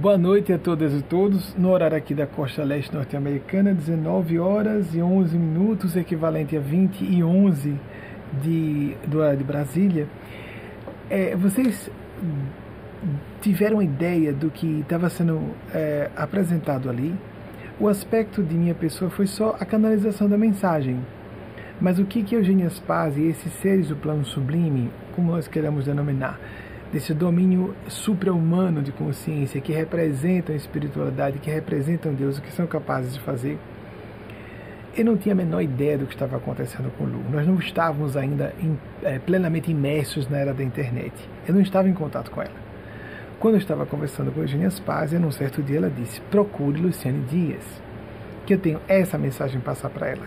Boa noite a todas e todos. No horário aqui da costa leste norte-americana, 19 horas e 11 minutos, equivalente a 20 e 11 de, do horário de Brasília. É, vocês tiveram ideia do que estava sendo é, apresentado ali? O aspecto de minha pessoa foi só a canalização da mensagem. Mas o que que Eugênia Spaz e esses seres do plano sublime, como nós queremos denominar, desse domínio supra-humano de consciência que representam a espiritualidade, que representam Deus, o que são capazes de fazer. Eu não tinha a menor ideia do que estava acontecendo com Lu. Nós não estávamos ainda em, é, plenamente imersos na era da internet. Eu não estava em contato com ela. Quando eu estava conversando com Eugênia Spazia, num certo dia ela disse: procure Luciane Dias, que eu tenho essa mensagem passar para ela.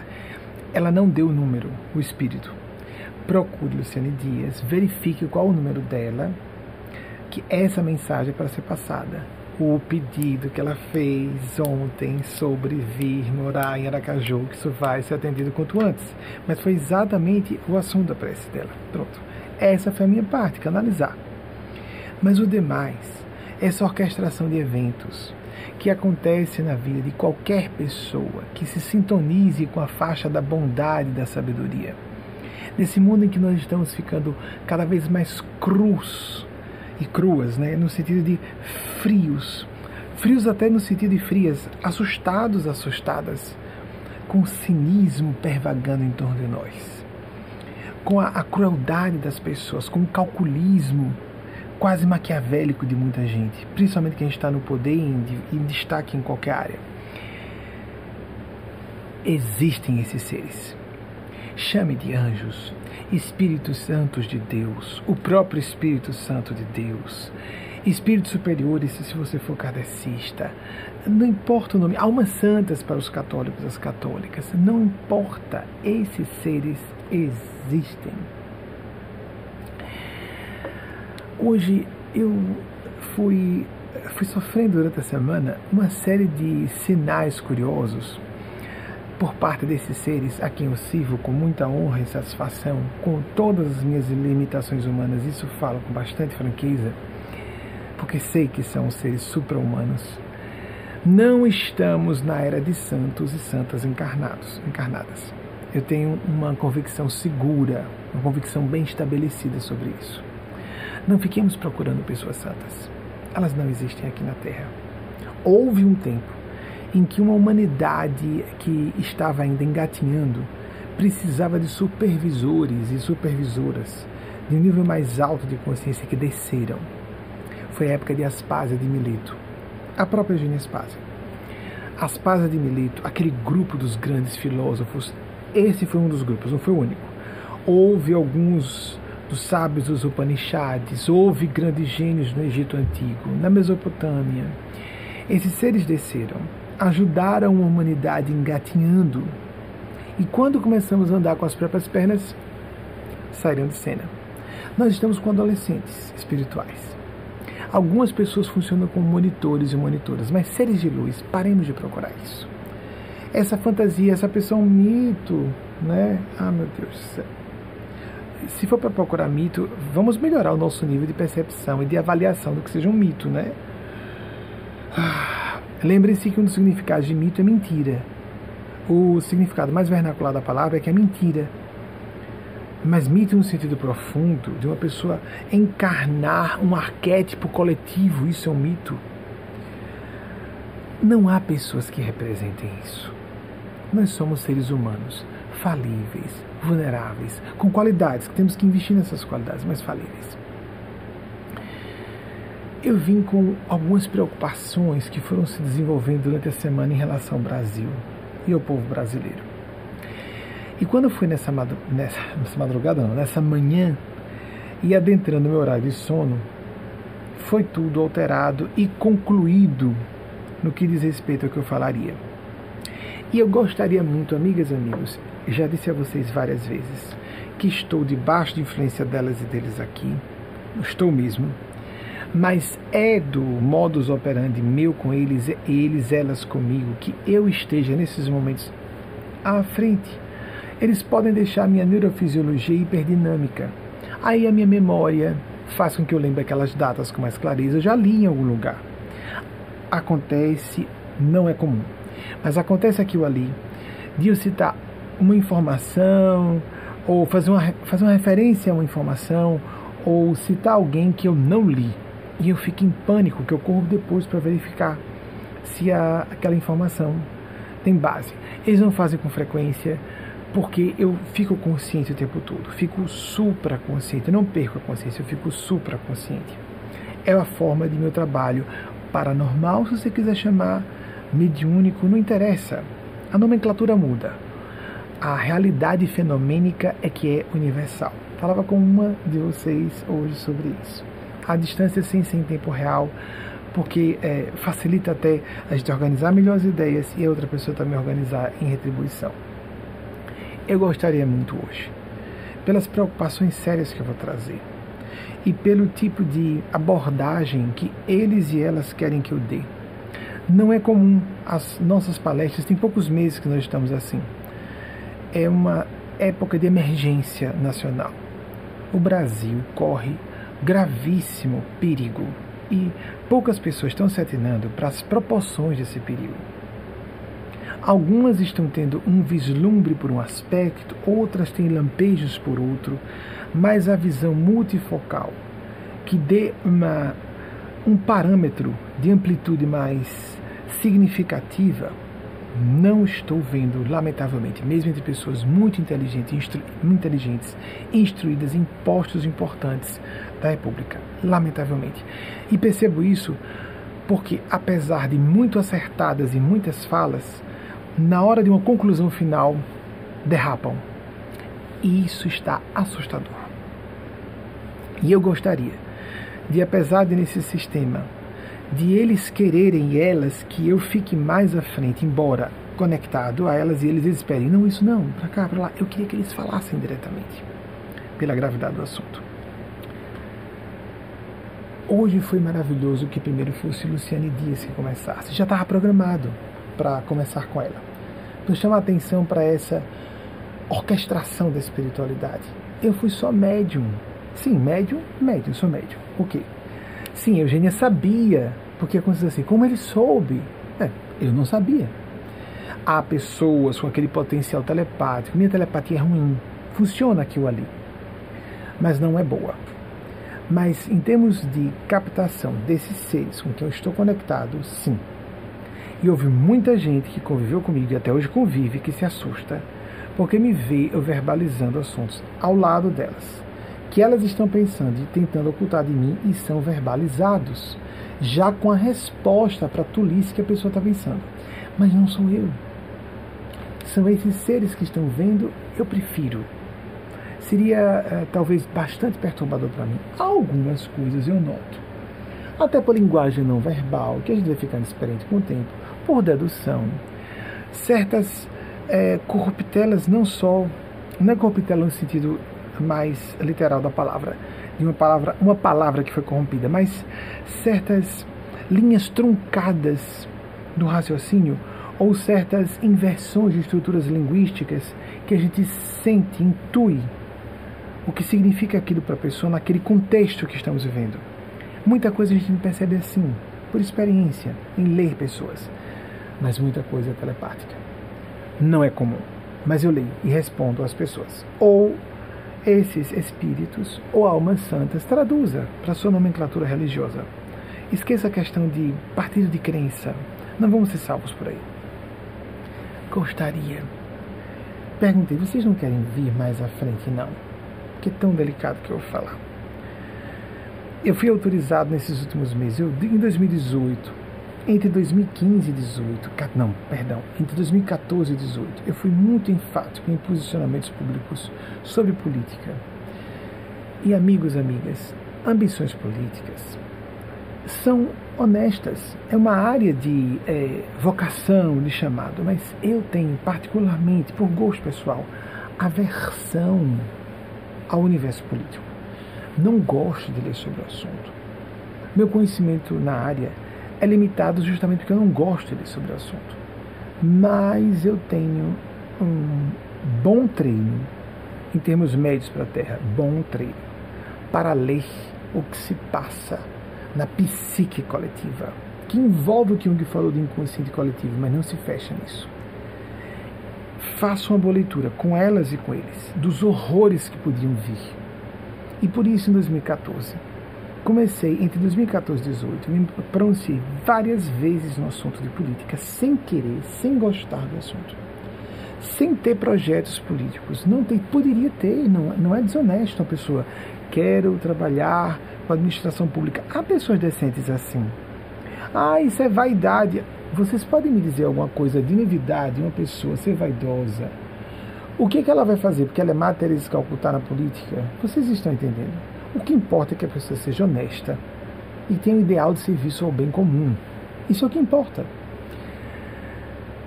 Ela não deu o número, o espírito. Procure Luciane Dias, verifique qual o número dela, que essa mensagem é para ser passada. O pedido que ela fez ontem sobre vir morar em Aracaju, que isso vai ser atendido quanto antes. Mas foi exatamente o assunto da prece dela. Pronto. Essa foi a minha parte, canalizar. Mas o demais, essa orquestração de eventos que acontece na vida de qualquer pessoa que se sintonize com a faixa da bondade e da sabedoria. Nesse mundo em que nós estamos ficando cada vez mais crus, e cruas, né? no sentido de frios. Frios até no sentido de frias, assustados, assustadas, com cinismo pervagando em torno de nós, com a, a crueldade das pessoas, com o calculismo quase maquiavélico de muita gente, principalmente quem está no poder e em, em destaque em qualquer área. Existem esses seres. Chame de anjos, Espíritos Santos de Deus, o próprio Espírito Santo de Deus, Espíritos superiores, se você for kardecista, não importa o nome, almas santas para os católicos e as católicas, não importa, esses seres existem. Hoje eu fui, fui sofrendo durante a semana uma série de sinais curiosos por parte desses seres a quem eu sirvo com muita honra e satisfação, com todas as minhas limitações humanas, isso falo com bastante franqueza, porque sei que são seres supra-humanos. Não estamos na era de santos e santas encarnados, encarnadas. Eu tenho uma convicção segura, uma convicção bem estabelecida sobre isso. Não fiquemos procurando pessoas santas. Elas não existem aqui na Terra. Houve um tempo em que uma humanidade que estava ainda engatinhando precisava de supervisores e supervisoras de um nível mais alto de consciência que desceram. Foi a época de Aspásia de Mileto, a própria Eugênia Aspásia. Aspásia de Mileto, aquele grupo dos grandes filósofos, esse foi um dos grupos, não foi o único. Houve alguns dos sábios dos Upanishads, houve grandes gênios no Egito Antigo, na Mesopotâmia. Esses seres desceram ajudaram a humanidade engatinhando. E quando começamos a andar com as próprias pernas, saíram de cena. Nós estamos com adolescentes espirituais. Algumas pessoas funcionam como monitores e monitoras, mas seres de luz, paremos de procurar isso. Essa fantasia, essa pessoa é um mito, né? Ah, meu Deus do céu. Se for para procurar mito, vamos melhorar o nosso nível de percepção e de avaliação do que seja um mito, né? Ah Lembre-se que um dos significados de mito é mentira. O significado mais vernacular da palavra é que é mentira. Mas mito no sentido profundo, de uma pessoa encarnar um arquétipo coletivo, isso é um mito. Não há pessoas que representem isso. Nós somos seres humanos, falíveis, vulneráveis, com qualidades, que temos que investir nessas qualidades, mas falíveis eu vim com algumas preocupações que foram se desenvolvendo durante a semana em relação ao Brasil e ao povo brasileiro. E quando eu fui nessa, nessa, nessa madrugada, não, nessa manhã, e adentrando meu horário de sono, foi tudo alterado e concluído no que diz respeito ao que eu falaria. E eu gostaria muito, amigas e amigos, já disse a vocês várias vezes, que estou debaixo de influência delas e deles aqui, estou mesmo, mas é do modus operandi meu com eles, eles, elas comigo, que eu esteja nesses momentos à frente. Eles podem deixar minha neurofisiologia hiperdinâmica. Aí a minha memória faz com que eu lembre aquelas datas com mais clareza. Eu já li em algum lugar. acontece, não é comum, mas acontece aquilo ali, de eu citar uma informação, ou fazer uma, fazer uma referência a uma informação, ou citar alguém que eu não li, e eu fico em pânico, que eu corro depois para verificar se a, aquela informação tem base. Eles não fazem com frequência, porque eu fico consciente o tempo todo, fico supraconsciente, eu não perco a consciência, eu fico supraconsciente. É a forma de meu trabalho paranormal, se você quiser chamar, mediúnico, não interessa. A nomenclatura muda. A realidade fenomênica é que é universal. Falava com uma de vocês hoje sobre isso. A distância sem ser em tempo real, porque é, facilita até a gente organizar melhor as ideias e a outra pessoa também organizar em retribuição eu gostaria muito hoje, pelas preocupações sérias que eu vou trazer e pelo tipo de abordagem que eles e elas querem que eu dê. Não é comum as nossas palestras, tem poucos meses que nós estamos assim. É uma época de emergência nacional. O Brasil corre gravíssimo perigo e poucas pessoas estão se atinando para as proporções desse perigo. Algumas estão tendo um vislumbre por um aspecto, outras têm lampejos por outro, mas a visão multifocal, que dê uma, um parâmetro de amplitude mais significativa, não estou vendo, lamentavelmente, mesmo entre pessoas muito inteligentes, instru inteligentes, instruídas em postos importantes da República, lamentavelmente. E percebo isso porque, apesar de muito acertadas e muitas falas, na hora de uma conclusão final, derrapam. E isso está assustador. E eu gostaria de, apesar de nesse sistema, de eles quererem elas que eu fique mais à frente, embora conectado a elas e eles esperem, não, isso não, para cá, para lá. Eu queria que eles falassem diretamente, pela gravidade do assunto. Hoje foi maravilhoso que primeiro fosse Luciane Dias que começasse. Já estava programado para começar com ela. Então chama a atenção para essa orquestração da espiritualidade. Eu fui só médium. Sim, médium, médium, sou médium. O quê? Sim, Eugênia sabia, porque aconteceu assim, como ele soube? É, eu não sabia. Há pessoas com aquele potencial telepático. Minha telepatia é ruim. Funciona aquilo ali. Mas não é boa. Mas em termos de captação desses seres com quem eu estou conectado, sim, e houve muita gente que conviveu comigo e até hoje convive que se assusta porque me vê eu verbalizando assuntos ao lado delas, que elas estão pensando e tentando ocultar de mim e são verbalizados, já com a resposta para a tolice que a pessoa está pensando. Mas não sou eu. São esses seres que estão vendo, eu prefiro. Seria é, talvez bastante perturbador para mim. Algumas coisas eu noto. Até por linguagem não verbal, que a gente vai ficando experiente com o tempo por dedução, certas é, corruptelas, não só, não é corruptela no sentido mais literal da palavra, de uma palavra, uma palavra que foi corrompida, mas certas linhas truncadas do raciocínio ou certas inversões de estruturas linguísticas que a gente sente, intui o que significa aquilo para a pessoa naquele contexto que estamos vivendo. Muita coisa a gente não percebe assim, por experiência, em ler pessoas mas muita coisa é telepática. Não é comum, mas eu leio e respondo às pessoas. Ou esses espíritos ou almas santas traduza para sua nomenclatura religiosa. Esqueça a questão de partido de crença. Não vamos ser salvos por aí. Gostaria. Perguntei, vocês não querem vir mais à frente, não? Que tão delicado que eu vou falar. Eu fui autorizado nesses últimos meses, eu, em 2018, entre 2015 e 2018, não, perdão, entre 2014 e 2018, eu fui muito enfático em posicionamentos públicos sobre política. E amigos, amigas, ambições políticas são honestas. É uma área de é, vocação, de chamado, mas eu tenho particularmente, por gosto pessoal, aversão ao universo político. Não gosto de ler sobre o assunto. Meu conhecimento na área é limitado justamente porque eu não gosto de sobre o assunto. Mas eu tenho um bom treino, em termos médios para a Terra, bom treino, para ler o que se passa na psique coletiva. que envolve o que Jung falou do inconsciente coletivo, mas não se fecha nisso. Faça uma boa leitura com elas e com eles, dos horrores que podiam vir. E por isso, em 2014, comecei, entre 2014 e 2018, me pronunciei várias vezes no assunto de política, sem querer, sem gostar do assunto. Sem ter projetos políticos. Não tem, poderia ter, não, não é desonesto uma pessoa. Quero trabalhar com a administração pública. Há pessoas decentes assim. Ah, isso é vaidade. Vocês podem me dizer alguma coisa de novidade, uma pessoa ser vaidosa? O que, que ela vai fazer? Porque ela é Matheus Calcutá na política? Vocês estão entendendo? O que importa é que a pessoa seja honesta e tenha o ideal de serviço ao bem comum. Isso é o que importa.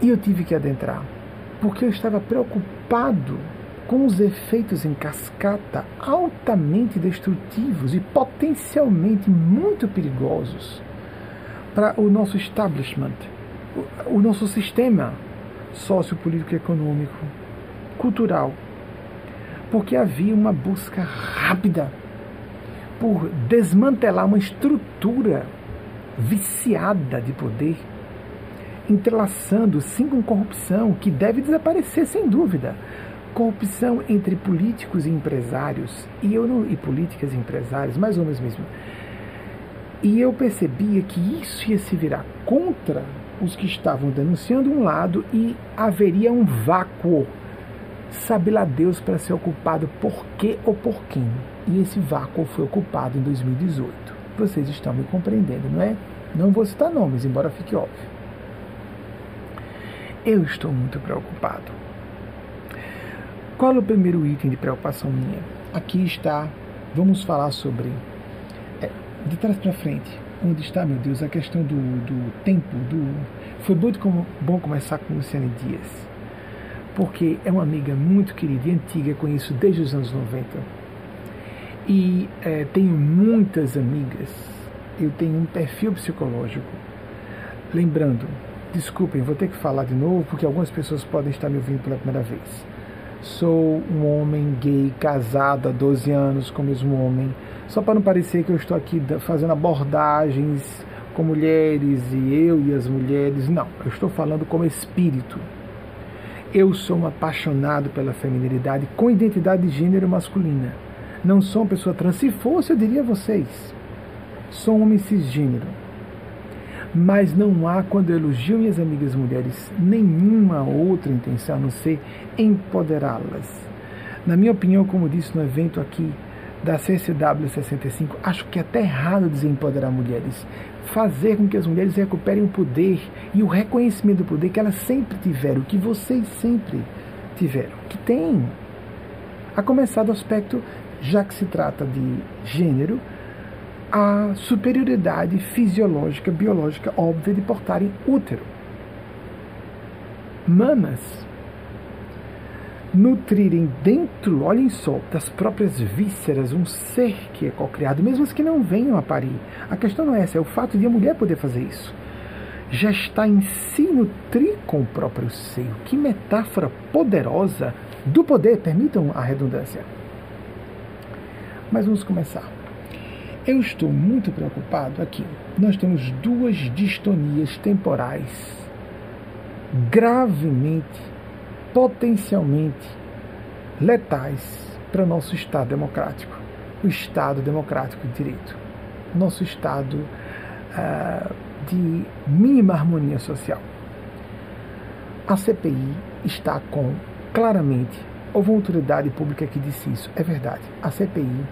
E eu tive que adentrar, porque eu estava preocupado com os efeitos em cascata altamente destrutivos e potencialmente muito perigosos para o nosso establishment, o, nosso sistema sociopolítico, econômico, cultural, porque havia uma busca rápida por desmantelar uma estrutura viciada de poder, entrelaçando sim com corrupção, que deve desaparecer sem dúvida. Corrupção entre políticos e empresários, e eu não, e políticas e empresários, mais ou menos mesmo e eu percebia que isso ia se virar contra os que estavam denunciando um lado e haveria um vácuo. Sabe lá Deus para ser ocupado por quê ou por quem. E esse vácuo foi ocupado em 2018. Vocês estão me compreendendo, não é? Não vou citar nomes, embora fique óbvio. Eu estou muito preocupado. Qual é o primeiro item de preocupação minha? Aqui está, vamos falar sobre de trás para frente, onde está, meu Deus, a questão do, do tempo, do... Foi muito como, bom começar com Luciane Dias, porque é uma amiga muito querida e antiga, conheço desde os anos 90. E é, tenho muitas amigas, eu tenho um perfil psicológico. Lembrando, desculpem, vou ter que falar de novo, porque algumas pessoas podem estar me ouvindo pela primeira vez. Sou um homem gay, casado há 12 anos com o mesmo homem, só para não parecer que eu estou aqui fazendo abordagens com mulheres e eu e as mulheres. Não, eu estou falando como espírito. Eu sou um apaixonado pela feminilidade com identidade de gênero masculina. Não sou uma pessoa trans. Se fosse, eu diria a vocês. Sou um homem cisgênero. Mas não há, quando eu elogio minhas amigas mulheres, nenhuma outra intenção a não ser empoderá-las. Na minha opinião, como disse no evento aqui, da CCW 65, acho que é até errado dizer empoderar mulheres. Fazer com que as mulheres recuperem o poder e o reconhecimento do poder que elas sempre tiveram, que vocês sempre tiveram, que têm. A começar do aspecto, já que se trata de gênero, a superioridade fisiológica, biológica óbvia de portarem útero. Mamas nutrirem dentro, olhem só, das próprias vísceras um ser que é co-criado, mesmo as que não venham a parir. A questão não é essa, é o fato de a mulher poder fazer isso. Já está em si nutrir com o próprio seio. Que metáfora poderosa do poder, permitam a redundância. Mas vamos começar. Eu estou muito preocupado aqui. Nós temos duas distonias temporais gravemente potencialmente letais para o nosso Estado democrático, o Estado democrático de direito, nosso Estado uh, de mínima harmonia social. A CPI está com, claramente, houve uma autoridade pública que disse isso, é verdade, a CPI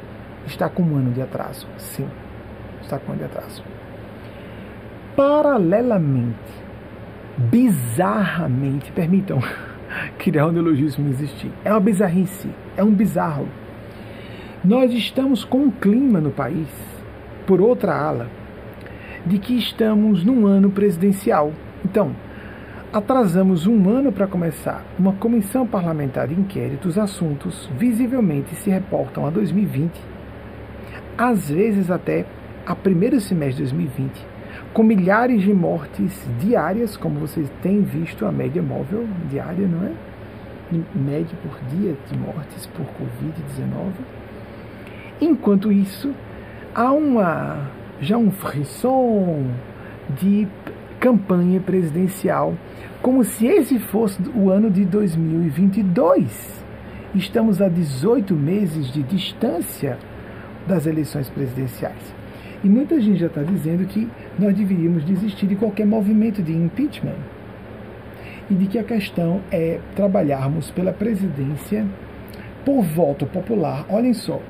está com um ano de atraso, sim, está com um ano de atraso. Paralelamente, bizarramente, permitam, criar um neologismo existir. É uma bizarrice, é um bizarro. Nós estamos com um clima no país, por outra ala, de que estamos num ano presidencial. Então, atrasamos um ano para começar uma comissão parlamentar de inquérito, os assuntos visivelmente se reportam a 2020, às vezes até a primeiro semestre de 2020 com milhares de mortes diárias, como vocês têm visto a média móvel diária, não é? Média por dia de mortes por Covid-19. Enquanto isso, há uma já um frisson de campanha presidencial, como se esse fosse o ano de 2022. Estamos a 18 meses de distância das eleições presidenciais. E muita gente já está dizendo que nós deveríamos desistir de qualquer movimento de impeachment. E de que a questão é trabalharmos pela presidência por voto popular. Olhem só,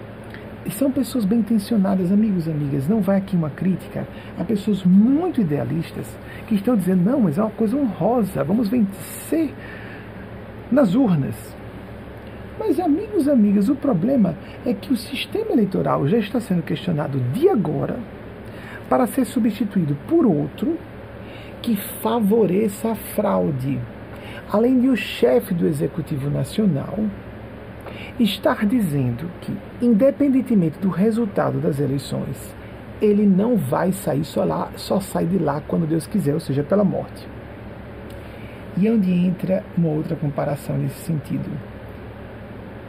são pessoas bem intencionadas, amigos e amigas. Não vai aqui uma crítica a pessoas muito idealistas que estão dizendo: não, mas é uma coisa honrosa, vamos vencer nas urnas. Mas, amigos amigas, o problema é que o sistema eleitoral já está sendo questionado de agora para ser substituído por outro que favoreça a fraude. Além de o chefe do Executivo Nacional estar dizendo que, independentemente do resultado das eleições, ele não vai sair só lá, só sai de lá quando Deus quiser, ou seja, pela morte. E é onde entra uma outra comparação nesse sentido.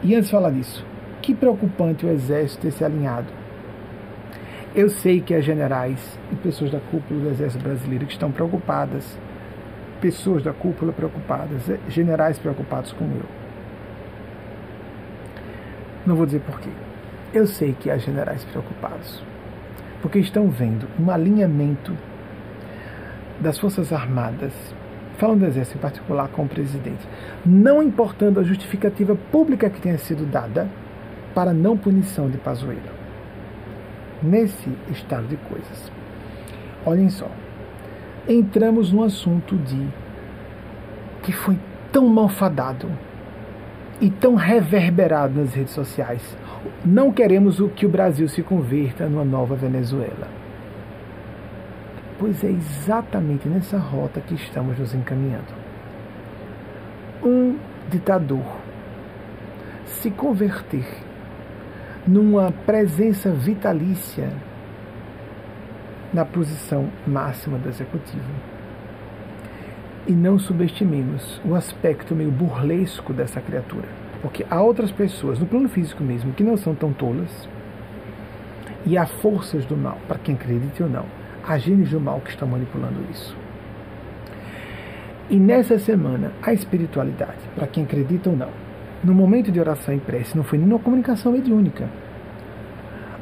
E antes de falar disso, que preocupante o exército ter se alinhado. Eu sei que há generais e pessoas da cúpula do exército brasileiro que estão preocupadas, pessoas da cúpula preocupadas, eh, generais preocupados como eu. Não vou dizer porquê. Eu sei que há generais preocupados, porque estão vendo um alinhamento das Forças Armadas falando do Exército em particular com o presidente, não importando a justificativa pública que tenha sido dada para não punição de Pazuello. Nesse estado de coisas. Olhem só. Entramos num assunto de que foi tão malfadado e tão reverberado nas redes sociais. Não queremos o que o Brasil se converta numa nova Venezuela. Pois é exatamente nessa rota que estamos nos encaminhando. Um ditador se converter numa presença vitalícia na posição máxima do executivo. E não subestimemos o aspecto meio burlesco dessa criatura. Porque há outras pessoas, no plano físico mesmo, que não são tão tolas. E há forças do mal, para quem acredite ou não a genes do mal que estão manipulando isso. E nessa semana, a espiritualidade, para quem acredita ou não, no momento de oração e prece, não foi nenhuma comunicação mediúnica.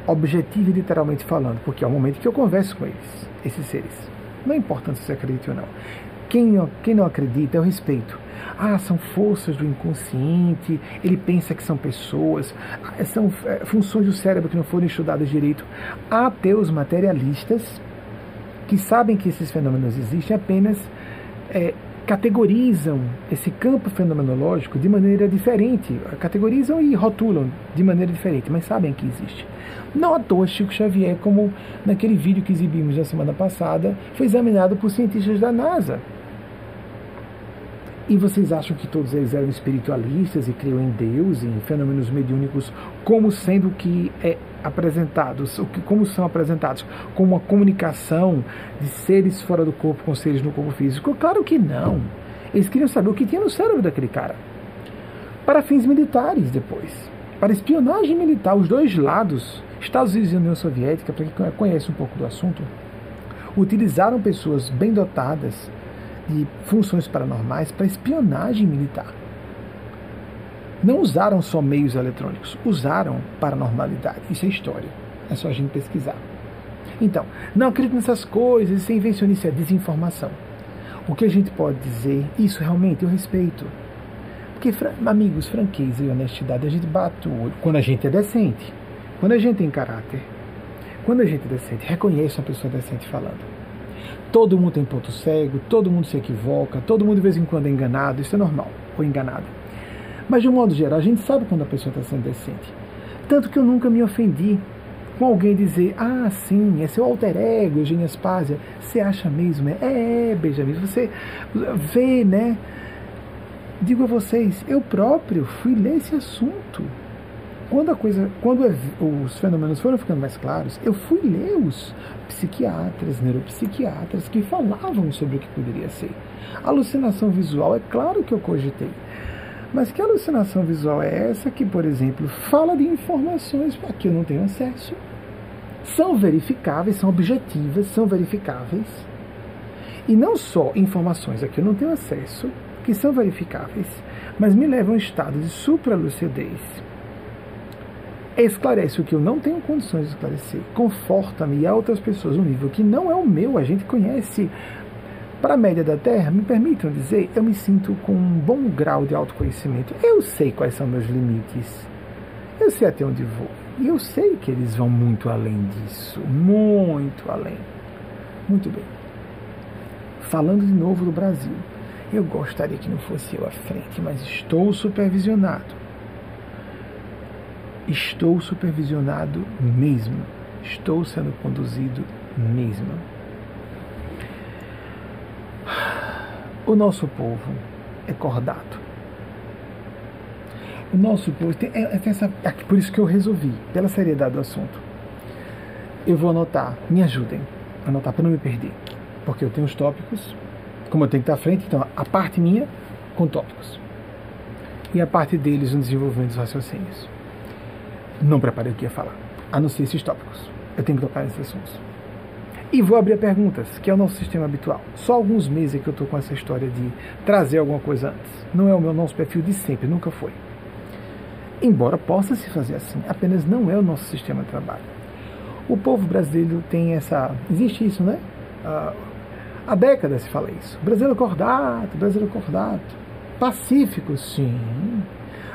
Objetiva e literalmente falando, porque é o momento que eu converso com eles, esses seres. Não importa se você acredita ou não. Quem, quem não acredita, eu respeito. Ah, são forças do inconsciente, ele pensa que são pessoas, são é, funções do cérebro que não foram estudadas direito. Há ateus materialistas que sabem que esses fenômenos existem apenas é, categorizam esse campo fenomenológico de maneira diferente, categorizam e rotulam de maneira diferente, mas sabem que existe. Não à toa, Chico Xavier, como naquele vídeo que exibimos na semana passada, foi examinado por cientistas da NASA. E vocês acham que todos eles eram espiritualistas e criam em Deus, em fenômenos mediúnicos, como sendo que é apresentados, como são apresentados? Como uma comunicação de seres fora do corpo com seres no corpo físico? Claro que não. Eles queriam saber o que tinha no cérebro daquele cara. Para fins militares, depois. Para espionagem militar, os dois lados, Estados Unidos e União Soviética, para quem conhece um pouco do assunto, utilizaram pessoas bem dotadas de funções paranormais para espionagem militar. Não usaram só meios eletrônicos, usaram paranormalidade. Isso é história. É só a gente pesquisar. Então, não acredito nessas coisas, isso é invencionice, é desinformação. O que a gente pode dizer, isso realmente eu respeito. Porque, amigos, franqueza e honestidade, a gente bate o olho quando a gente é decente. Quando a gente tem caráter, quando a gente é decente, reconhece uma pessoa decente falando. Todo mundo tem ponto cego, todo mundo se equivoca, todo mundo de vez em quando é enganado, isso é normal, ou enganado. Mas de um modo geral, a gente sabe quando a pessoa está sendo decente. Tanto que eu nunca me ofendi com alguém dizer, ah, sim, é seu alter ego, Eugênia Spásia. Você acha mesmo? É, é, Benjamin, você vê, né? Digo a vocês, eu próprio fui ler esse assunto. Quando a coisa, quando os fenômenos foram ficando mais claros, eu fui ler os psiquiatras, neuropsiquiatras que falavam sobre o que poderia ser. Alucinação visual, é claro que eu cogitei. Mas que alucinação visual é essa que, por exemplo, fala de informações a que eu não tenho acesso? São verificáveis, são objetivas, são verificáveis. E não só informações a que eu não tenho acesso, que são verificáveis, mas me levam a um estado de supralucidez. Esclarece o que eu não tenho condições de esclarecer, conforta-me e a outras pessoas um nível que não é o meu, a gente conhece. Para a média da Terra, me permitam dizer, eu me sinto com um bom grau de autoconhecimento. Eu sei quais são meus limites. Eu sei até onde vou. E eu sei que eles vão muito além disso. Muito além. Muito bem. Falando de novo do Brasil. Eu gostaria que não fosse eu à frente, mas estou supervisionado. Estou supervisionado mesmo. Estou sendo conduzido mesmo. O nosso povo é cordato. O nosso povo tem, é, é essa, é por isso que eu resolvi, pela seriedade do assunto. Eu vou anotar, me ajudem a anotar para não me perder, porque eu tenho os tópicos, como eu tenho que estar à frente, então a parte minha com tópicos e a parte deles no desenvolvimento dos raciocínios. Não preparei o que ia falar, a não ser esses tópicos. Eu tenho que tocar nesses assuntos. E vou abrir perguntas, que é o nosso sistema habitual. Só alguns meses que eu estou com essa história de trazer alguma coisa antes. Não é o meu nosso perfil de sempre, nunca foi. Embora possa se fazer assim, apenas não é o nosso sistema de trabalho. O povo brasileiro tem essa. Existe isso, né? Ah, há décadas se fala isso. Brasileiro cordato, brasileiro cordato. Pacífico, sim.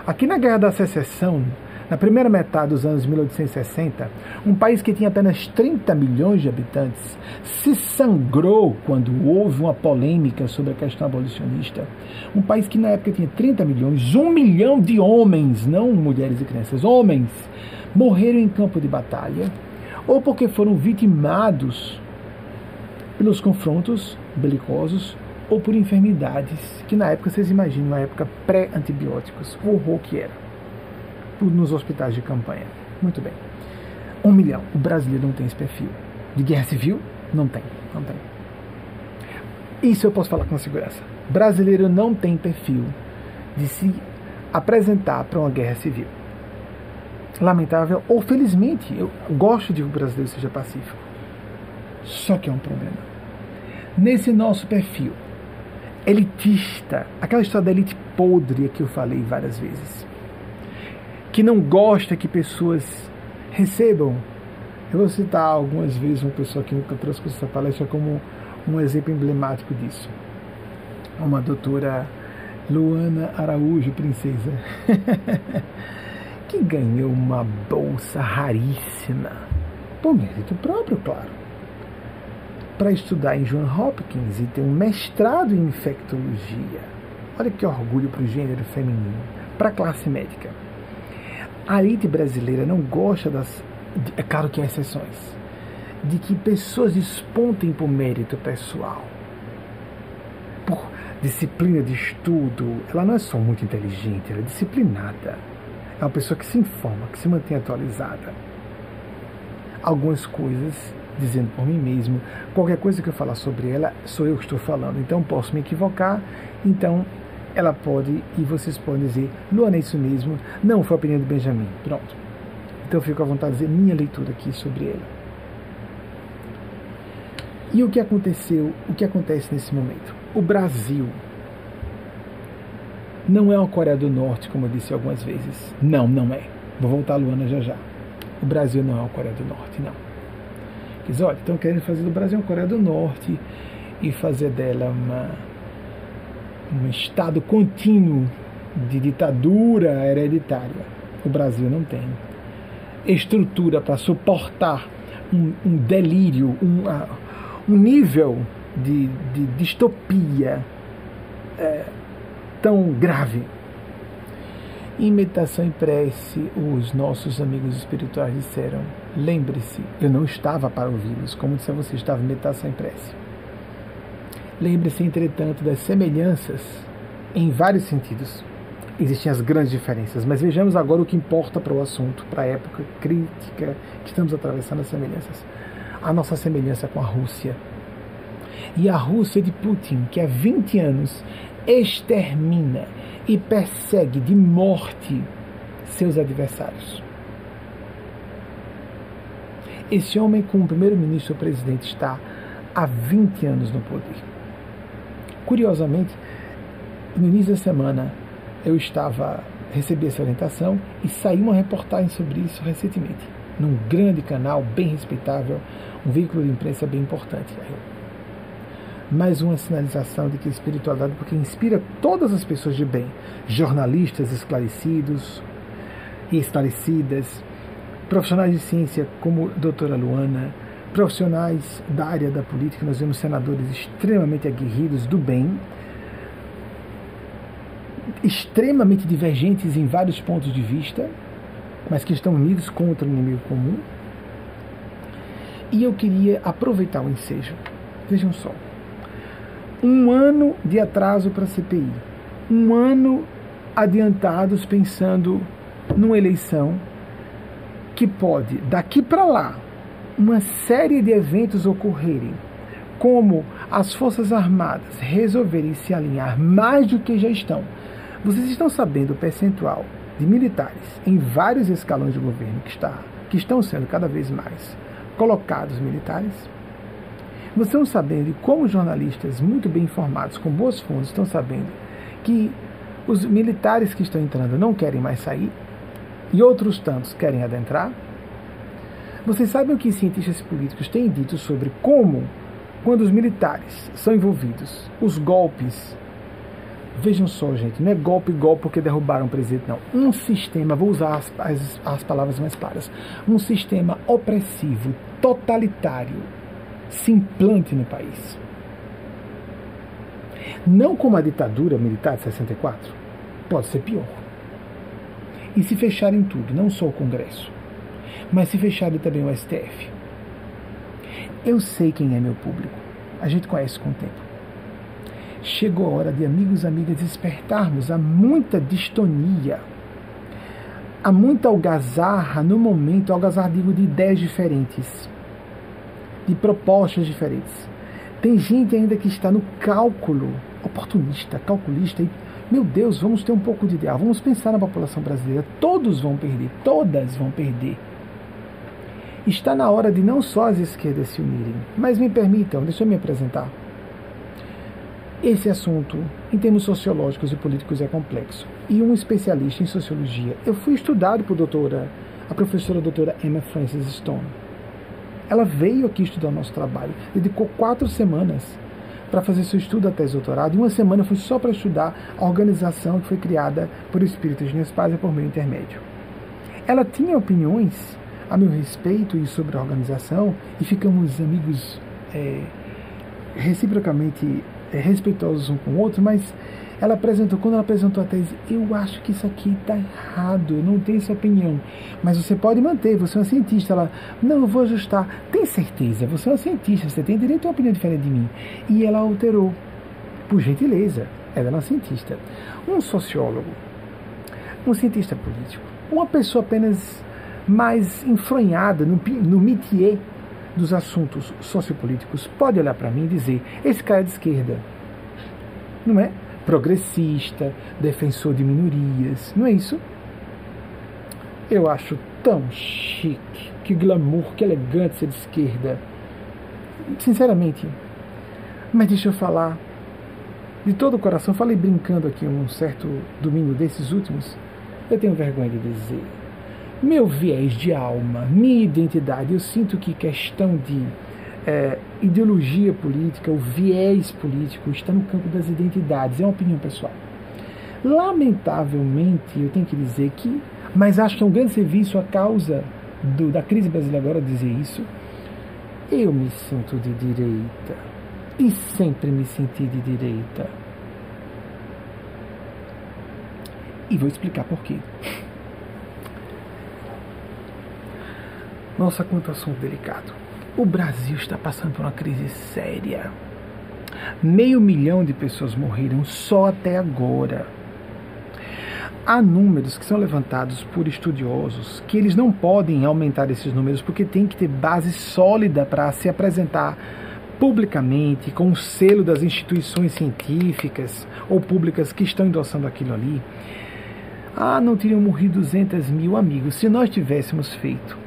Aqui na Guerra da Secessão, na primeira metade dos anos 1860, um país que tinha apenas 30 milhões de habitantes se sangrou quando houve uma polêmica sobre a questão abolicionista. Um país que na época tinha 30 milhões, um milhão de homens, não mulheres e crianças, homens, morreram em campo de batalha ou porque foram vitimados pelos confrontos belicosos ou por enfermidades, que na época vocês imaginam, uma época pré-antibióticos, o horror que era nos hospitais de campanha. Muito bem. Um milhão. O brasileiro não tem esse perfil. De guerra civil? Não tem. Não tem. Isso eu posso falar com segurança. Brasileiro não tem perfil de se apresentar para uma guerra civil. Lamentável, ou felizmente, eu gosto de que o brasileiro seja pacífico. Só que é um problema. Nesse nosso perfil elitista, aquela história da elite podre que eu falei várias vezes que não gosta que pessoas recebam. Eu vou citar algumas vezes uma pessoa que nunca trouxe essa palestra como um exemplo emblemático disso. Uma doutora Luana Araújo, princesa, que ganhou uma bolsa raríssima, por mérito próprio, claro, para estudar em John Hopkins e ter um mestrado em infectologia. Olha que orgulho para o gênero feminino, para a classe médica. A elite brasileira não gosta das. É claro que há exceções. De que pessoas despontem por mérito pessoal, por disciplina de estudo. Ela não é só muito inteligente, ela é disciplinada. É uma pessoa que se informa, que se mantém atualizada. Algumas coisas, dizendo por mim mesmo, qualquer coisa que eu falar sobre ela, sou eu que estou falando. Então posso me equivocar. Então ela pode, e vocês podem dizer, Luana, é isso mesmo, não foi a opinião do Benjamin. Pronto. Então fico à vontade de dizer minha leitura aqui sobre ela. E o que aconteceu, o que acontece nesse momento? O Brasil não é uma Coreia do Norte, como eu disse algumas vezes. Não, não é. Vou voltar a Luana já já. O Brasil não é uma Coreia do Norte, não. Diz, olha, estão querendo fazer do Brasil uma Coreia do Norte e fazer dela uma um estado contínuo de ditadura hereditária. O Brasil não tem estrutura para suportar um, um, delírio, um, um nível de, de distopia é, tão grave. Em meditação e prece, os nossos amigos espirituais disseram: lembre-se, eu não estava para ouvi-los, como disse você, estava em meditação e prece. Lembre-se, entretanto, das semelhanças em vários sentidos. Existem as grandes diferenças, mas vejamos agora o que importa para o assunto, para a época crítica que estamos atravessando as semelhanças. A nossa semelhança com a Rússia. E a Rússia de Putin, que há 20 anos extermina e persegue de morte seus adversários. Esse homem, como primeiro-ministro ou presidente, está há 20 anos no poder Curiosamente, no início da semana eu estava recebi essa orientação e saiu uma reportagem sobre isso recentemente, num grande canal bem respeitável, um veículo de imprensa bem importante. Mais uma sinalização de que a espiritualidade, porque inspira todas as pessoas de bem, jornalistas esclarecidos e esclarecidas, profissionais de ciência como a doutora Luana, profissionais da área da política, nós vemos senadores extremamente aguerridos do bem, extremamente divergentes em vários pontos de vista, mas que estão unidos contra o inimigo comum. E eu queria aproveitar o ensejo. Vejam só. Um ano de atraso para a CPI. Um ano adiantados pensando numa eleição que pode, daqui para lá, uma série de eventos ocorrerem, como as Forças Armadas resolverem se alinhar mais do que já estão vocês estão sabendo o percentual de militares em vários escalões de governo que, está, que estão sendo cada vez mais colocados militares? Vocês estão sabendo, e como jornalistas muito bem informados, com boas fontes, estão sabendo que os militares que estão entrando não querem mais sair e outros tantos querem adentrar? Vocês sabem o que cientistas políticos têm dito sobre como, quando os militares são envolvidos, os golpes Vejam só, gente, não é golpe, golpe porque derrubaram o presidente, não. Um sistema, vou usar as, as, as palavras mais claras, um sistema opressivo, totalitário, se implante no país. Não como a ditadura militar de 64, pode ser pior. E se fecharem tudo, não só o Congresso, mas se fecharem também o STF. Eu sei quem é meu público. A gente conhece com o tempo. Chegou a hora de amigos e amigas despertarmos. Há muita distonia, há muita algazarra no momento, algazarra digo de ideias diferentes, de propostas diferentes. Tem gente ainda que está no cálculo, oportunista, calculista, e, meu Deus, vamos ter um pouco de ideal, vamos pensar na população brasileira. Todos vão perder, todas vão perder. Está na hora de não só as esquerdas se unirem, mas me permitam, deixa eu me apresentar. Esse assunto, em termos sociológicos e políticos, é complexo. E um especialista em sociologia, eu fui estudado por doutora, a professora doutora Emma Frances Stone. Ela veio aqui estudar o nosso trabalho, dedicou quatro semanas para fazer seu estudo até doutorado, e uma semana foi só para estudar a organização que foi criada por espíritos de Nespásia por meio intermédio. Ela tinha opiniões a meu respeito e sobre a organização, e ficamos amigos é, reciprocamente é, respeitosos um com o outro, mas ela apresentou, quando ela apresentou a tese, eu acho que isso aqui está errado, eu não tenho essa opinião. Mas você pode manter, você é uma cientista. Ela, não, eu vou ajustar. Tem certeza, você é uma cientista, você tem direito a uma opinião diferente de mim. E ela alterou, por gentileza, ela é uma cientista. Um sociólogo, um cientista político, uma pessoa apenas mais enfronhada no, no métier dos assuntos sociopolíticos pode olhar para mim e dizer: esse cara é de esquerda. Não é? Progressista, defensor de minorias, não é isso? Eu acho tão chique, que glamour, que elegante ser de esquerda. Sinceramente. Mas deixa eu falar de todo o coração. Falei brincando aqui um certo domingo desses últimos. Eu tenho vergonha de dizer meu viés de alma, minha identidade. Eu sinto que questão de é, ideologia política, o viés político está no campo das identidades, é uma opinião pessoal. Lamentavelmente, eu tenho que dizer que, mas acho que é um grande serviço a causa do, da crise brasileira agora dizer isso. Eu me sinto de direita e sempre me senti de direita. E vou explicar por quê. Nossa, quanto assunto delicado. O Brasil está passando por uma crise séria. Meio milhão de pessoas morreram só até agora. Há números que são levantados por estudiosos que eles não podem aumentar esses números porque tem que ter base sólida para se apresentar publicamente com o selo das instituições científicas ou públicas que estão endossando aquilo ali. Ah, não teriam morrido 200 mil amigos se nós tivéssemos feito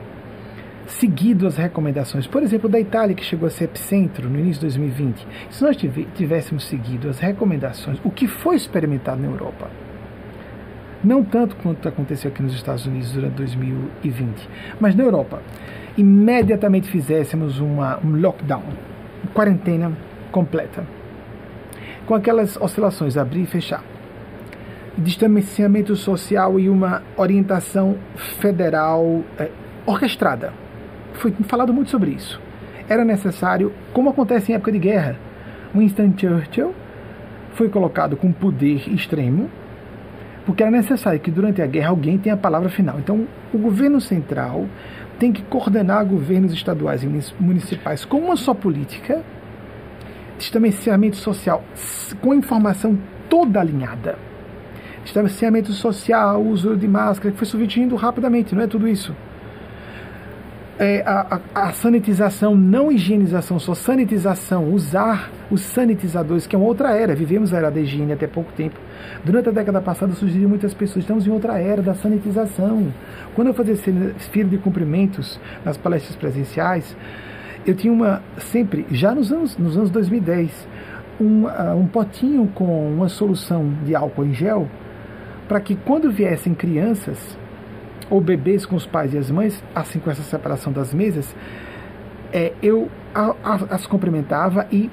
seguido as recomendações, por exemplo, da Itália, que chegou a ser epicentro no início de 2020, se nós tivéssemos seguido as recomendações, o que foi experimentado na Europa, não tanto quanto aconteceu aqui nos Estados Unidos durante 2020, mas na Europa, imediatamente fizéssemos uma, um lockdown, quarentena completa, com aquelas oscilações, abrir e fechar, distanciamento social e uma orientação federal é, orquestrada foi falado muito sobre isso. Era necessário, como acontece em época de guerra, Winston Churchill foi colocado com poder extremo, porque era necessário que durante a guerra alguém tenha a palavra final. Então, o governo central tem que coordenar governos estaduais e municipais com uma só política, distanciamento social com informação toda alinhada. Distanciamento social, uso de máscara, que foi substituindo rapidamente, não é tudo isso é, a, a, sanitização, não higienização, só sanitização, usar os sanitizadores, que é uma outra era. Vivemos a era da higiene até pouco tempo. Durante a década passada surgiram muitas pessoas, estamos em outra era da sanitização. Quando eu fazia fila de cumprimentos nas palestras presenciais, eu tinha uma, sempre, já nos anos, nos anos 2010, um, uh, um potinho com uma solução de álcool em gel, para que quando viessem crianças, ou bebês com os pais e as mães, assim com essa separação das mesas, é, eu a, a, as cumprimentava e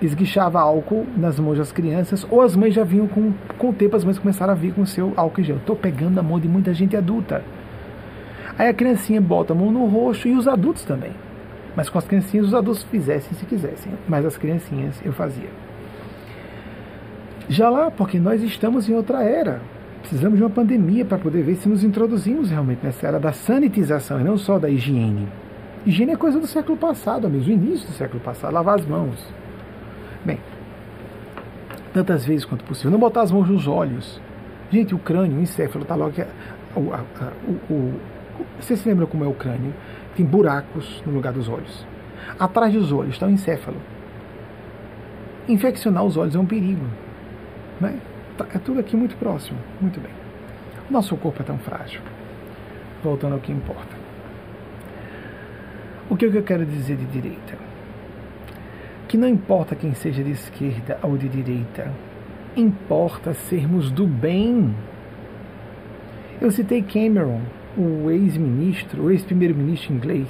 esguichava álcool nas mãos das crianças, ou as mães já vinham com, com o tempo, as mães começaram a vir com o seu álcool em gel. Estou pegando a mão de muita gente adulta. Aí a criancinha bota a mão no rosto e os adultos também. Mas com as criancinhas, os adultos fizessem se quisessem. Mas as criancinhas eu fazia. Já lá, porque nós estamos em outra era. Precisamos de uma pandemia para poder ver se nos introduzimos realmente nessa era da sanitização e não só da higiene. Higiene é coisa do século passado, amigos, o início do século passado, lavar as mãos. Bem, tantas vezes quanto possível. Não botar as mãos nos olhos. Gente, o crânio, o encéfalo, está logo. O, o, o, você se lembra como é o crânio? Tem buracos no lugar dos olhos. Atrás dos olhos está o encéfalo. Infeccionar os olhos é um perigo. Né? Tá, é tudo aqui muito próximo. Muito bem. O nosso corpo é tão frágil. Voltando ao que importa. O que eu quero dizer de direita? Que não importa quem seja de esquerda ou de direita, importa sermos do bem. Eu citei Cameron, o ex-ministro, o ex-primeiro-ministro inglês,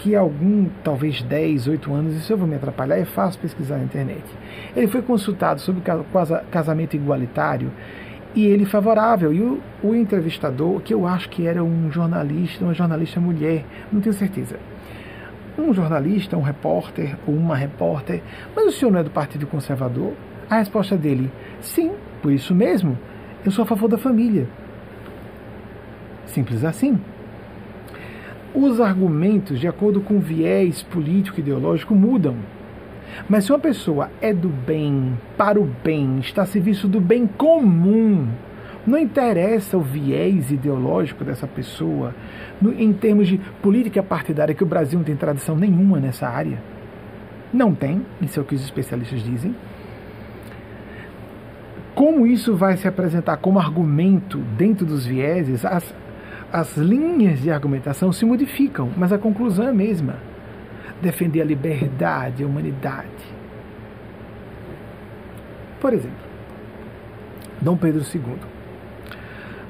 que há algum, talvez 10, 8 anos, isso eu vou me atrapalhar, é fácil pesquisar na internet. Ele foi consultado sobre casamento igualitário e ele favorável. E o, o entrevistador, que eu acho que era um jornalista, uma jornalista mulher, não tenho certeza. Um jornalista, um repórter ou uma repórter, mas o senhor não é do Partido Conservador? A resposta dele, sim, por isso mesmo, eu sou a favor da família. Simples assim os argumentos, de acordo com o viés político ideológico, mudam. Mas se uma pessoa é do bem, para o bem, está a serviço do bem comum, não interessa o viés ideológico dessa pessoa, no, em termos de política partidária, que o Brasil não tem tradição nenhuma nessa área. Não tem, isso é o que os especialistas dizem. Como isso vai se apresentar como argumento dentro dos vieses, as, as linhas de argumentação se modificam, mas a conclusão é a mesma. Defender a liberdade, a humanidade. Por exemplo, Dom Pedro II.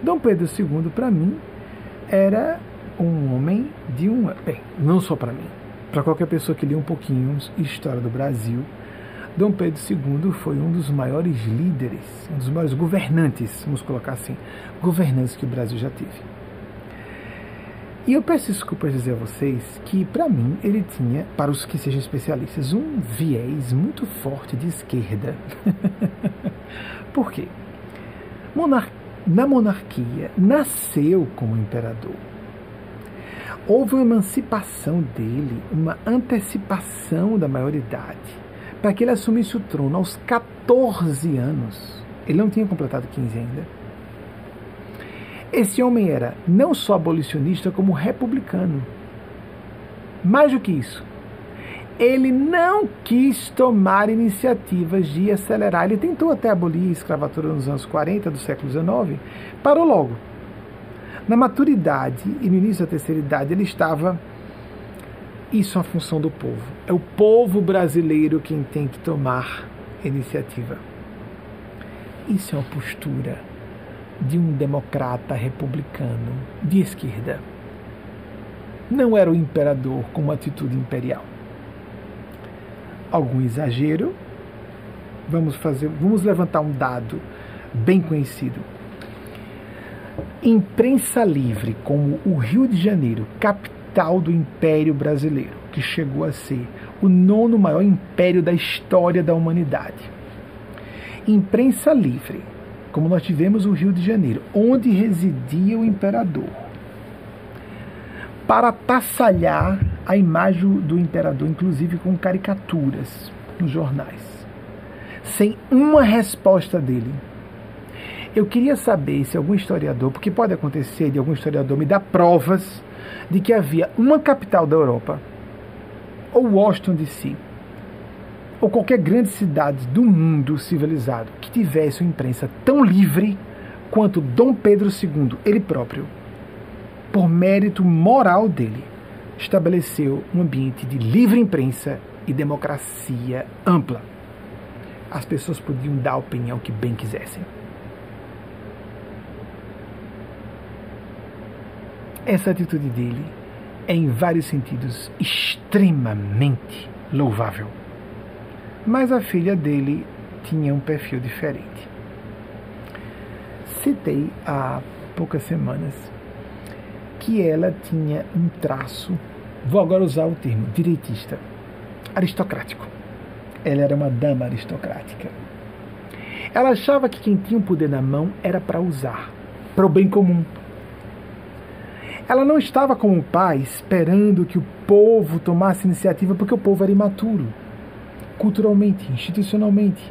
Dom Pedro II, para mim, era um homem de uma. Bem, não só para mim, para qualquer pessoa que lê um pouquinho história do Brasil, Dom Pedro II foi um dos maiores líderes, um dos maiores governantes, vamos colocar assim, governantes que o Brasil já teve. E eu peço desculpas dizer a vocês que, para mim, ele tinha, para os que sejam especialistas, um viés muito forte de esquerda. Por quê? Monar na monarquia, nasceu como imperador. Houve uma emancipação dele, uma antecipação da maioridade, para que ele assumisse o trono aos 14 anos. Ele não tinha completado 15 ainda esse homem era não só abolicionista, como republicano. Mais do que isso, ele não quis tomar iniciativas de acelerar. Ele tentou até abolir a escravatura nos anos 40 do século XIX, parou logo. Na maturidade e no início da terceira idade, ele estava Isso é uma função do povo. É o povo brasileiro quem tem que tomar iniciativa. Isso é uma postura de um democrata republicano de esquerda. Não era o imperador com uma atitude imperial. Algum exagero? Vamos fazer, vamos levantar um dado bem conhecido. Imprensa livre como o Rio de Janeiro, capital do Império Brasileiro, que chegou a ser o nono maior império da história da humanidade imprensa livre, como nós tivemos o Rio de Janeiro, onde residia o imperador, para tassalhar a imagem do imperador, inclusive com caricaturas nos jornais, sem uma resposta dele. Eu queria saber se algum historiador, porque pode acontecer de algum historiador me dar provas de que havia uma capital da Europa, ou Washington DC, ou qualquer grande cidade do mundo civilizado que tivesse uma imprensa tão livre quanto Dom Pedro II, ele próprio, por mérito moral dele, estabeleceu um ambiente de livre imprensa e democracia ampla. As pessoas podiam dar a opinião que bem quisessem. Essa atitude dele é, em vários sentidos, extremamente louvável. Mas a filha dele tinha um perfil diferente. Citei há poucas semanas que ela tinha um traço, vou agora usar o termo, direitista, aristocrático. Ela era uma dama aristocrática. Ela achava que quem tinha o poder na mão era para usar, para o bem comum. Ela não estava como o pai esperando que o povo tomasse iniciativa porque o povo era imaturo culturalmente, institucionalmente.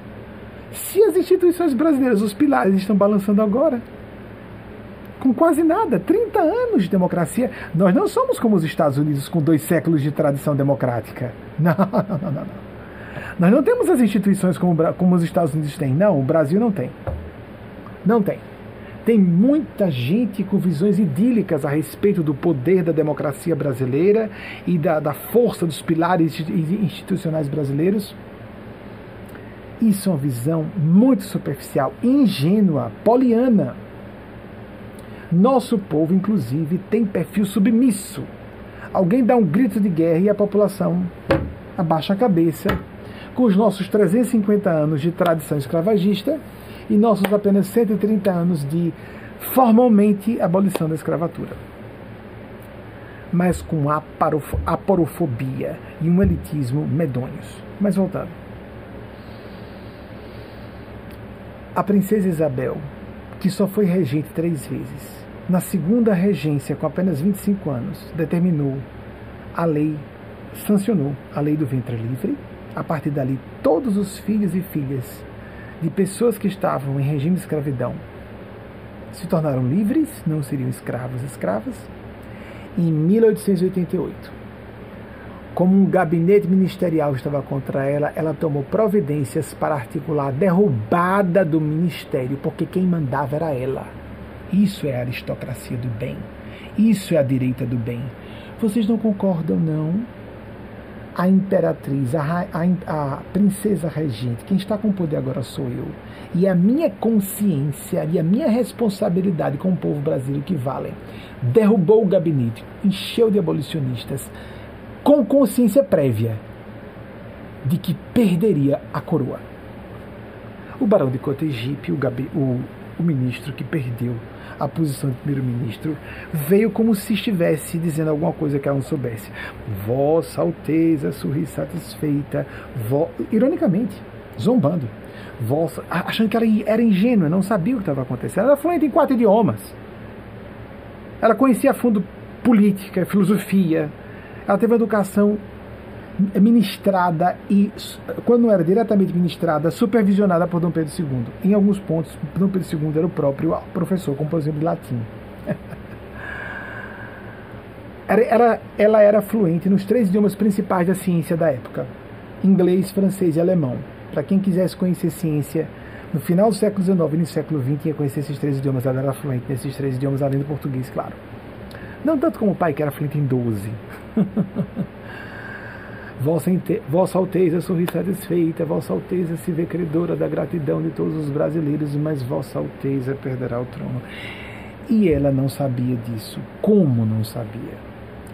Se as instituições brasileiras, os pilares, estão balançando agora, com quase nada, 30 anos de democracia, nós não somos como os Estados Unidos com dois séculos de tradição democrática. Não, não, não, não. Nós não temos as instituições como, como os Estados Unidos têm. Não, o Brasil não tem. Não tem. Tem muita gente com visões idílicas a respeito do poder da democracia brasileira e da, da força dos pilares institucionais brasileiros. Isso é uma visão muito superficial, ingênua, poliana. Nosso povo, inclusive, tem perfil submisso. Alguém dá um grito de guerra e a população abaixa a cabeça. Com os nossos 350 anos de tradição escravagista, e nossos apenas 130 anos de formalmente abolição da escravatura. Mas com aporofobia e um elitismo medonhos. Mas voltando. A princesa Isabel, que só foi regente três vezes, na segunda regência, com apenas 25 anos, determinou a lei, sancionou a lei do ventre livre. A partir dali, todos os filhos e filhas de pessoas que estavam em regime de escravidão se tornaram livres, não seriam escravos escravas, em 1888. Como um gabinete ministerial estava contra ela, ela tomou providências para articular a derrubada do ministério, porque quem mandava era ela. Isso é a aristocracia do bem. Isso é a direita do bem. Vocês não concordam, não? A imperatriz, a, a, a, princesa regente, quem está com o poder agora sou eu. E a minha consciência e a minha responsabilidade com o povo brasileiro que valem. Derrubou o gabinete, encheu de abolicionistas, com consciência prévia de que perderia a coroa. O barão de Cotegipe, o, o, o ministro que perdeu a posição de primeiro-ministro, veio como se estivesse dizendo alguma coisa que ela não soubesse. Vossa Alteza sorri satisfeita, vo... ironicamente, zombando. Vossa, achando que ela era ingênua, não sabia o que estava acontecendo. Ela era fluente em quatro idiomas. Ela conhecia a fundo política, filosofia. Ela teve uma educação ministrada e, quando não era diretamente ministrada, supervisionada por Dom Pedro II. Em alguns pontos, Dom Pedro II era o próprio professor, como por exemplo de latim. era, era, ela era fluente nos três idiomas principais da ciência da época: inglês, francês e alemão. Para quem quisesse conhecer ciência no final do século XIX e no século XX, ia conhecer esses três idiomas. Ela era fluente nesses três idiomas, além do português, claro. Não tanto como o pai, que era fluente em 12. Vossa, Alteza sorri satisfeita, Vossa Alteza se vê credora da gratidão de todos os brasileiros, mas Vossa Alteza perderá o trono. E ela não sabia disso. Como não sabia?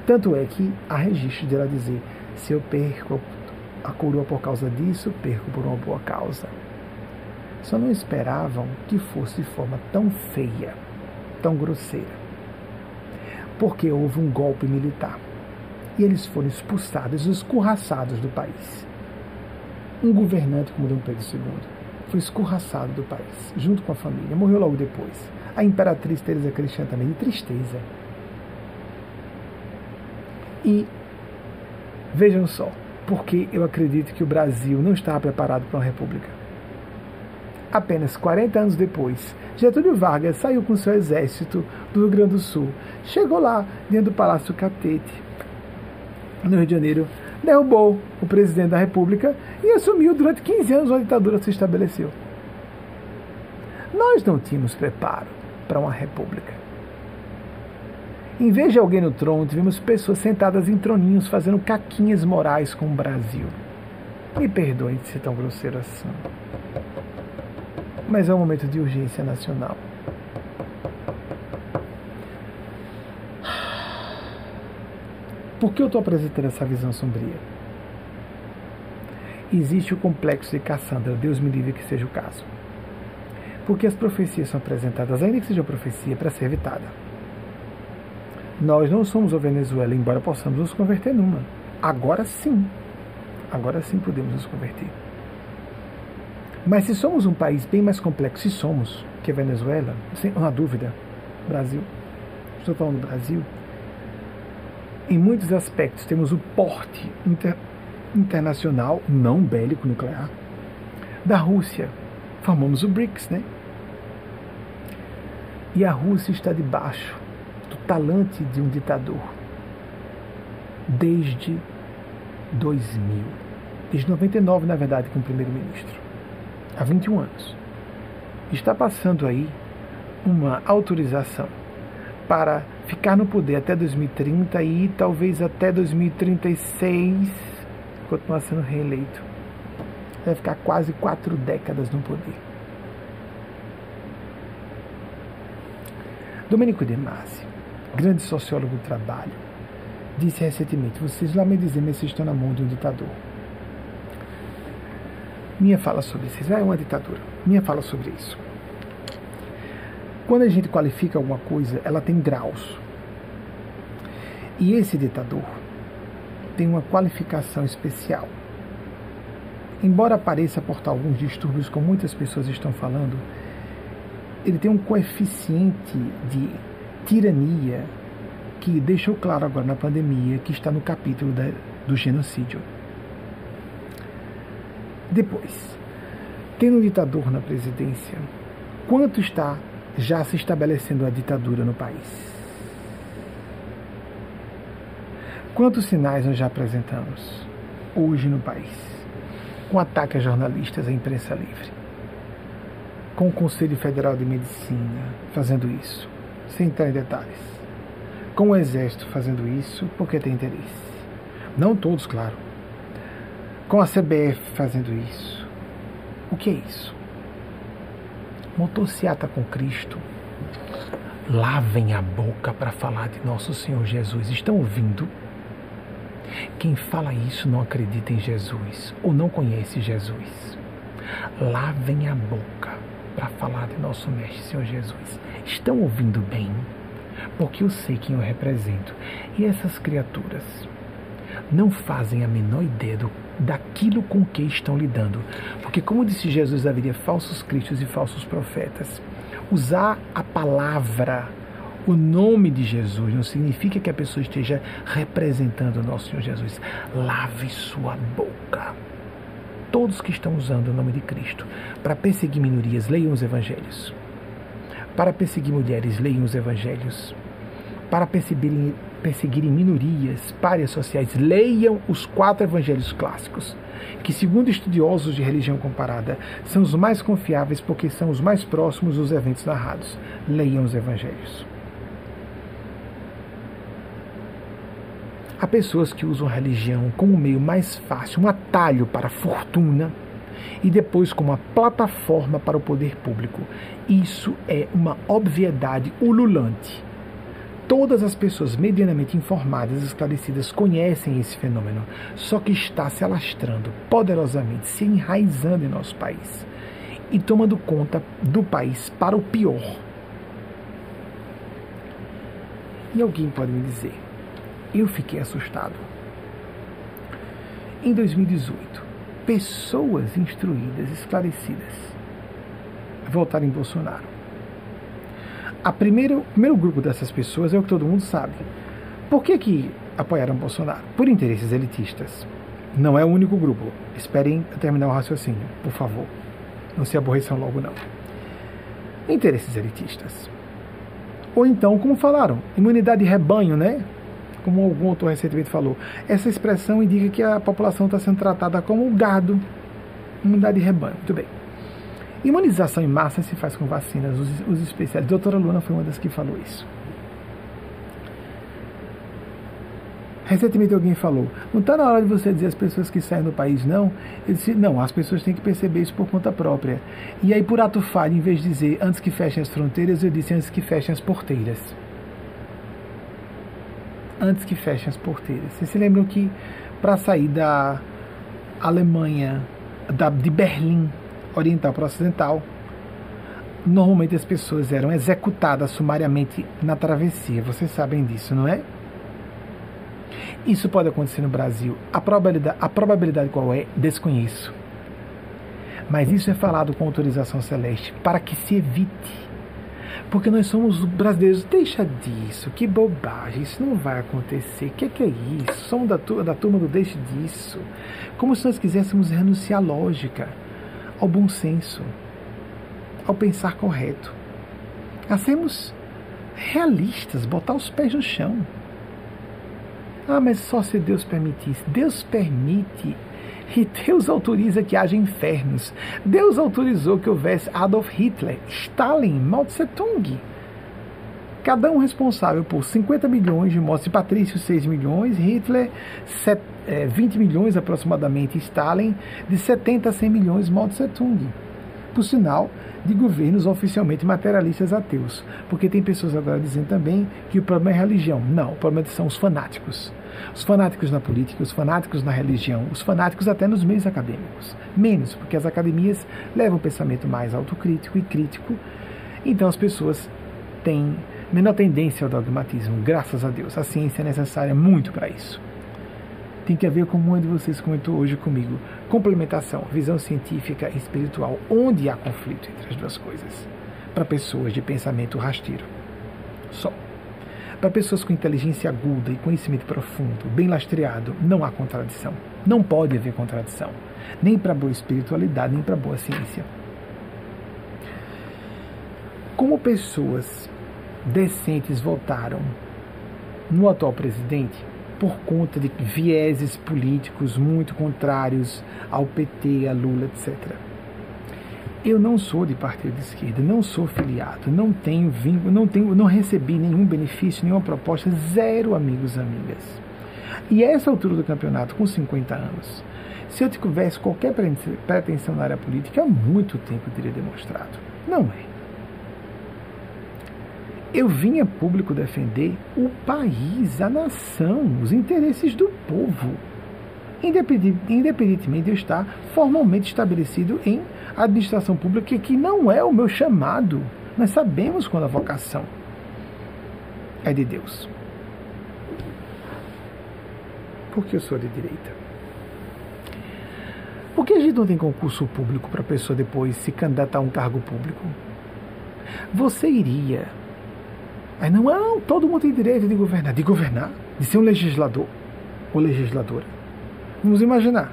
Tanto é que há registro de ela dizer: se eu perco a coroa por causa disso, perco por uma boa causa. Só não esperavam que fosse de forma tão feia, tão grosseira. Porque houve um golpe militar. E eles foram expulsados, escorraçados do país. Um governante como Dom Pedro II foi escorraçado do país, junto com a família. Morreu logo depois. A imperatriz Teresa Cristina também, de tristeza. E vejam só, porque eu acredito que o Brasil não estava preparado para uma república. Apenas 40 anos depois, Getúlio Vargas saiu com seu exército do Rio Grande do Sul. Chegou lá, dentro do Palácio Catete, no Rio de Janeiro, derrubou o presidente da República e assumiu durante 15 anos uma ditadura se estabeleceu. Nós não tínhamos preparo para uma república. Em vez de alguém no trono, tivemos pessoas sentadas em troninhos fazendo caquinhas morais com o Brasil. Me perdoem de ser tão grosseiro assim. Mas é um momento de urgência nacional. Por que eu estou apresentando essa visão sombria? Existe o complexo de Cassandra, Deus me livre que seja o caso. Porque as profecias são apresentadas, ainda que seja profecia, para ser evitada. Nós não somos a Venezuela, embora possamos nos converter numa. Agora sim. Agora sim podemos nos converter. Mas se somos um país bem mais complexo, se somos, que a Venezuela, sem uma dúvida, Brasil, estou falando do Brasil, em muitos aspectos temos o porte inter, internacional, não bélico nuclear, da Rússia. Formamos o BRICS, né? E a Rússia está debaixo talante de um ditador desde 2000. Desde 99, na verdade, como primeiro-ministro. Há 21 anos. Está passando aí uma autorização para ficar no poder até 2030 e talvez até 2036 continuar sendo reeleito. Vai ficar quase quatro décadas no poder. Domenico De Masi grande sociólogo do trabalho, disse recentemente: Vocês lá me dizem, mas vocês estão na mão de um ditador. Minha fala sobre isso. é uma ditadura. Minha fala sobre isso. Quando a gente qualifica alguma coisa, ela tem graus. E esse ditador tem uma qualificação especial. Embora pareça portar alguns distúrbios, como muitas pessoas estão falando, ele tem um coeficiente de tirania que deixou claro agora na pandemia, que está no capítulo da, do genocídio. Depois, tendo um ditador na presidência, quanto está já se estabelecendo a ditadura no país? Quantos sinais nós já apresentamos hoje no país? Com ataque a jornalistas, à imprensa livre. Com o Conselho Federal de Medicina fazendo isso sem entrar em detalhes. Com o exército fazendo isso porque tem interesse. Não todos, claro. Com a CBF fazendo isso. O que é isso? Motociata com Cristo. Lavem a boca para falar de nosso Senhor Jesus. Estão ouvindo? Quem fala isso não acredita em Jesus ou não conhece Jesus. Lavem a boca para falar de nosso Mestre Senhor Jesus. Estão ouvindo bem? Porque eu sei quem eu represento. E essas criaturas não fazem a menor ideia do, daquilo com que estão lidando. Porque, como disse Jesus, haveria falsos cristos e falsos profetas. Usar a palavra, o nome de Jesus, não significa que a pessoa esteja representando o nosso Senhor Jesus. Lave sua boca todos que estão usando o nome de Cristo para perseguir minorias, leiam os evangelhos. Para perseguir mulheres, leiam os evangelhos. Para perseguirem, perseguirem minorias, párias sociais, leiam os quatro evangelhos clássicos, que, segundo estudiosos de religião comparada, são os mais confiáveis porque são os mais próximos dos eventos narrados. Leiam os evangelhos. Há pessoas que usam a religião como meio mais fácil, um atalho para a fortuna e depois como uma plataforma para o poder público. Isso é uma obviedade ululante. Todas as pessoas medianamente informadas esclarecidas conhecem esse fenômeno, só que está se alastrando poderosamente, se enraizando em nosso país e tomando conta do país para o pior. E alguém pode me dizer, eu fiquei assustado. Em 2018, pessoas instruídas, esclarecidas, votaram em Bolsonaro. A primeiro, o primeiro grupo dessas pessoas é o que todo mundo sabe. Por que, que apoiaram Bolsonaro? Por interesses elitistas. Não é o único grupo. Esperem terminar o raciocínio, por favor. Não se aborreçam logo, não. Interesses elitistas. Ou então, como falaram, imunidade de rebanho, né? Como algum autor recentemente falou. Essa expressão indica que a população está sendo tratada como gado. Imunidade de rebanho. Muito bem. Imunização em massa se faz com vacinas. Os, os especialistas. Doutora Luna foi uma das que falou isso. Recentemente alguém falou, não está na hora de você dizer às pessoas que saem do país, não? Eu disse, não, as pessoas têm que perceber isso por conta própria. E aí, por ato falho, em vez de dizer antes que fechem as fronteiras, eu disse antes que fechem as porteiras. Antes que fechem as porteiras. Vocês se lembram que para sair da Alemanha, da, de Berlim Oriental para Ocidental, normalmente as pessoas eram executadas sumariamente na travessia. Vocês sabem disso, não é? Isso pode acontecer no Brasil. A probabilidade, a probabilidade qual é? Desconheço. Mas isso é falado com autorização celeste para que se evite. Porque nós somos brasileiros. Deixa disso, que bobagem, isso não vai acontecer. O que, que, é isso? Somos da, da turma do deixe disso. Como se nós quiséssemos renunciar à lógica, ao bom senso, ao pensar correto. A sermos realistas, botar os pés no chão. Ah, mas só se Deus permitisse. Deus permite e Deus autoriza que haja infernos. Deus autorizou que houvesse Adolf Hitler, Stalin, Mao Tse Tung. Cada um responsável por 50 milhões de mortes, Patrício 6 milhões, Hitler 20 é, milhões aproximadamente, Stalin de 70 a 100 milhões, Mao Tse Tung. Por sinal, de governos oficialmente materialistas ateus. Porque tem pessoas agora dizendo também que o problema é a religião. Não, o problema são os fanáticos. Os fanáticos na política, os fanáticos na religião, os fanáticos até nos meios acadêmicos. Menos, porque as academias levam um pensamento mais autocrítico e crítico. Então as pessoas têm menor tendência ao dogmatismo, graças a Deus. A ciência é necessária muito para isso tem que haver, como um de vocês comentou hoje comigo, complementação, visão científica e espiritual, onde há conflito entre as duas coisas, para pessoas de pensamento rasteiro. Só. Para pessoas com inteligência aguda e conhecimento profundo, bem lastreado, não há contradição. Não pode haver contradição. Nem para boa espiritualidade, nem para boa ciência. Como pessoas decentes votaram no atual presidente, por conta de vieses políticos muito contrários ao PT, a Lula, etc. Eu não sou de partido de esquerda, não sou filiado, não tenho vínculo, não tenho, não recebi nenhum benefício, nenhuma proposta, zero amigos amigas. E a essa altura do campeonato, com 50 anos, se eu tivesse qualquer pretensão na área política, há muito tempo eu teria demonstrado. Não é. Eu vim a público defender o país, a nação, os interesses do povo, independentemente de eu estar formalmente estabelecido em administração pública, que não é o meu chamado. Nós sabemos quando a vocação é de Deus. Por que eu sou de direita? Por que a gente não tem concurso público para a pessoa depois se candidatar a um cargo público? Você iria Aí não, não, todo mundo tem direito de governar. De governar? De ser um legislador ou legisladora. Vamos imaginar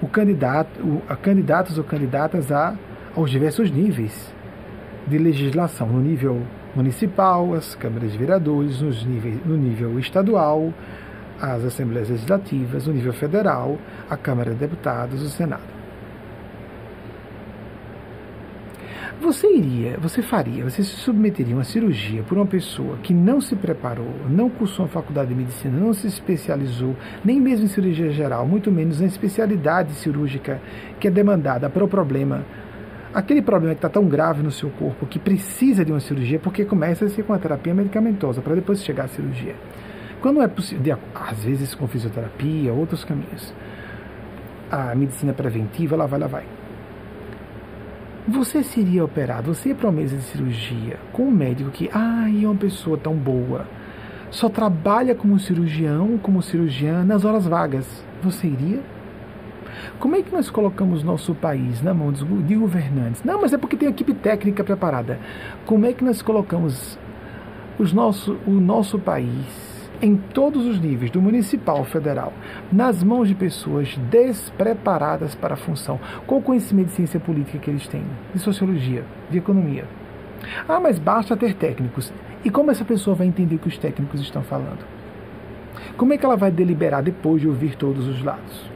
o candidato, o, a candidatos ou candidatas a, aos diversos níveis de legislação, no nível municipal, as câmaras de vereadores, nos níveis, no nível estadual, as assembleias legislativas, no nível federal, a Câmara de Deputados, o Senado. Você iria, você faria, você se submeteria a uma cirurgia por uma pessoa que não se preparou, não cursou a faculdade de medicina, não se especializou, nem mesmo em cirurgia geral, muito menos na especialidade cirúrgica que é demandada para o problema. Aquele problema que está tão grave no seu corpo que precisa de uma cirurgia, porque começa-se com a terapia medicamentosa para depois chegar à cirurgia. Quando é possível, às vezes com fisioterapia, outros caminhos. A medicina preventiva, lá vai, lá vai você seria operado, você ia para uma mesa de cirurgia com um médico que, ai, é uma pessoa tão boa, só trabalha como cirurgião, como cirurgiã nas horas vagas. Você iria? Como é que nós colocamos nosso país na mão de governantes? Não, mas é porque tem equipe técnica preparada. Como é que nós colocamos os nosso, o nosso país em todos os níveis, do municipal ao federal, nas mãos de pessoas despreparadas para a função, com o conhecimento de ciência política que eles têm, de sociologia, de economia. Ah, mas basta ter técnicos. E como essa pessoa vai entender o que os técnicos estão falando? Como é que ela vai deliberar depois de ouvir todos os lados?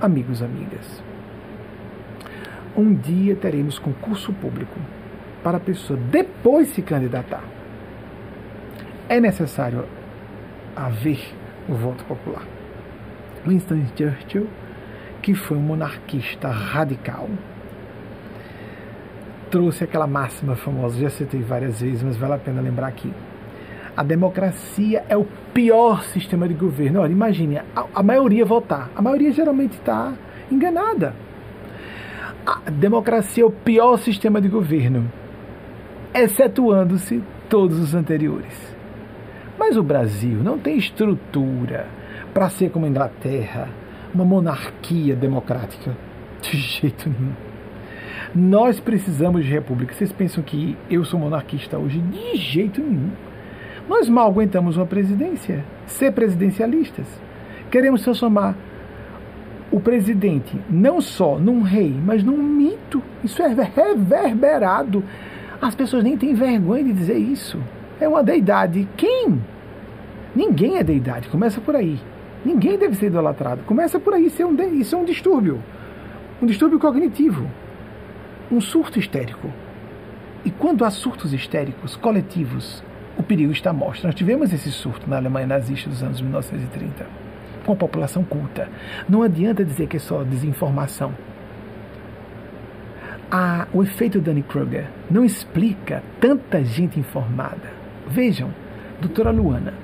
Amigos, amigas, um dia teremos concurso público para a pessoa depois se candidatar é necessário haver o voto popular. Winston Churchill, que foi um monarquista radical, trouxe aquela máxima famosa, já citei várias vezes, mas vale a pena lembrar aqui. A democracia é o pior sistema de governo. Olha, imagine, a, a maioria votar. A maioria geralmente está enganada. A democracia é o pior sistema de governo, excetuando-se todos os anteriores. Mas o Brasil não tem estrutura para ser como a Inglaterra, uma monarquia democrática. De jeito nenhum. Nós precisamos de república. Vocês pensam que eu sou monarquista hoje? De jeito nenhum. Nós mal aguentamos uma presidência, ser presidencialistas. Queremos transformar o presidente não só num rei, mas num mito. Isso é reverberado. As pessoas nem têm vergonha de dizer isso é uma deidade. Quem? Ninguém é deidade, começa por aí. Ninguém deve ser idolatrado. Começa por aí, isso é um, isso é um distúrbio. Um distúrbio cognitivo. Um surto histérico. E quando há surtos histéricos coletivos, o perigo está à mostra. Nós tivemos esse surto na Alemanha nazista dos anos 1930, com a população culta. Não adianta dizer que é só desinformação a, o efeito Dunning-Kruger não explica tanta gente informada. Vejam, doutora Luana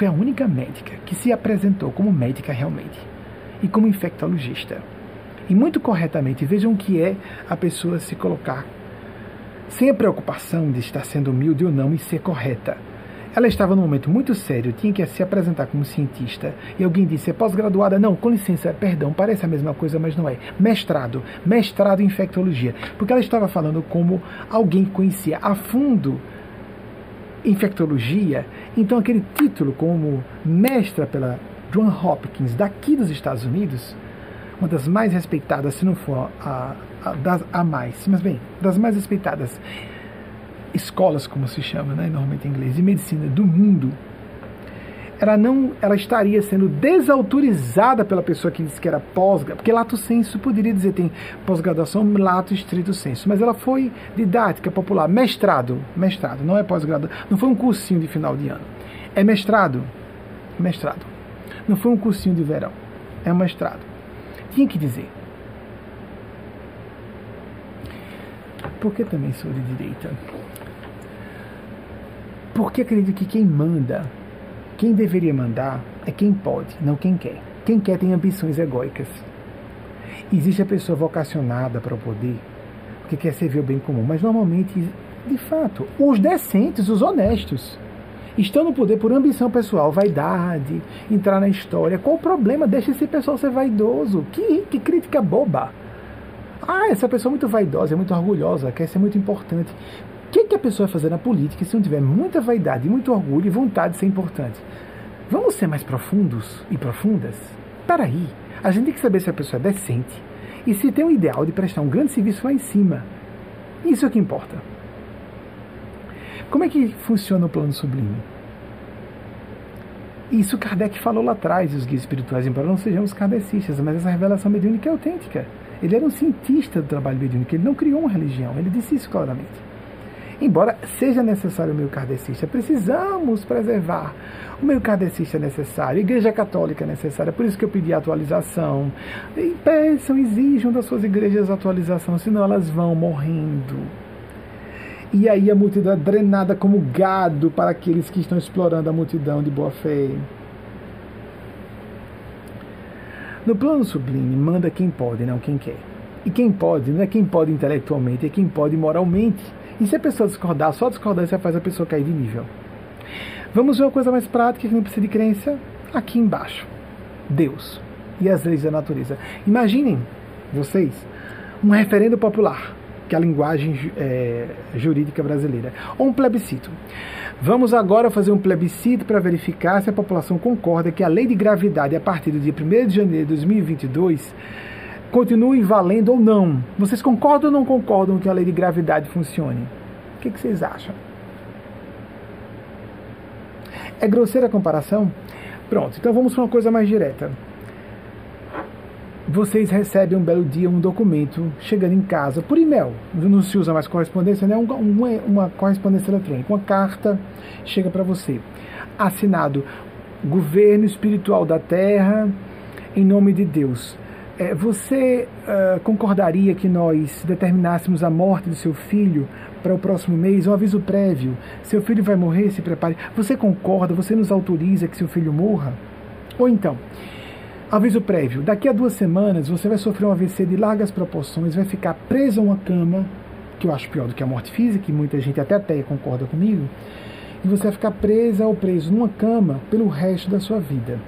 foi a única médica que se apresentou como médica realmente e como infectologista. E muito corretamente, vejam que é a pessoa se colocar sem a preocupação de estar sendo humilde ou não e ser correta. Ela estava num momento muito sério, tinha que se apresentar como cientista, e alguém disse: é pós-graduada? Não, com licença, perdão, parece a mesma coisa, mas não é. Mestrado, mestrado em infectologia. Porque ela estava falando como alguém que conhecia a fundo infectologia, então aquele título como mestra pela John Hopkins daqui dos Estados Unidos, uma das mais respeitadas, se não for a, a, das, a mais, mas bem, das mais respeitadas escolas, como se chama, né, normalmente em inglês, de medicina do mundo, ela não, ela estaria sendo desautorizada pela pessoa que disse que era pós porque lato senso poderia dizer tem pós-graduação, lato estrito senso, mas ela foi didática popular, mestrado, mestrado, não é pós-graduação, não foi um cursinho de final de ano, é mestrado, mestrado, não foi um cursinho de verão, é um mestrado. Tinha que dizer. Porque também sou de direita. Porque acredito que quem manda, quem deveria mandar, é quem pode, não quem quer. Quem quer tem ambições egóicas. Existe a pessoa vocacionada para o poder, que quer servir o bem comum, mas normalmente, de fato, os decentes, os honestos, estão no poder por ambição pessoal, vaidade, entrar na história. Qual o problema? Deixa esse pessoal ser vaidoso. Que, que crítica boba. Ah, essa pessoa é muito vaidosa, é muito orgulhosa, quer ser muito importante. O que, que a pessoa vai fazer na política se não tiver muita vaidade, muito orgulho e vontade de ser importante? Vamos ser mais profundos e profundas? Peraí, a gente tem que saber se a pessoa é decente e se tem o ideal de prestar um grande serviço lá em cima. Isso é o que importa. Como é que funciona o plano sublime? Isso Kardec falou lá atrás, os guias espirituais, embora não sejamos kardecistas, mas essa revelação mediúnica é autêntica. Ele era um cientista do trabalho mediúnico, ele não criou uma religião, ele disse isso claramente. Embora seja necessário o meio kardecista, precisamos preservar. O meio kardecista é necessário, a Igreja Católica é necessária, por isso que eu pedi a atualização. E peçam, exijam das suas igrejas atualização, senão elas vão morrendo. E aí a multidão é drenada como gado para aqueles que estão explorando a multidão de boa fé. No plano sublime, manda quem pode, não quem quer. E quem pode não é quem pode intelectualmente, é quem pode moralmente. E se a pessoa discordar, só a discordância faz a pessoa cair de nível. Vamos ver uma coisa mais prática que não precisa de crença? Aqui embaixo. Deus e as leis da natureza. Imaginem, vocês, um referendo popular, que é a linguagem é, jurídica brasileira, ou um plebiscito. Vamos agora fazer um plebiscito para verificar se a população concorda que a lei de gravidade, a partir do dia 1 de janeiro de 2022, continue valendo ou não. Vocês concordam ou não concordam que a lei de gravidade funcione? O que, que vocês acham? É grosseira a comparação? Pronto, então vamos para uma coisa mais direta. Vocês recebem um belo dia um documento chegando em casa por e-mail. Não se usa mais correspondência, né? Uma, uma correspondência eletrônica. Uma carta chega para você. Assinado Governo Espiritual da Terra, em nome de Deus você uh, concordaria que nós determinássemos a morte do seu filho para o próximo mês, um aviso prévio? Seu filho vai morrer, se prepare. Você concorda? Você nos autoriza que seu filho morra? Ou então, aviso prévio: daqui a duas semanas você vai sofrer um AVC de largas proporções, vai ficar preso a uma cama, que eu acho pior do que a morte física, e muita gente até até concorda comigo, e você vai ficar presa ou preso numa cama pelo resto da sua vida.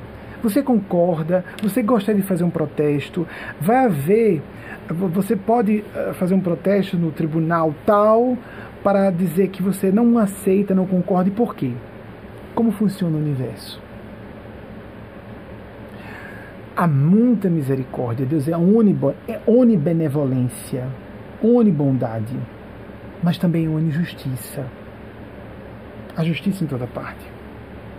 Você concorda? Você gostaria de fazer um protesto? Vai haver. Você pode eh, fazer um protesto no tribunal tal para dizer que você não aceita, não concorda e por quê? Como funciona o universo? Há muita misericórdia. Deus é, é onibenevolência, onibondade, mas também onijustiça. A justiça em toda parte.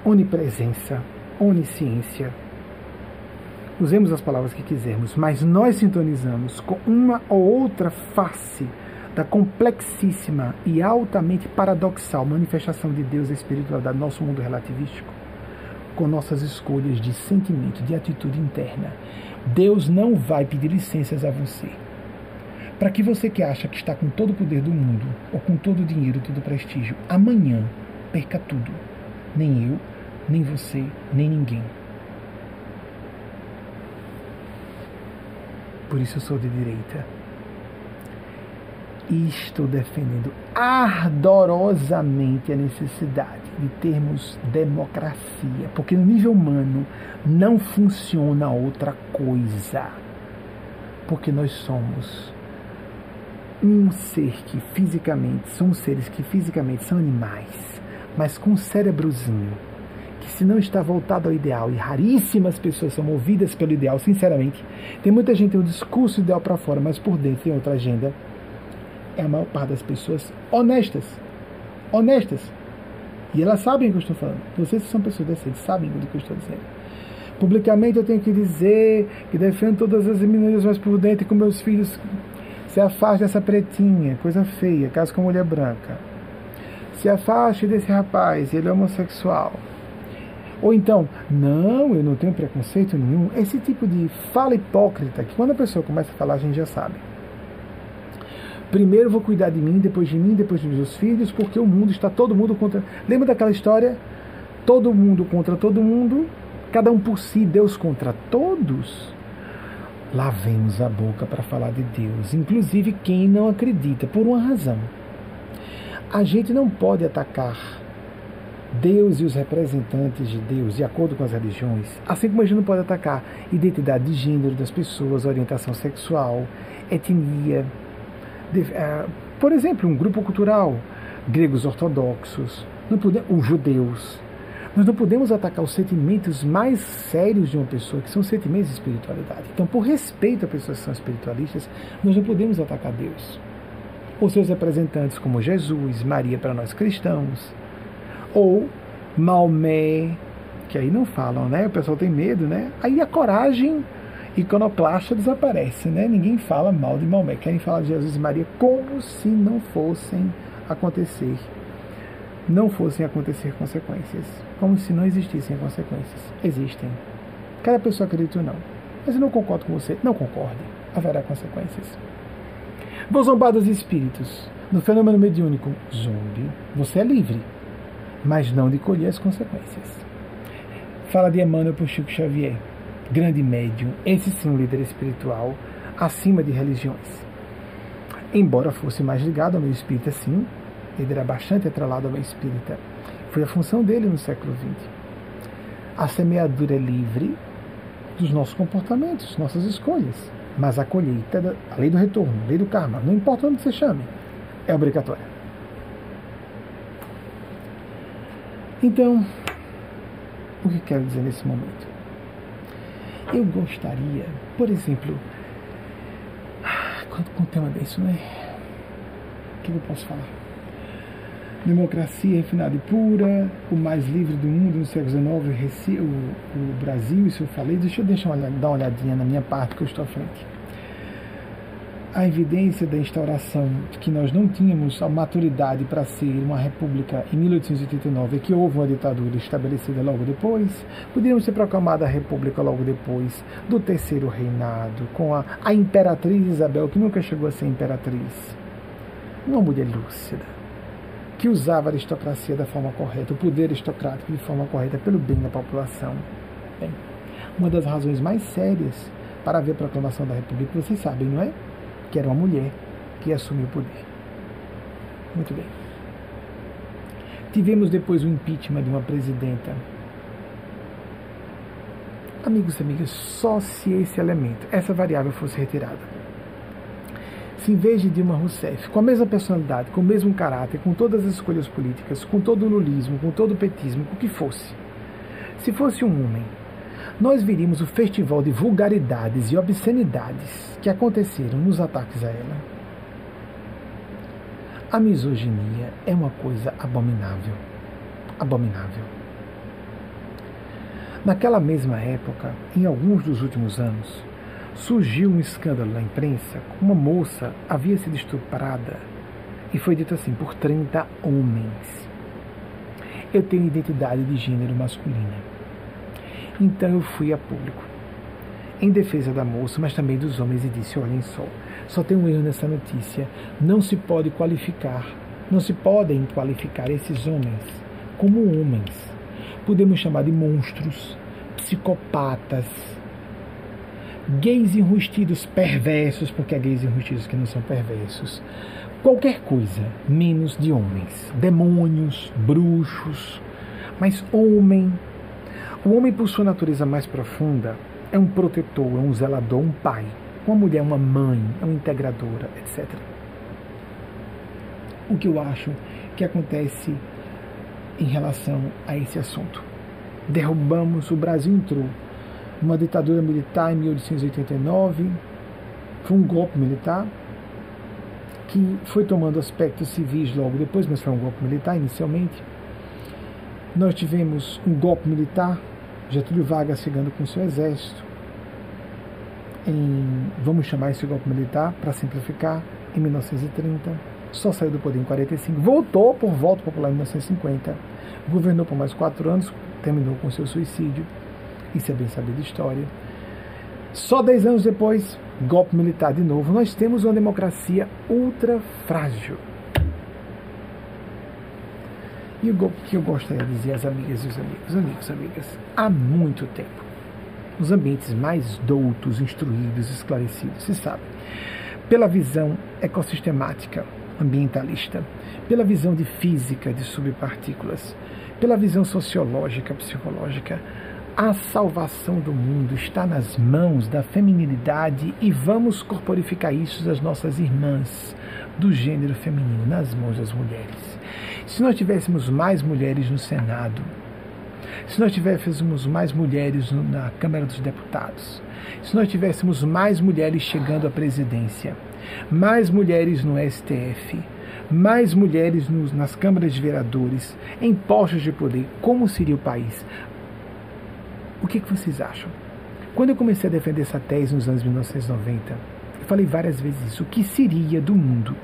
Onipresença onisciência. Usemos as palavras que quisermos, mas nós sintonizamos com uma ou outra face da complexíssima e altamente paradoxal manifestação de Deus e espiritualidade do nosso mundo relativístico, com nossas escolhas de sentimento, de atitude interna. Deus não vai pedir licenças a você. Para que você que acha que está com todo o poder do mundo, ou com todo o dinheiro, todo o prestígio, amanhã perca tudo. Nem eu, nem você, nem ninguém. Por isso eu sou de direita. E estou defendendo ardorosamente a necessidade de termos democracia, porque no nível humano não funciona outra coisa. Porque nós somos um ser que fisicamente, somos seres que fisicamente são animais, mas com um cérebrozinho que se não está voltado ao ideal, e raríssimas pessoas são movidas pelo ideal, sinceramente, tem muita gente que tem um discurso ideal para fora, mas por dentro tem outra agenda. É a maior parte das pessoas honestas. Honestas. E elas sabem o que eu estou falando. Vocês são pessoas decentes, sabem o que eu estou dizendo. Publicamente eu tenho que dizer que defendo todas as minorias, mas por dentro com meus filhos se afaste dessa pretinha, coisa feia, caso com mulher branca. Se afaste desse rapaz, ele é homossexual. Ou então, não, eu não tenho preconceito nenhum. Esse tipo de fala hipócrita, que quando a pessoa começa a falar, a gente já sabe. Primeiro vou cuidar de mim, depois de mim, depois dos meus filhos, porque o mundo está todo mundo contra. Lembra daquela história? Todo mundo contra todo mundo, cada um por si, Deus contra todos. Lavemos a boca para falar de Deus, inclusive quem não acredita, por uma razão. A gente não pode atacar Deus e os representantes de Deus, de acordo com as religiões, assim como a gente não pode atacar identidade de gênero das pessoas, orientação sexual, etnia, uh, por exemplo, um grupo cultural, gregos ortodoxos, não podemos, os judeus. Nós não podemos atacar os sentimentos mais sérios de uma pessoa, que são sentimentos de espiritualidade. Então, por respeito a pessoas que são espiritualistas, nós não podemos atacar Deus. Ou seus representantes, como Jesus, Maria para nós cristãos, ou Maomé, que aí não falam, né? O pessoal tem medo, né? Aí a coragem iconoclasta desaparece, né? Ninguém fala mal de Maomé, querem falar de Jesus e Maria como se não fossem acontecer, não fossem acontecer consequências, como se não existissem consequências. Existem. Cada pessoa acredita ou não. Mas eu não concordo com você. Não concorde. Haverá consequências. Vou zombar dos espíritos. No fenômeno mediúnico, zombe. Você é livre, mas não de colher as consequências. Fala de Emmanuel por Chico Xavier grande médium, esse sim um líder espiritual, acima de religiões. Embora fosse mais ligado ao meio espírita, sim, ele era bastante atrelado ao meio espírita. Foi a função dele no século XX. A semeadura é livre dos nossos comportamentos, nossas escolhas. Mas a colheita, a lei do retorno, a lei do karma, não importa onde você chame, é obrigatória. Então, o que quero dizer nesse momento? Eu gostaria, por exemplo, quanto com um tema desse, né? O que eu posso falar? Democracia refinada e pura, o mais livre do mundo no século XIX, o, o Brasil, isso eu falei. Deixa eu deixar uma, dar uma olhadinha na minha parte que eu estou à frente a evidência da instauração de que nós não tínhamos a maturidade para ser uma república em 1889 e que houve uma ditadura estabelecida logo depois, poderíamos ter proclamado a república logo depois do terceiro reinado, com a, a imperatriz Isabel, que nunca chegou a ser imperatriz. Uma mulher lúcida, que usava a aristocracia da forma correta, o poder aristocrático de forma correta pelo bem da população. Bem, uma das razões mais sérias para haver a proclamação da república, vocês sabem, não é? Que era uma mulher que assumiu o poder. Muito bem. Tivemos depois o impeachment de uma presidenta. Amigos e amigas, só se esse elemento, essa variável fosse retirada. Se em vez de Dilma Rousseff, com a mesma personalidade, com o mesmo caráter, com todas as escolhas políticas, com todo o lulismo, com todo o petismo, o que fosse, se fosse um homem nós viríamos o festival de vulgaridades e obscenidades que aconteceram nos ataques a ela. A misoginia é uma coisa abominável. Abominável. Naquela mesma época, em alguns dos últimos anos, surgiu um escândalo na imprensa. Uma moça havia sido estuprada e foi dito assim por 30 homens. Eu tenho identidade de gênero masculina então eu fui a público, em defesa da moça, mas também dos homens, e disse: Olhem só, só tem um erro nessa notícia. Não se pode qualificar, não se podem qualificar esses homens como homens. Podemos chamar de monstros, psicopatas, gays enrustidos perversos, porque há gays enrustidos que não são perversos. Qualquer coisa, menos de homens. Demônios, bruxos, mas homem o homem, por sua natureza mais profunda, é um protetor, é um zelador, um pai. Uma mulher é uma mãe, é uma integradora, etc. O que eu acho que acontece em relação a esse assunto? Derrubamos, o Brasil entrou numa ditadura militar em 1889, foi um golpe militar que foi tomando aspectos civis logo depois, mas foi um golpe militar inicialmente. Nós tivemos um golpe militar Getúlio Vargas chegando com seu exército em, vamos chamar esse golpe militar para simplificar, em 1930, só saiu do poder em 45, voltou por voto popular em 1950, governou por mais quatro anos, terminou com seu suicídio, isso é bem sabido história. Só dez anos depois, golpe militar de novo, nós temos uma democracia ultra frágil. E o que eu gostaria de dizer às amigas e os amigos, amigos, amigas, há muito tempo, nos ambientes mais doutos, instruídos, esclarecidos, se sabe, pela visão ecossistemática, ambientalista, pela visão de física de subpartículas, pela visão sociológica, psicológica, a salvação do mundo está nas mãos da feminilidade e vamos corporificar isso das nossas irmãs do gênero feminino, nas mãos das mulheres. Se nós tivéssemos mais mulheres no Senado, se nós tivéssemos mais mulheres na Câmara dos Deputados, se nós tivéssemos mais mulheres chegando à presidência, mais mulheres no STF, mais mulheres nos, nas câmaras de vereadores, em postos de poder, como seria o país? O que, que vocês acham? Quando eu comecei a defender essa tese nos anos 1990, eu falei várias vezes isso. O que seria do mundo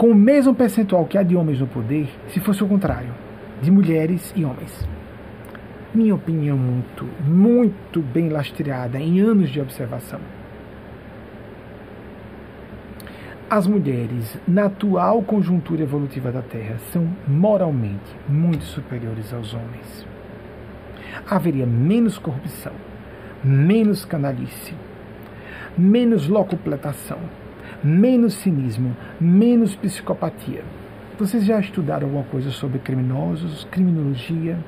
com o mesmo percentual que há de homens no poder se fosse o contrário, de mulheres e homens? Minha opinião muito, muito bem lastreada em anos de observação. As mulheres, na atual conjuntura evolutiva da Terra, são moralmente muito superiores aos homens. Haveria menos corrupção, menos canalice, menos locupletação, menos cinismo, menos psicopatia. Vocês já estudaram alguma coisa sobre criminosos, criminologia?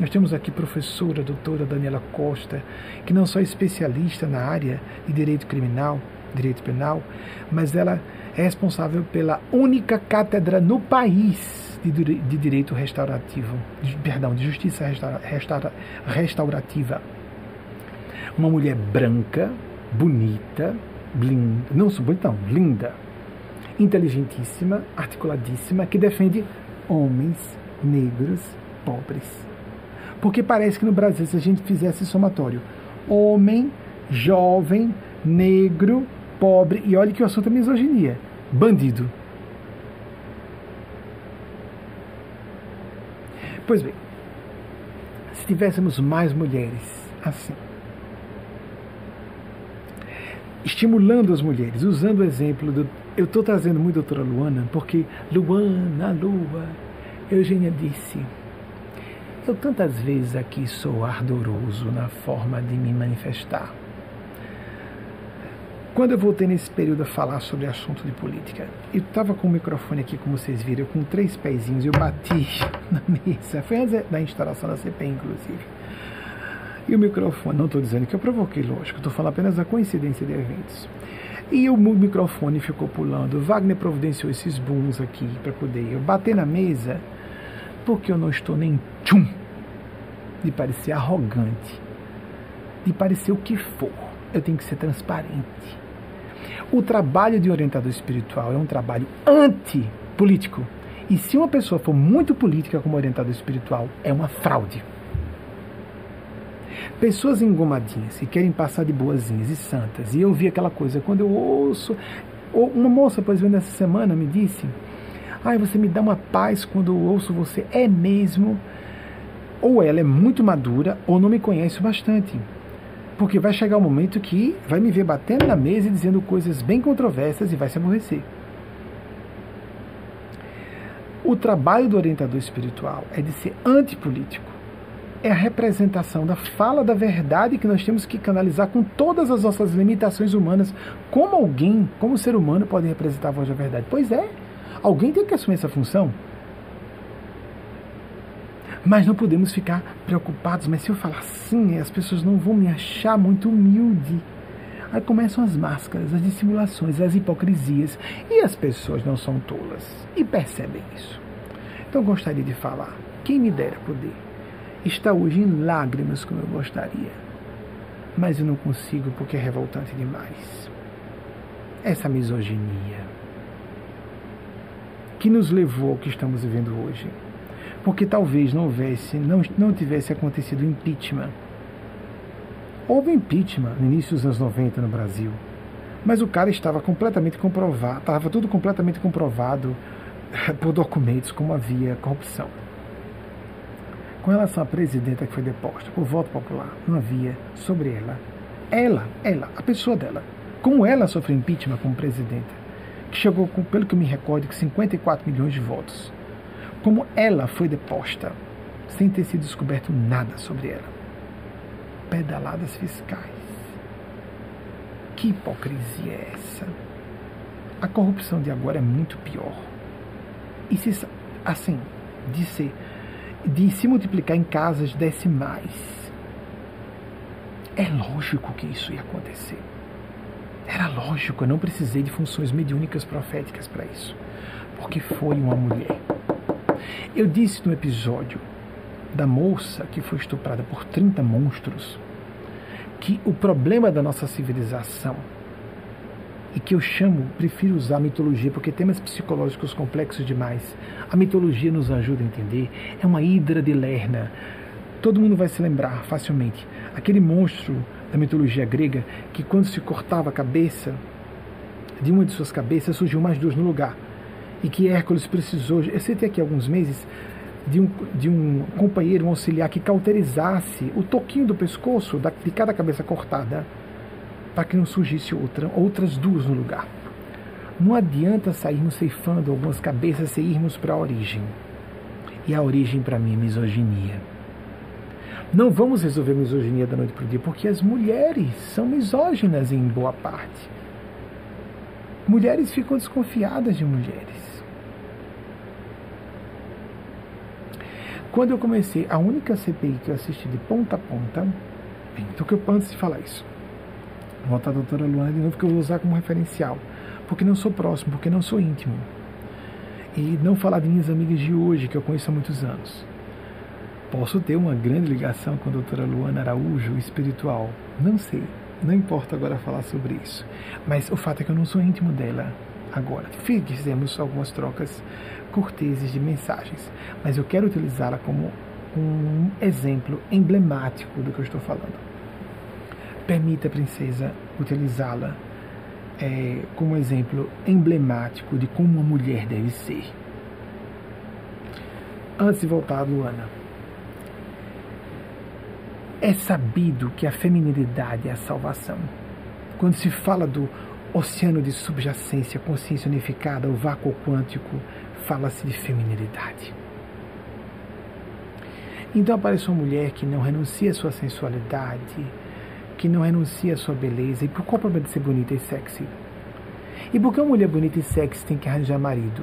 Nós temos aqui professora, doutora Daniela Costa, que não só é especialista na área de direito criminal, direito penal, mas ela é responsável pela única cátedra no país de, de direito restaurativo, de, perdão, de justiça restaura, restaura, restaurativa. Uma mulher branca, bonita, não bonita, não, linda, inteligentíssima, articuladíssima, que defende homens negros pobres. Porque parece que no Brasil, se a gente fizesse somatório, homem, jovem, negro, pobre, e olha que o assunto é misoginia, bandido. Pois bem, se tivéssemos mais mulheres assim, estimulando as mulheres, usando o exemplo do. Eu estou trazendo muito a doutora Luana, porque Luana, Lua, Eugênia disse. Eu tantas vezes aqui sou ardoroso na forma de me manifestar. Quando eu voltei nesse período a falar sobre assunto de política, eu estava com o microfone aqui, como vocês viram, com três pezinhos, eu bati na mesa. Foi antes da instalação da CPI, inclusive. E o microfone, não estou dizendo que eu provoquei, lógico, estou falando apenas da coincidência de eventos. E o microfone ficou pulando. Wagner providenciou esses booms aqui para poder eu bater na mesa, porque eu não estou nem tchum de parecer arrogante, de parecer o que for. Eu tenho que ser transparente. O trabalho de orientador espiritual é um trabalho antipolítico. E se uma pessoa for muito política como orientador espiritual, é uma fraude. Pessoas engomadinhas que querem passar de boazinhas e santas. E eu vi aquela coisa, quando eu ouço. Uma moça, por exemplo, nessa semana me disse: Ai, você me dá uma paz quando eu ouço você. É mesmo? Ou ela é muito madura, ou não me conhece bastante. Porque vai chegar um momento que vai me ver batendo na mesa e dizendo coisas bem controversas e vai se aborrecer. O trabalho do orientador espiritual é de ser antipolítico. É a representação da fala da verdade que nós temos que canalizar com todas as nossas limitações humanas. Como alguém, como ser humano, pode representar a voz da verdade? Pois é, alguém tem que assumir essa função. Mas não podemos ficar preocupados. Mas se eu falar assim, as pessoas não vão me achar muito humilde. Aí começam as máscaras, as dissimulações, as hipocrisias. E as pessoas não são tolas e percebem isso. Então gostaria de falar. Quem me dera poder está hoje em lágrimas como eu gostaria. Mas eu não consigo porque é revoltante demais. Essa misoginia que nos levou ao que estamos vivendo hoje porque talvez não houvesse, não, não tivesse acontecido impeachment. Houve impeachment no início dos anos 90 no Brasil, mas o cara estava completamente comprovado, estava tudo completamente comprovado por documentos como havia corrupção. Com relação à presidenta que foi deposta por voto popular, não havia sobre ela, ela, ela, a pessoa dela, como ela sofreu impeachment como presidenta, que chegou, com, pelo que eu me recordo, com 54 milhões de votos como ela foi deposta, sem ter sido descoberto nada sobre ela. Pedaladas fiscais. Que hipocrisia é essa? A corrupção de agora é muito pior. E se, assim, de se, de se multiplicar em casas decimais. É lógico que isso ia acontecer. Era lógico, eu não precisei de funções mediúnicas proféticas para isso. Porque foi uma mulher eu disse no episódio da moça que foi estuprada por 30 monstros que o problema da nossa civilização e que eu chamo, prefiro usar mitologia porque temas psicológicos complexos demais. A mitologia nos ajuda a entender. É uma hidra de Lerna Todo mundo vai se lembrar facilmente. Aquele monstro da mitologia grega que, quando se cortava a cabeça, de uma de suas cabeças surgiu mais duas no lugar. E que Hércules precisou, eu citei aqui alguns meses, de um, de um companheiro, um auxiliar que cauterizasse o toquinho do pescoço de cada cabeça cortada, para que não surgisse outra, outras duas no lugar. Não adianta sairmos ceifando algumas cabeças e irmos para a origem. E a origem para mim é misoginia. Não vamos resolver misoginia da noite para o dia, porque as mulheres são misóginas em boa parte. Mulheres ficam desconfiadas de mulheres. Quando eu comecei, a única CPI que eu assisti de ponta a ponta, bem, então que eu antes de falar isso, voltar a doutora Luana de novo, que eu vou usar como referencial, porque não sou próximo, porque não sou íntimo. E não falar de minhas amigas de hoje, que eu conheço há muitos anos. Posso ter uma grande ligação com a doutora Luana Araújo, espiritual. Não sei, não importa agora falar sobre isso. Mas o fato é que eu não sou íntimo dela agora. Fizemos algumas trocas corteses de mensagens, mas eu quero utilizá-la como um exemplo emblemático do que eu estou falando. Permita, princesa, utilizá-la é, como exemplo emblemático de como uma mulher deve ser. Antes de voltar, Luana, é sabido que a feminilidade é a salvação. Quando se fala do oceano de subjacência, consciência unificada, o vácuo quântico, fala-se de feminilidade. Então aparece uma mulher que não renuncia à sua sensualidade, que não renuncia à sua beleza. E por qual problema de ser bonita e sexy? E por que uma mulher bonita e sexy tem que arranjar marido?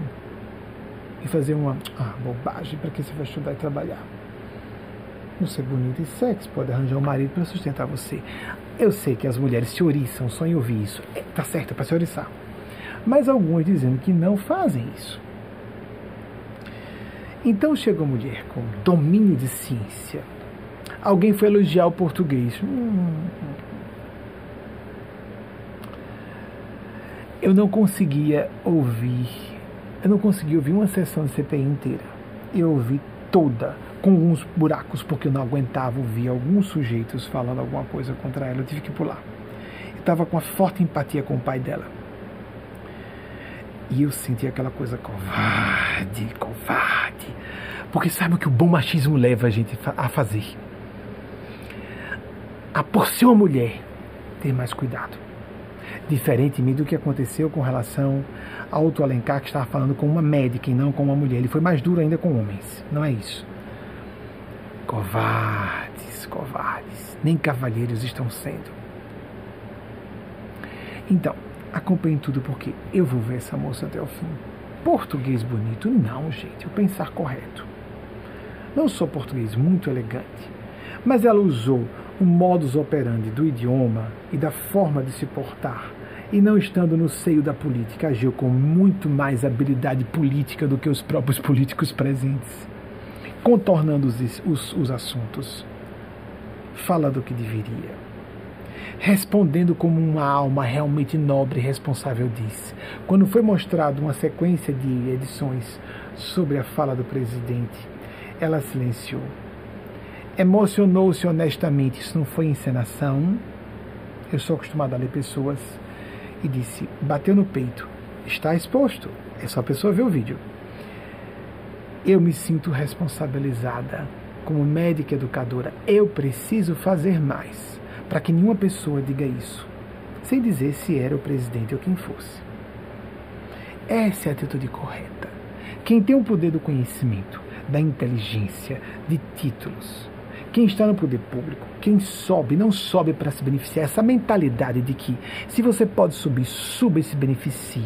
E fazer uma ah, bobagem para que você vai estudar e trabalhar? Não ser bonita e sexy, pode arranjar um marido para sustentar você. Eu sei que as mulheres se oriçam só em ouvir isso. É, tá certo, é para se oriçar. Mas algumas dizendo que não fazem isso. Então chegou a mulher com domínio de ciência. Alguém foi elogiar o português. Hum. Eu não conseguia ouvir, eu não conseguia ouvir uma sessão de CPI inteira. Eu ouvi toda, com alguns buracos, porque eu não aguentava ouvir alguns sujeitos falando alguma coisa contra ela. Eu tive que pular. Eu estava com uma forte empatia com o pai dela. E eu senti aquela coisa covarde, covarde. Porque sabe o que o bom machismo leva a gente a fazer? A por ser uma mulher, ter mais cuidado. Diferentemente do que aconteceu com relação ao Auto Alencar, que estava falando com uma médica e não com uma mulher. Ele foi mais duro ainda com homens. Não é isso. Covardes, covardes. Nem cavalheiros estão sendo. Então, acompanhe tudo porque eu vou ver essa moça até o fim. Português bonito? Não, gente, o pensar correto. Não sou português muito elegante, mas ela usou o modus operandi do idioma e da forma de se portar, e não estando no seio da política, agiu com muito mais habilidade política do que os próprios políticos presentes, contornando os, os, os assuntos, fala do que deveria respondendo como uma alma realmente nobre e responsável disse. Quando foi mostrado uma sequência de edições sobre a fala do presidente, ela silenciou. Emocionou-se honestamente, isso não foi encenação. Eu sou acostumado a ler pessoas. E disse: bateu no peito, está exposto. É só a pessoa ver o vídeo. Eu me sinto responsabilizada como médica educadora. Eu preciso fazer mais para que nenhuma pessoa diga isso, sem dizer se era o presidente ou quem fosse. Essa é a atitude correta. Quem tem o poder do conhecimento, da inteligência, de títulos, quem está no poder público, quem sobe, não sobe para se beneficiar. Essa mentalidade de que se você pode subir, suba e se beneficie.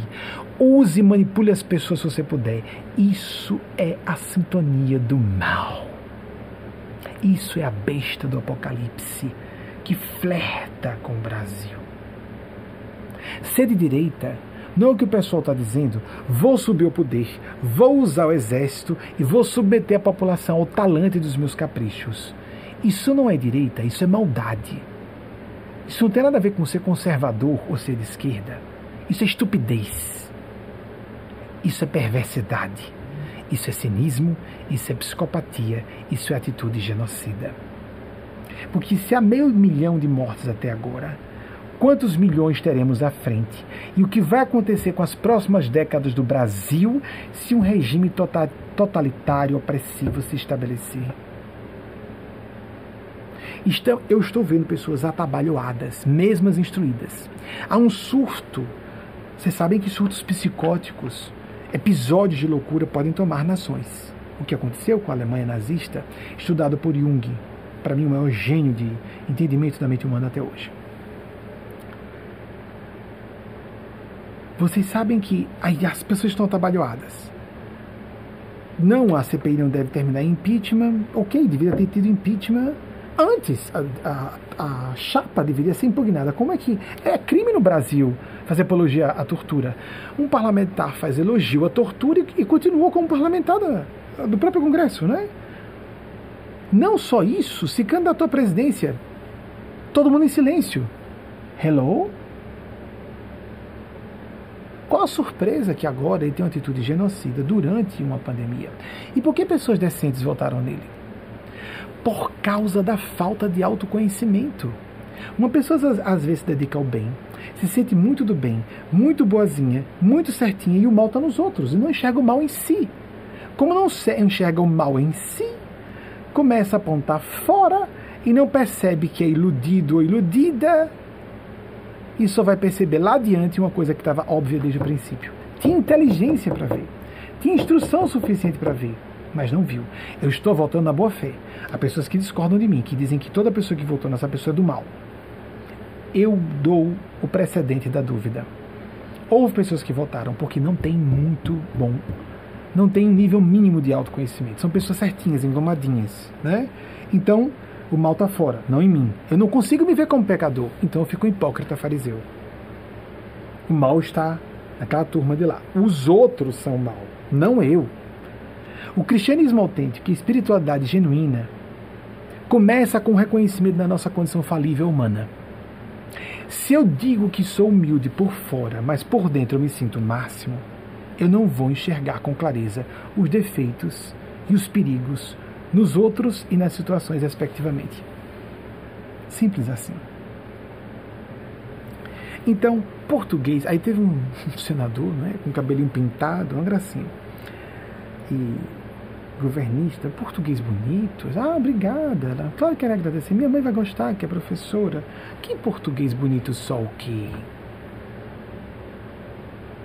Use e manipule as pessoas se você puder. Isso é a sintonia do mal. Isso é a besta do Apocalipse que flerta com o Brasil. Ser de direita não é o que o pessoal está dizendo, vou subir ao poder, vou usar o exército e vou submeter a população ao talante dos meus caprichos. Isso não é direita, isso é maldade. Isso não tem nada a ver com ser conservador ou ser de esquerda. Isso é estupidez. Isso é perversidade. Isso é cinismo, isso é psicopatia, isso é atitude genocida. Porque se há meio milhão de mortes até agora, quantos milhões teremos à frente? E o que vai acontecer com as próximas décadas do Brasil se um regime tota-, totalitário opressivo se estabelecer? Eu estou vendo pessoas atabalhoadas, mesmo as instruídas. Há um surto. Vocês sabem que surtos psicóticos, episódios de loucura podem tomar nações. O que aconteceu com a Alemanha nazista, estudado por Jung, para mim o maior gênio de entendimento da mente humana até hoje. Vocês sabem que as pessoas estão atabalhoadas. Não, a CPI não deve terminar em impeachment. Ok, deveria ter tido impeachment antes. A, a, a, chapa deveria ser impugnada. Como é que. É crime no Brasil fazer apologia à tortura. Um parlamentar faz elogio à tortura e, e continuou como parlamentar da, do próprio Congresso, né? Não só isso, se candidatou à presidência, todo mundo em silêncio. Hello? Qual a surpresa que agora ele tem uma atitude genocida durante uma pandemia? E por que pessoas decentes votaram nele? Por causa da falta de autoconhecimento. Uma pessoa às vezes se dedica ao bem, se sente muito do bem, muito boazinha, muito certinha e o mal está nos outros e não enxerga o mal em si. Como não enxerga o mal em si, começa a apontar fora e não percebe que é iludido ou iludida, e só vai perceber lá adiante uma coisa que estava óbvia desde o princípio. Tinha inteligência para ver, tinha instrução suficiente para ver, mas não viu. Eu estou voltando na boa fé. Há pessoas que discordam de mim, que dizem que toda pessoa que votou nessa pessoa é do mal. Eu dou o precedente da dúvida. Houve pessoas que votaram porque não tem muito bom não tem um nível mínimo de autoconhecimento. São pessoas certinhas, engomadinhas, né? Então, o mal está fora, não em mim. Eu não consigo me ver como pecador, então eu fico hipócrita fariseu. O mal está naquela turma de lá. Os outros são mal, não eu. O cristianismo autêntico e espiritualidade genuína começa com o reconhecimento da nossa condição falível humana. Se eu digo que sou humilde por fora, mas por dentro eu me sinto máximo, eu não vou enxergar com clareza os defeitos e os perigos nos outros e nas situações, respectivamente. Simples assim. Então, português. Aí teve um senador, né, com cabelinho pintado, uma gracinha. E governista, português bonito. Ah, obrigada. Ela, claro que era agradecer. Minha mãe vai gostar, que é professora. Que português bonito só o quê?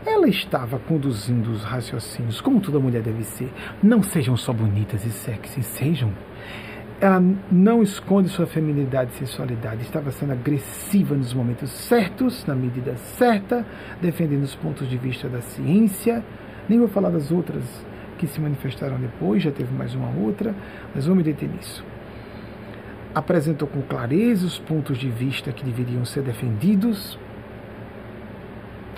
Ela estava conduzindo os raciocínios como toda mulher deve ser. Não sejam só bonitas e sexy, sejam. Ela não esconde sua feminilidade e sensualidade. Estava sendo agressiva nos momentos certos, na medida certa, defendendo os pontos de vista da ciência. Nem vou falar das outras que se manifestaram depois, já teve mais uma outra, mas vou me deter nisso. Apresentou com clareza os pontos de vista que deveriam ser defendidos,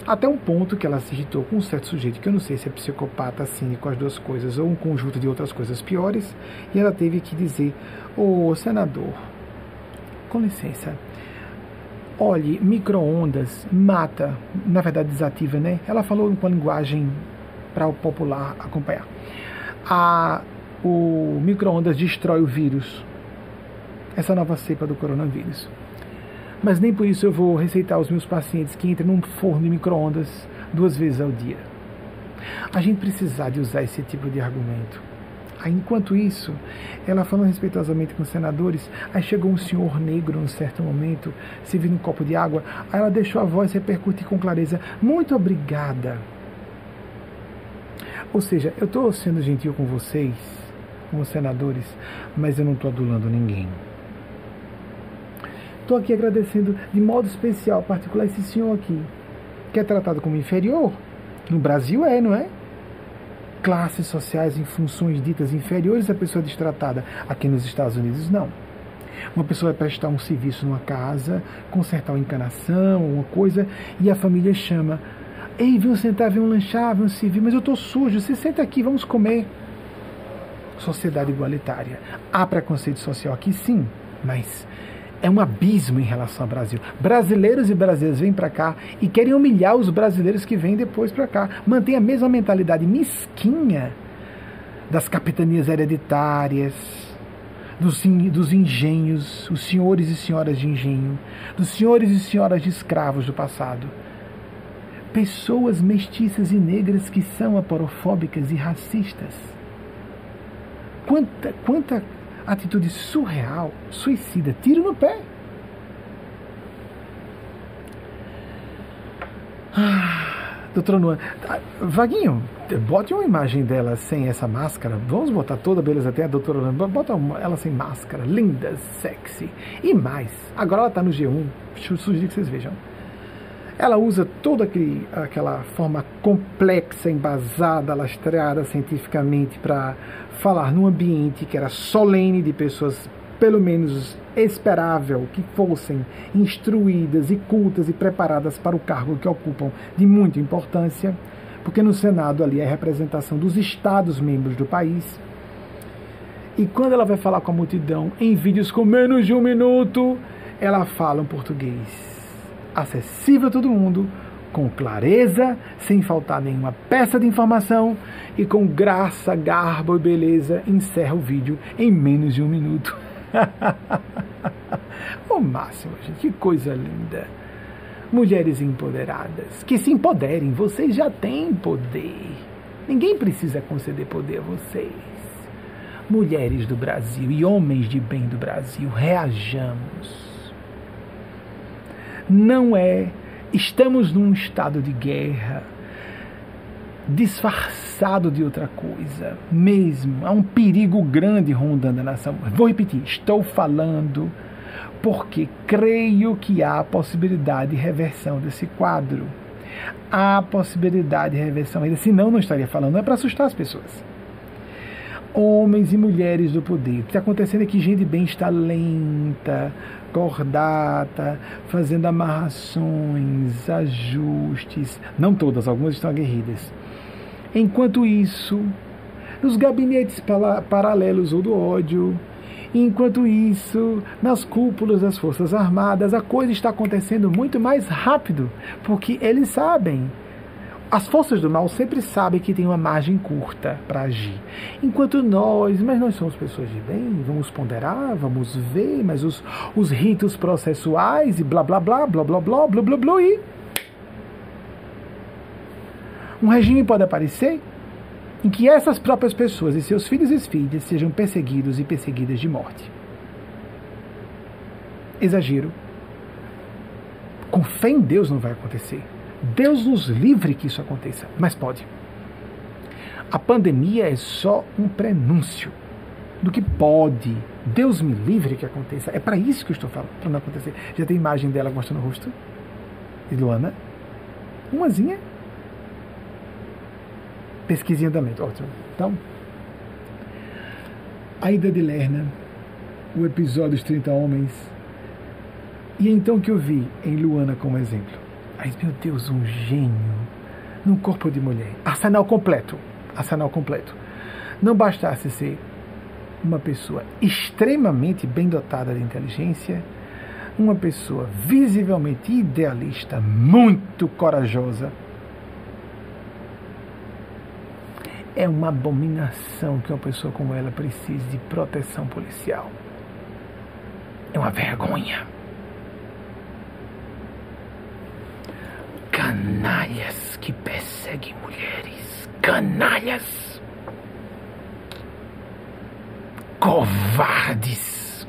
até um ponto que ela se irritou com um certo sujeito, que eu não sei se é psicopata, cínico, as duas coisas, ou um conjunto de outras coisas piores, e ela teve que dizer: Ô oh, senador, com licença, olhe, micro-ondas mata, na verdade desativa, né? Ela falou com a linguagem para o popular acompanhar. A, o micro-ondas destrói o vírus, essa nova cepa do coronavírus. Mas nem por isso eu vou receitar aos meus pacientes que entrem num forno de micro-ondas duas vezes ao dia. A gente precisar de usar esse tipo de argumento. Enquanto isso, ela falando respeitosamente com os senadores, aí chegou um senhor negro num certo momento, servindo um copo de água, aí ela deixou a voz repercutir com clareza: Muito obrigada. Ou seja, eu estou sendo gentil com vocês, com os senadores, mas eu não estou adulando ninguém. Estou aqui agradecendo de modo especial, particular, esse senhor aqui, que é tratado como inferior. No Brasil é, não é? Classes sociais em funções ditas inferiores à pessoa destratada. Aqui nos Estados Unidos, não. Uma pessoa vai prestar um serviço numa casa, consertar uma encanação, uma coisa, e a família chama. Ei, vem sentar, vem lanchar, vem servir, mas eu estou sujo, você senta aqui, vamos comer. Sociedade igualitária. Há preconceito social aqui, sim, mas é um abismo em relação ao Brasil. Brasileiros e brasileiras vêm para cá e querem humilhar os brasileiros que vêm depois para cá. Mantém a mesma mentalidade mesquinha das capitanias hereditárias, dos, dos engenhos, os senhores e senhoras de engenho, dos senhores e senhoras de escravos do passado. Pessoas mestiças e negras que são aporofóbicas e racistas. Quanta, quanta atitude surreal, suicida, tiro no pé. Ah, doutora Luana, tá, Vaguinho, bote uma imagem dela sem essa máscara. Vamos botar toda, beleza, até a doutora Luana. Bota uma, ela sem máscara, linda, sexy. E mais, agora ela está no G1. Sugiro que vocês vejam. Ela usa toda aquele, aquela forma complexa, embasada, lastreada cientificamente para falar num ambiente que era solene de pessoas pelo menos esperável que fossem instruídas e cultas e preparadas para o cargo que ocupam de muita importância, porque no Senado ali é a representação dos estados membros do país. E quando ela vai falar com a multidão em vídeos com menos de um minuto, ela fala um português acessível a todo mundo, com clareza, sem faltar nenhuma peça de informação e com graça, garbo e beleza encerra o vídeo em menos de um minuto. o máximo, gente, que coisa linda. Mulheres empoderadas, que se empoderem, vocês já têm poder. Ninguém precisa conceder poder a vocês. Mulheres do Brasil e homens de bem do Brasil, reajamos. Não é, estamos num estado de guerra disfarçado de outra coisa, mesmo. Há um perigo grande rondando a nação. Vou repetir, estou falando porque creio que há possibilidade de reversão desse quadro. Há possibilidade de reversão ainda, senão não estaria falando, não é para assustar as pessoas. Homens e mulheres do poder. O que está acontecendo é que gente bem está lenta, cordata, fazendo amarrações, ajustes. Não todas, algumas estão aguerridas Enquanto isso, nos gabinetes paralelos ou do ódio, enquanto isso, nas cúpulas das Forças Armadas, a coisa está acontecendo muito mais rápido, porque eles sabem. As forças do mal sempre sabem que tem uma margem curta para agir. Enquanto nós, mas nós somos pessoas de bem, vamos ponderar, vamos ver, mas os, os ritos processuais e blá blá blá, blá blá blá, blá blá blá e. Um regime pode aparecer em que essas próprias pessoas e seus filhos e filhas sejam perseguidos e perseguidas de morte. Exagero. Com fé em Deus não vai acontecer. Deus nos livre que isso aconteça, mas pode. A pandemia é só um prenúncio do que pode. Deus me livre que aconteça. É para isso que eu estou falando, para não acontecer. Já tem imagem dela mostrando o rosto? De Luana? Umazinha pesquisinha também, ótimo. Então, a ida de Lerna, o episódio dos 30 Homens, e então que eu vi em Luana como exemplo. Ai, meu Deus, um gênio num corpo de mulher. Arsenal completo. Arsenal completo. Não bastasse ser uma pessoa extremamente bem dotada de inteligência, uma pessoa visivelmente idealista, muito corajosa, É uma abominação que uma pessoa como ela precise de proteção policial. É uma vergonha. Canalhas que perseguem mulheres. Canalhas. Covardes.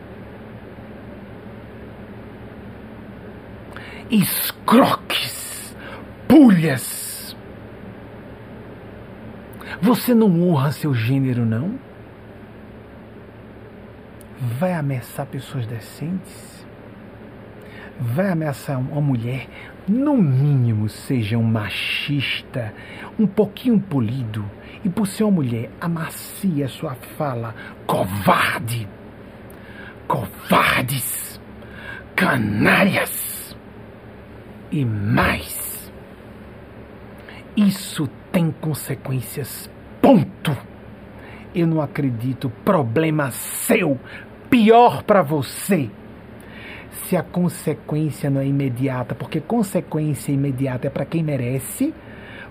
Escroques. Pulhas você não honra seu gênero, não? Vai ameaçar pessoas decentes? Vai ameaçar uma mulher? No mínimo, seja um machista, um pouquinho polido, e por ser uma mulher, amacia sua fala. Covarde! Covardes! Canalhas! E mais! Isso tem consequências. Ponto. Eu não acredito. Problema seu. Pior para você. Se a consequência não é imediata, porque consequência imediata é para quem merece,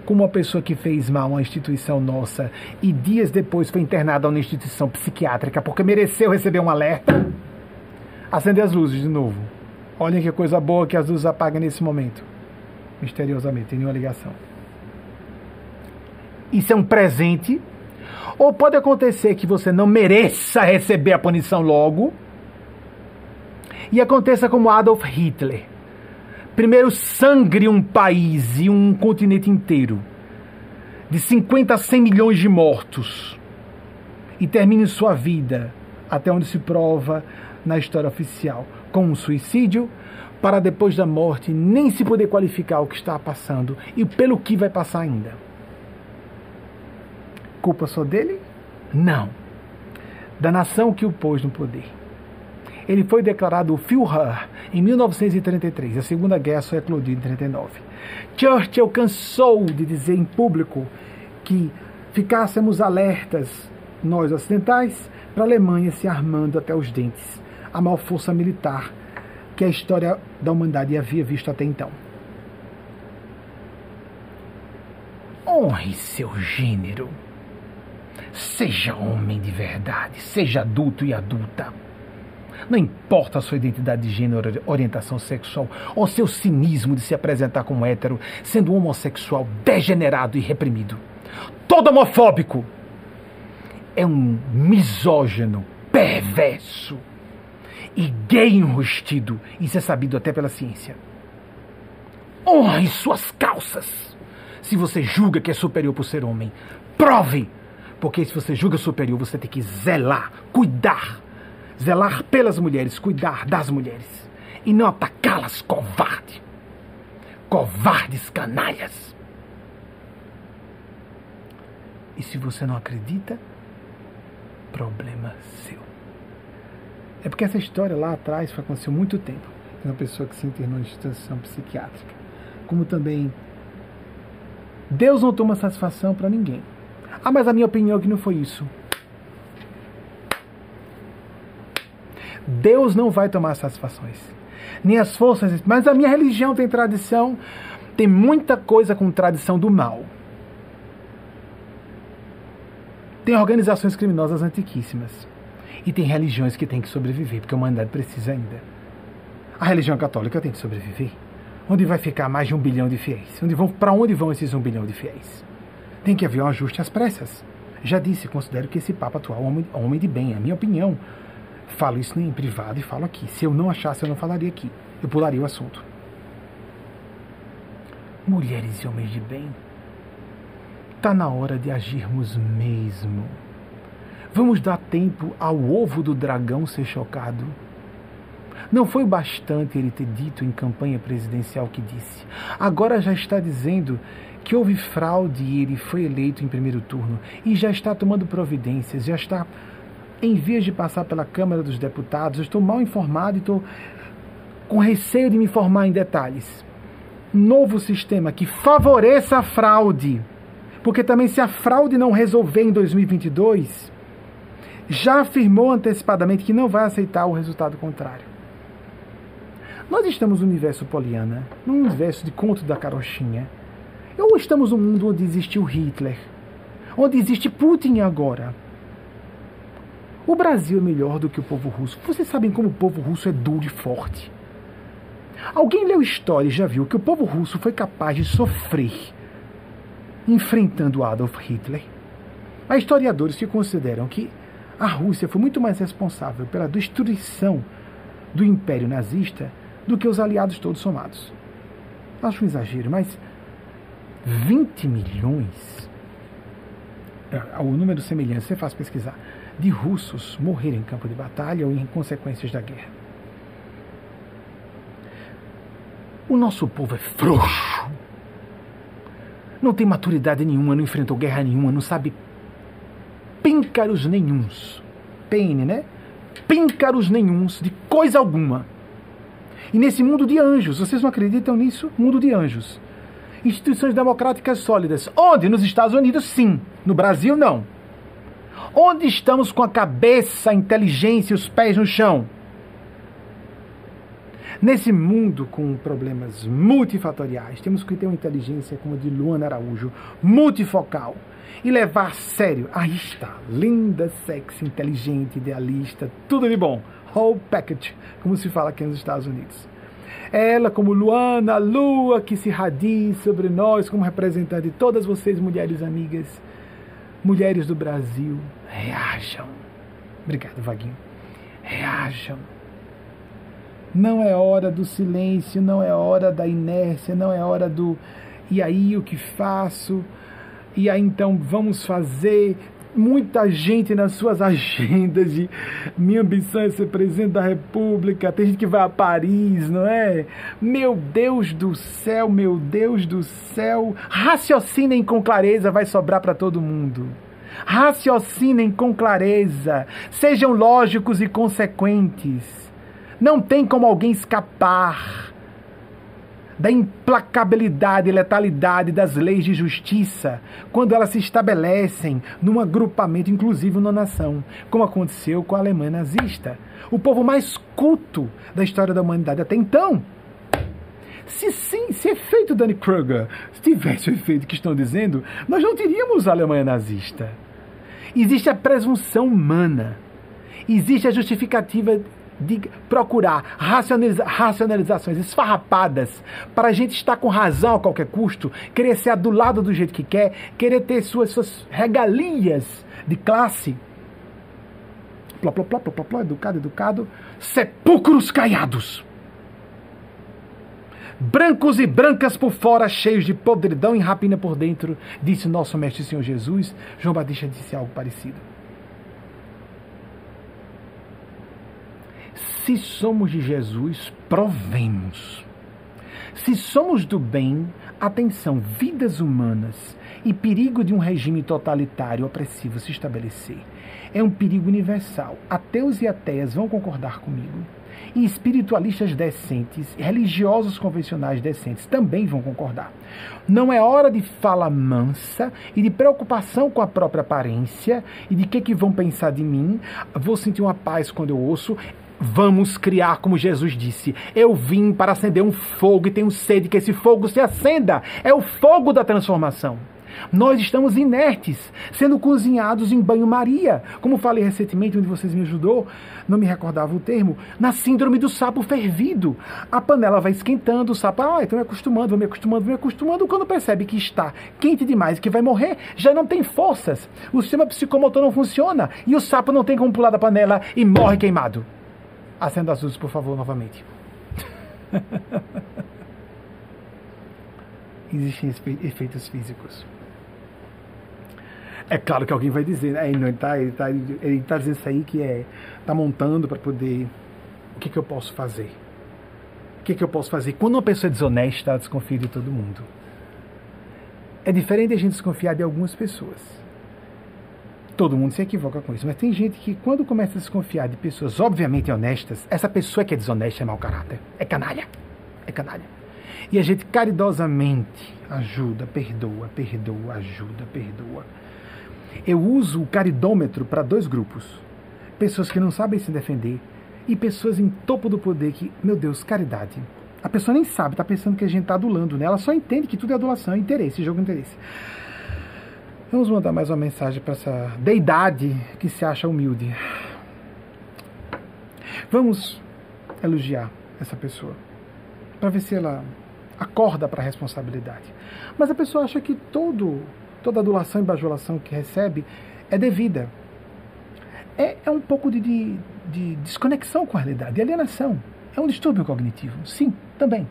como uma pessoa que fez mal a uma instituição nossa e dias depois foi internada numa instituição psiquiátrica porque mereceu receber um alerta, acender as luzes de novo. Olhem que coisa boa que as luzes apagam nesse momento. Misteriosamente, tem nenhuma ligação. Isso é um presente. Ou pode acontecer que você não mereça receber a punição logo. E aconteça como Adolf Hitler. Primeiro sangre um país e um continente inteiro. De 50 a 100 milhões de mortos. E termine sua vida, até onde se prova na história oficial, com um suicídio, para depois da morte nem se poder qualificar o que está passando e pelo que vai passar ainda. Culpa só dele? Não. Da nação que o pôs no poder. Ele foi declarado Führer em 1933. A Segunda Guerra só eclodiu em 39. Churchill cansou de dizer em público que ficássemos alertas, nós ocidentais, para a Alemanha se armando até os dentes, a maior força militar que a história da humanidade havia visto até então. Honre seu gênero. Seja homem de verdade, seja adulto e adulta. Não importa a sua identidade de gênero, orientação sexual ou seu cinismo de se apresentar como hétero, sendo homossexual degenerado e reprimido. Todo homofóbico é um misógino perverso e gay enrustido. Isso é sabido até pela ciência. Honre suas calças. Se você julga que é superior por ser homem, prove porque se você julga superior, você tem que zelar, cuidar. Zelar pelas mulheres, cuidar das mulheres. E não atacá-las, covarde. Covardes canalhas. E se você não acredita, problema seu. É porque essa história lá atrás foi aconteceu muito tempo. Uma pessoa que se internou em instituição psiquiátrica. Como também Deus não toma satisfação para ninguém. Ah, mas a minha opinião é que não foi isso. Deus não vai tomar satisfações. Nem as forças. Mas a minha religião tem tradição. Tem muita coisa com tradição do mal. Tem organizações criminosas antiquíssimas. E tem religiões que têm que sobreviver, porque a humanidade precisa ainda. A religião católica tem que sobreviver. Onde vai ficar mais de um bilhão de fiéis? Onde vão, para onde vão esses um bilhão de fiéis? Tem que haver um ajuste às pressas. Já disse, considero que esse Papa atual é um homem, de bem, é a minha opinião. Falo isso em privado e falo aqui. Se eu não achasse, eu não falaria aqui. Eu pularia o assunto. Mulheres e homens de bem, está na hora de agirmos mesmo. Vamos dar tempo ao ovo do dragão ser chocado. Não foi bastante ele ter dito em campanha presidencial que disse. Agora já está dizendo que houve fraude e ele foi eleito em primeiro turno e já está tomando providências, já está em vez de passar pela Câmara dos Deputados, eu estou mal informado e estou com receio de me informar em detalhes. Novo sistema que favoreça a fraude. Porque também, se a fraude não resolver em 2022, já afirmou antecipadamente que não vai aceitar o resultado contrário. Nós estamos no universo poliana, no universo de conto da carochinha ou estamos num mundo onde existiu Hitler? Onde existe Putin agora? O Brasil é melhor do que o povo russo. Vocês sabem como o povo russo é duro e forte. Alguém leu história e já viu que o povo russo foi capaz de sofrer enfrentando Adolf Hitler? Há historiadores que consideram que a Rússia foi muito mais responsável pela destruição do Império Nazista do que os aliados todos somados. Acho um exagero, mas 20 milhões, é, o número semelhante, você faz pesquisar, de russos morreram em campo de batalha ou em consequências da guerra. O nosso povo é frouxo. Não tem maturidade nenhuma, não enfrentou guerra nenhuma, não sabe píncaros nenhuns. PN, né? Píncaros nenhuns de coisa alguma. E nesse mundo de anjos, vocês não acreditam nisso? Mundo de anjos instituições democráticas sólidas. Onde? Nos Estados Unidos, sim. No Brasil, não. Onde estamos com a cabeça, a inteligência e os pés no chão? Nesse mundo com problemas multifatoriais, temos que ter uma inteligência como a de Luana Araújo, multifocal, e levar a sério. Aí está, linda, sexy, inteligente, idealista, tudo de bom. Whole package, como se fala aqui nos Estados Unidos. Ela, como Luana, a lua que se radia sobre nós, como representante de todas vocês, mulheres amigas, mulheres do Brasil, reajam. Obrigado, Vaguinho. Reajam não é hora do silêncio, não é hora da inércia, não é hora do e aí o que faço? E aí então vamos fazer. Muita gente nas suas agendas de minha ambição é ser presidente da República, tem gente que vai a Paris, não é? Meu Deus do céu, meu Deus do céu. Raciocinem com clareza, vai sobrar para todo mundo. Raciocinem com clareza, sejam lógicos e consequentes não tem como alguém escapar da implacabilidade e letalidade das leis de justiça quando elas se estabelecem num agrupamento, inclusive na nação, como aconteceu com a Alemanha nazista. O povo mais culto da história da humanidade até então. Se sim, se efeito Danny Kruger tivesse o efeito que estão dizendo, nós não teríamos a Alemanha nazista. Existe a presunção humana. Existe a justificativa de procurar racionaliza racionalizações esfarrapadas para a gente estar com razão a qualquer custo, querer ser adulado do jeito que quer, querer ter suas, suas regalias de classe. Plá, plá, plá, plá, plá, educado, educado. Sepulcros caiados. Brancos e brancas por fora, cheios de podridão e rapina por dentro, disse nosso Mestre Senhor Jesus. João Batista disse algo parecido. Se somos de Jesus, provemos. Se somos do bem, atenção, vidas humanas e perigo de um regime totalitário opressivo se estabelecer. É um perigo universal. Ateus e ateias vão concordar comigo. E espiritualistas decentes, religiosos convencionais decentes também vão concordar. Não é hora de fala mansa e de preocupação com a própria aparência e de que, que vão pensar de mim. Vou sentir uma paz quando eu ouço. Vamos criar, como Jesus disse: Eu vim para acender um fogo e tenho sede que esse fogo se acenda. É o fogo da transformação. Nós estamos inertes, sendo cozinhados em banho-maria. Como falei recentemente, onde vocês me ajudou, não me recordava o termo, na síndrome do sapo fervido. A panela vai esquentando, o sapo, ah, estou me acostumando, vou me acostumando, vou me acostumando. Quando percebe que está quente demais e que vai morrer, já não tem forças. O sistema psicomotor não funciona e o sapo não tem como pular da panela e morre queimado. Acenda as luzes, por favor, novamente. Existem efeitos físicos. É claro que alguém vai dizer, né? ele está ele tá, ele tá dizendo isso aí que é. Está montando para poder. O que, que eu posso fazer? O que, que eu posso fazer? Quando uma pessoa é desonesta, ela desconfia de todo mundo. É diferente a gente desconfiar de algumas pessoas todo mundo se equivoca com isso, mas tem gente que, quando começa a desconfiar de pessoas obviamente honestas, essa pessoa que é desonesta é mau caráter, é canalha. É canalha. E a gente caridosamente ajuda, perdoa, perdoa, ajuda, perdoa. Eu uso o caridômetro para dois grupos: pessoas que não sabem se defender e pessoas em topo do poder que, meu Deus, caridade. A pessoa nem sabe, está pensando que a gente está adulando, né? Ela só entende que tudo é adulação, interesse, jogo de interesse. Vamos mandar mais uma mensagem para essa deidade que se acha humilde. Vamos elogiar essa pessoa para ver se ela acorda para a responsabilidade. Mas a pessoa acha que todo, toda adulação e bajulação que recebe é devida. É, é um pouco de, de, de desconexão com a realidade, de alienação. É um distúrbio cognitivo, sim, também.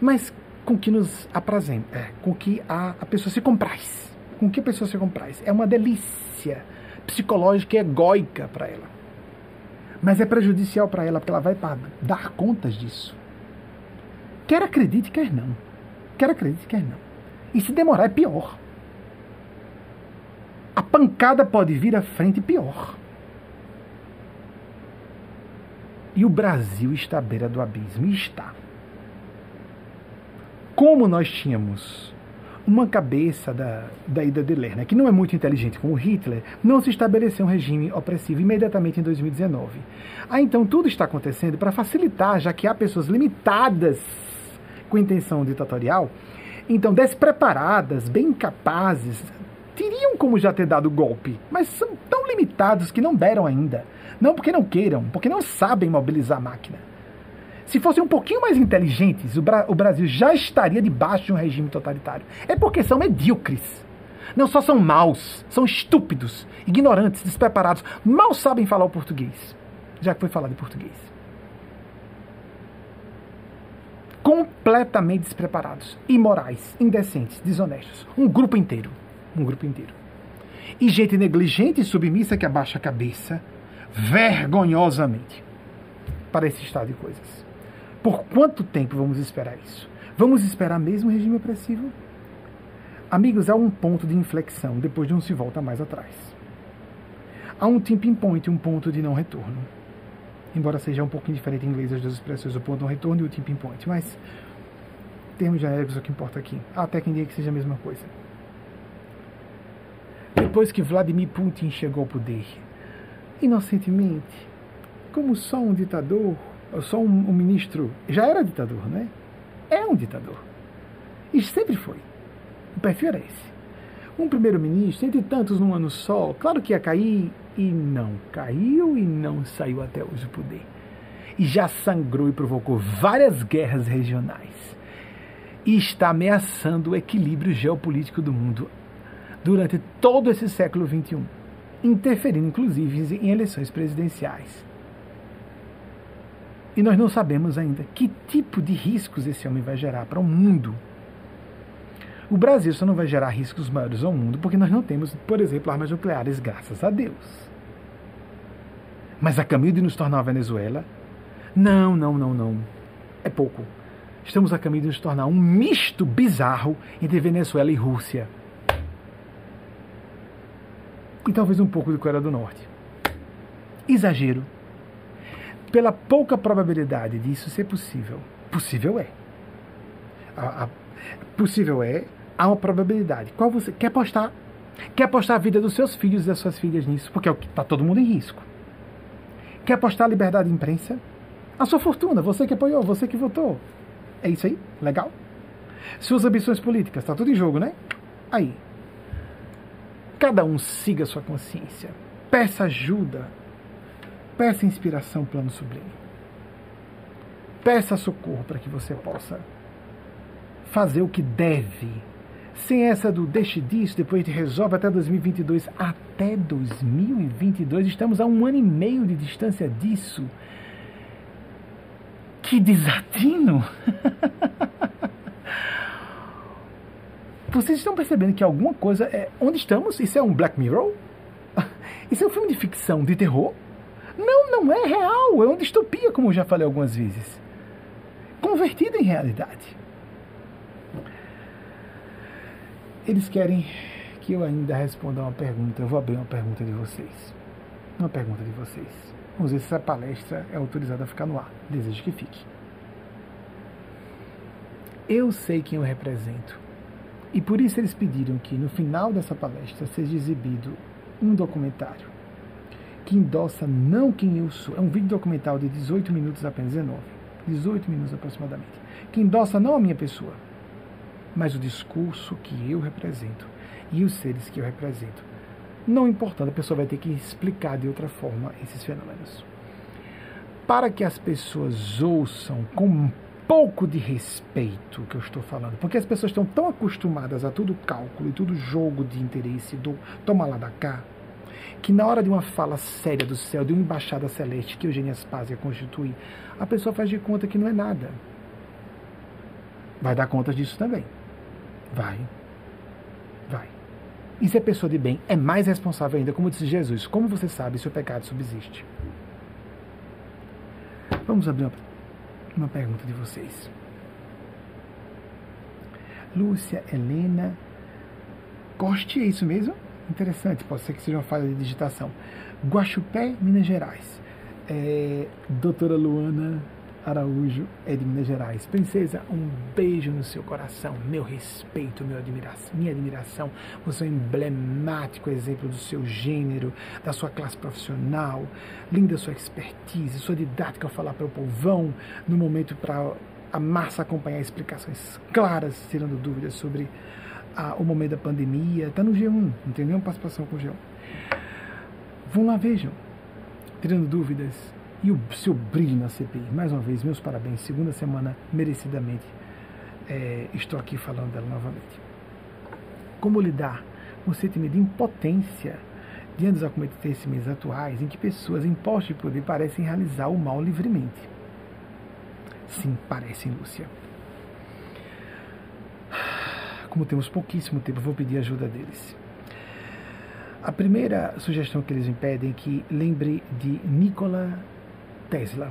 Mas com que nos aprazenta, é, com que a, a pessoa se compraz com que pessoa se compraz. É uma delícia psicológica e egóica para ela. Mas é prejudicial para ela, porque ela vai dar contas disso. Quer acredite, quer não. Quer acredite, quer não. E se demorar, é pior. A pancada pode vir à frente pior. E o Brasil está à beira do abismo. E está. Como nós tínhamos uma cabeça da, da Ida de Lerner, que não é muito inteligente como Hitler, não se estabeleceu um regime opressivo imediatamente em 2019. Ah, então tudo está acontecendo para facilitar, já que há pessoas limitadas com intenção ditatorial, então despreparadas, bem capazes, teriam como já ter dado golpe, mas são tão limitados que não deram ainda. Não porque não queiram, porque não sabem mobilizar a máquina. Se fossem um pouquinho mais inteligentes, o, Bra o Brasil já estaria debaixo de um regime totalitário. É porque são medíocres. Não só são maus, são estúpidos, ignorantes, despreparados, mal sabem falar o português, já que foi falado em português. Completamente despreparados, imorais, indecentes, desonestos. Um grupo inteiro. Um grupo inteiro. E gente negligente e submissa que abaixa a cabeça vergonhosamente para esse estado de coisas. Por quanto tempo vamos esperar isso? Vamos esperar mesmo o regime opressivo? Amigos, há um ponto de inflexão, depois de não se volta mais atrás. Há um tipping point, um ponto de não retorno. Embora seja um pouquinho diferente em inglês as duas expressões, o ponto de não retorno e o tipping point. Mas, termos genéricos é o que importa aqui. Até quem diga que seja a mesma coisa. Depois que Vladimir Putin chegou ao poder, inocentemente, como só um ditador, só um, um ministro já era ditador, né? É um ditador. E sempre foi. O perfil era esse. Um primeiro-ministro, entre tantos num ano só, claro que ia cair e não caiu e não saiu até hoje do poder. E já sangrou e provocou várias guerras regionais. E está ameaçando o equilíbrio geopolítico do mundo durante todo esse século XXI, interferindo inclusive em eleições presidenciais. E nós não sabemos ainda que tipo de riscos esse homem vai gerar para o mundo. O Brasil só não vai gerar riscos maiores ao mundo porque nós não temos, por exemplo, armas nucleares, graças a Deus. Mas a caminho de nos tornar a Venezuela? Não, não, não, não. É pouco. Estamos a caminho de nos tornar um misto bizarro entre Venezuela e Rússia. E talvez um pouco de Coreia do Norte. Exagero pela pouca probabilidade disso ser possível. Possível é. A, a, possível é, há uma probabilidade. Qual você quer apostar? Quer apostar a vida dos seus filhos e das suas filhas nisso? Porque está é todo mundo em risco. Quer apostar a liberdade de imprensa? A sua fortuna, você que apoiou, você que votou. É isso aí? Legal? Suas ambições políticas, está tudo em jogo, né? Aí. Cada um siga a sua consciência. Peça ajuda Peça inspiração, plano sublime. Peça socorro para que você possa fazer o que deve. Sem essa do deixe disso, depois te resolve até 2022. Até 2022, estamos a um ano e meio de distância disso. Que desatino! Vocês estão percebendo que alguma coisa é. Onde estamos? Isso é um Black Mirror? Isso é um filme de ficção, de terror? Não, não é real, é uma distopia, como eu já falei algumas vezes. Convertida em realidade. Eles querem que eu ainda responda uma pergunta. Eu vou abrir uma pergunta de vocês. Uma pergunta de vocês. Vamos ver se essa palestra é autorizada a ficar no ar. Desejo que fique. Eu sei quem eu represento. E por isso eles pediram que no final dessa palestra seja exibido um documentário que endossa não quem eu sou. É um vídeo documental de 18 minutos apenas, 19. 18 minutos aproximadamente. Que endossa não a minha pessoa, mas o discurso que eu represento e os seres que eu represento. Não importando, a pessoa vai ter que explicar de outra forma esses fenômenos. Para que as pessoas ouçam com um pouco de respeito que eu estou falando, porque as pessoas estão tão acostumadas a tudo cálculo e tudo jogo de interesse do toma lá da cá, que na hora de uma fala séria do céu, de uma embaixada celeste que Eugênia Spazia constitui, a pessoa faz de conta que não é nada. Vai dar conta disso também. Vai. Vai. E se é pessoa de bem, é mais responsável ainda, como disse Jesus. Como você sabe se o pecado subsiste? Vamos abrir uma, uma pergunta de vocês. Lúcia Helena Coste, é isso mesmo? Interessante, pode ser que seja uma falha de digitação. Guaxupé, Minas Gerais. É, doutora Luana, Araújo é de Minas Gerais. Princesa, um beijo no seu coração, meu respeito, meu admiração, minha admiração. Você é um emblemático exemplo do seu gênero, da sua classe profissional, linda sua expertise, sua didática ao falar para o povão, no momento para a massa acompanhar explicações claras, tirando dúvidas sobre a, o momento da pandemia. Está no G1, não tem nenhuma participação com o G1. Vão lá, vejam, tirando dúvidas e o seu brilho na CPI. Mais uma vez, meus parabéns. Segunda semana, merecidamente, é, estou aqui falando dela novamente. Como lidar com o sentimento de impotência diante dos acontecimentos atuais em que pessoas em poste de poder parecem realizar o mal livremente? Sim, parecem, Lúcia. Como temos pouquíssimo tempo, vou pedir ajuda deles. A primeira sugestão que eles me pedem é que lembre de Nikola Tesla.